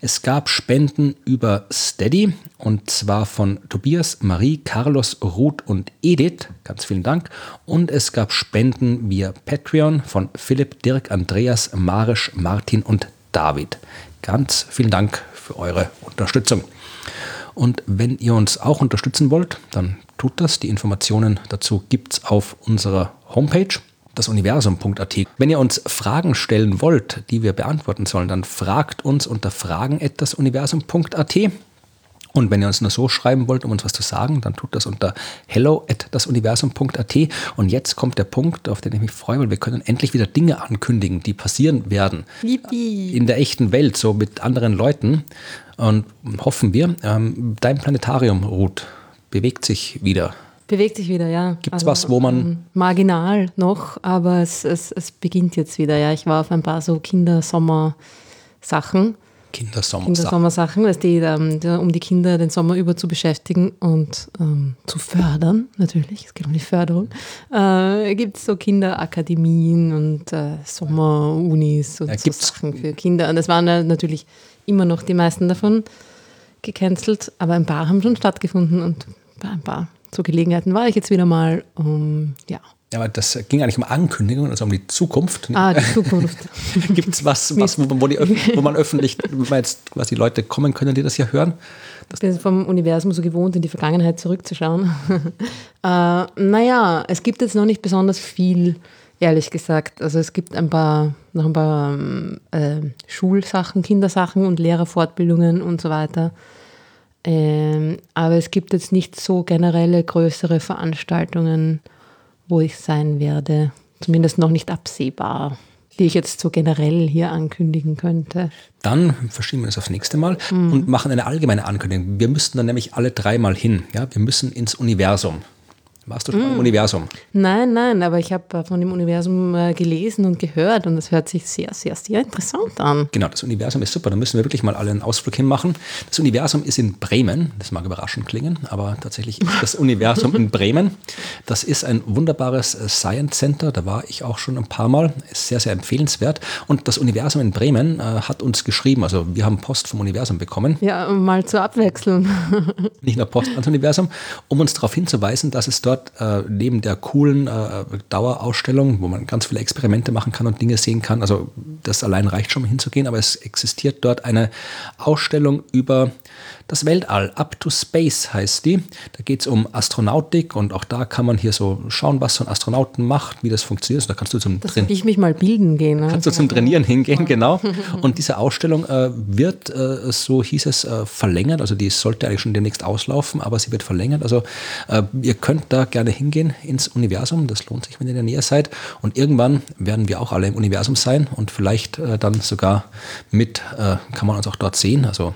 Es gab Spenden über Steady und zwar von Tobias, Marie, Carlos, Ruth und Edith. Ganz vielen Dank. Und es gab Spenden via Patreon von Philipp, Dirk, Andreas, Marisch, Martin und David. Ganz vielen Dank für eure Unterstützung. Und wenn ihr uns auch unterstützen wollt, dann tut das. Die Informationen dazu gibt es auf unserer Homepage dasuniversum.at. Wenn ihr uns Fragen stellen wollt, die wir beantworten sollen, dann fragt uns unter fragen.dasuniversum.at. Und wenn ihr uns nur so schreiben wollt, um uns was zu sagen, dann tut das unter hello@dasuniversum.at. Und jetzt kommt der Punkt, auf den ich mich freue, weil wir können endlich wieder Dinge ankündigen, die passieren werden Yippie. in der echten Welt, so mit anderen Leuten. Und hoffen wir, ähm, dein Planetarium, Ruth, bewegt sich wieder. Bewegt sich wieder, ja. Gibt's was, wo man- ähm, Marginal noch, aber es, es, es beginnt jetzt wieder, ja. Ich war auf ein paar so Kindersommer-Sachen. Kindersommer. Kindersommersachen, dass die, ähm, um die Kinder den Sommer über zu beschäftigen und ähm, zu fördern, natürlich, es geht um die Förderung, äh, gibt es so Kinderakademien und äh, Sommerunis und Ja, so Sachen für Kinder. Und es waren äh, natürlich immer noch die meisten davon gecancelt, aber ein paar haben schon stattgefunden und ein paar zu Gelegenheiten war ich jetzt wieder mal, um, ja, Ja, aber das ging eigentlich um Ankündigungen, also um die Zukunft. ah, die Zukunft. *laughs* Gibt es was, *laughs* was wo, wo, die, wo man öffentlich, *laughs* wo man jetzt quasi Leute kommen können, die das hier hören? Ich bin vom Universum so gewohnt, in die Vergangenheit zurückzuschauen. äh, naja, es gibt jetzt noch nicht besonders viel, ehrlich gesagt. Also es gibt ein paar, noch ein paar ähm, äh, Schulsachen, Kindersachen und Lehrerfortbildungen und so weiter. Ähm, aber es gibt jetzt nicht so generelle größere Veranstaltungen, wo ich sein werde. Zumindest noch nicht absehbar, die ich jetzt so generell hier ankündigen könnte. Dann verschieben wir das aufs nächste Mal und machen eine allgemeine Ankündigung. Wir müssten dann nämlich alle dreimal hin. Ja? Wir müssen ins Universum. Warst du schon im Universum? Nein, nein, aber ich habe von dem Universum äh, gelesen und gehört und es hört sich sehr, sehr, sehr interessant an. Genau, das Universum ist super. Da müssen wir wirklich mal alle einen Ausflug hinmachen. Das Universum ist in Bremen. Das mag überraschend klingen, aber tatsächlich ist das Universum in Bremen. Das ist ein wunderbares äh, Science Center. Da war ich auch schon ein paar Mal. Ist sehr, sehr empfehlenswert. Und das Universum in Bremen äh, hat uns geschrieben. Also wir haben Post vom Universum bekommen. Ja, mal zur Abwechslung. nicht nur Post ans Universum, um uns darauf hinzuweisen, dass es dort dort äh, neben der coolen äh, Dauerausstellung, wo man ganz viele Experimente machen kann und Dinge sehen kann. Also das allein reicht schon, um hinzugehen, aber es existiert dort eine Ausstellung über das Weltall. Up to Space heißt die. Da geht es um Astronautik und auch da kann man hier so schauen, was so ein Astronauten macht, wie das funktioniert. Also da kannst du zum das ich mich mal bilden gehen. Ne? Kannst du zum Trainieren hingehen, genau. *laughs* Und diese Ausstellung äh, wird, äh, so hieß es, äh, verlängert. Also die sollte eigentlich schon demnächst auslaufen, aber sie wird verlängert. Also äh, ihr könnt da gerne hingehen ins Universum. Das lohnt sich, wenn ihr in der Nähe seid. Und irgendwann werden wir auch alle im Universum sein und vielleicht äh, dann sogar mit, äh, kann man uns auch dort sehen. Also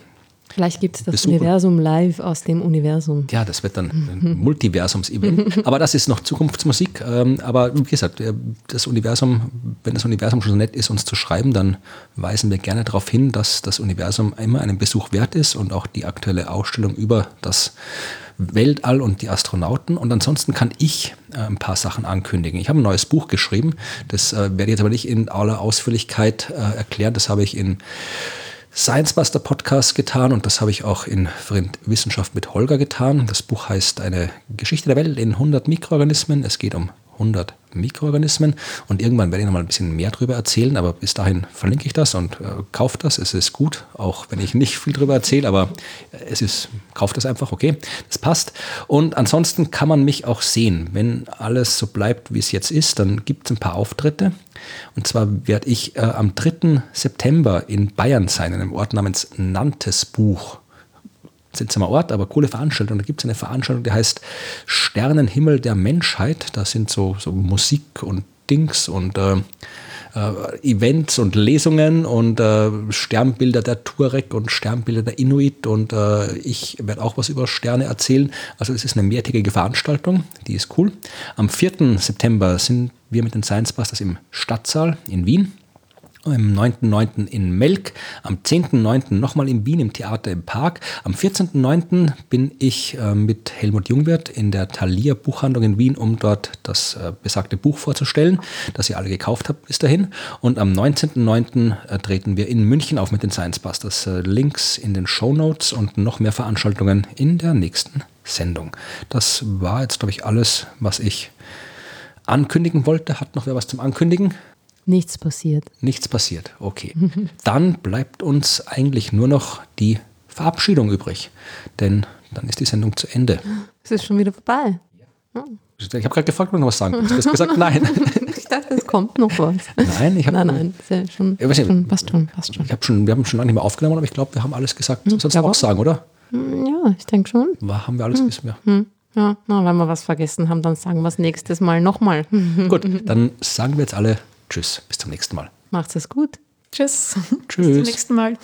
Vielleicht gibt es das besuchen. Universum live aus dem Universum. Ja, das wird dann ein Multiversums-Event. *laughs* Aber das ist noch Zukunftsmusik. Ähm, aber wie gesagt, äh, das Universum, wenn das Universum schon so nett ist, uns zu schreiben, dann weisen wir gerne darauf hin, dass das Universum immer einen Besuch wert ist und auch die aktuelle Ausstellung über das Weltall und die Astronauten. Und ansonsten kann ich äh, ein paar Sachen ankündigen. Ich habe ein neues Buch geschrieben. Das äh, werde ich jetzt aber nicht in aller Ausführlichkeit erklären. Das habe ich in Science Buster Podcast getan und das habe ich auch in Wissenschaft mit Holger getan. Das Buch heißt Eine Geschichte der Welt in 100 Mikroorganismen. Es geht um 100 Mikroorganismen und irgendwann werde ich noch mal ein bisschen mehr darüber erzählen, aber bis dahin verlinke ich das und äh, kauft das. Es ist gut, auch wenn ich nicht viel darüber erzähle, aber es ist, kauft das einfach, okay, das passt. Und ansonsten kann man mich auch sehen. Wenn alles so bleibt, wie es jetzt ist, dann gibt es ein paar Auftritte. Und zwar werde ich äh, am 3. September in Bayern sein, in einem Ort namens Nantes Buch seltsamer Ort, aber coole Veranstaltung. Da gibt es eine Veranstaltung, die heißt Sternenhimmel der Menschheit. Da sind so, so Musik und Dings und äh, äh, Events und Lesungen und äh, Sternbilder der Tuareg und Sternbilder der Inuit und äh, ich werde auch was über Sterne erzählen. Also es ist eine mehrtägige Veranstaltung, die ist cool. Am 4. September sind wir mit den Science Busters im Stadtsaal in Wien am 9.9. in Melk, am 10.9. nochmal in Wien im Theater im Park. Am 14.9. bin ich äh, mit Helmut Jungwirth in der Thalia Buchhandlung in Wien, um dort das äh, besagte Buch vorzustellen, das ihr alle gekauft habt bis dahin. Und am 19.9. Äh, treten wir in München auf mit den Science Busters. Äh, Links in den Show Notes und noch mehr Veranstaltungen in der nächsten Sendung. Das war jetzt, glaube ich, alles, was ich ankündigen wollte. Hat noch wer was zum Ankündigen? Nichts passiert. Nichts passiert, okay. *laughs* Dann bleibt uns eigentlich nur noch die Verabschiedung übrig, denn dann ist die Sendung zu Ende. *gasps* Es ist schon wieder vorbei. Oh. Ich habe gerade gefragt, ob du noch was sagen willst. Du hast gesagt, *laughs* nein. *laughs* ich dachte, es kommt noch was. Nein, ich habe. Nein, nein, ja schon, ja, schon, passt schon, passt schon. Ich hab schon. Wir haben schon lange nicht mehr aufgenommen, aber ich glaube, wir haben alles gesagt. Hm, Sollst du auch sagen, oder? Hm, ja, ich denke schon. War, haben wir alles hm. wissen wir. Hm. Ja, na, wenn wir was vergessen haben, dann sagen wir es nächstes Mal nochmal. Gut, dann sagen wir jetzt alle Tschüss, bis zum nächsten Mal. Macht's es gut. Tschüss. Tschüss. Bis zum nächsten Mal.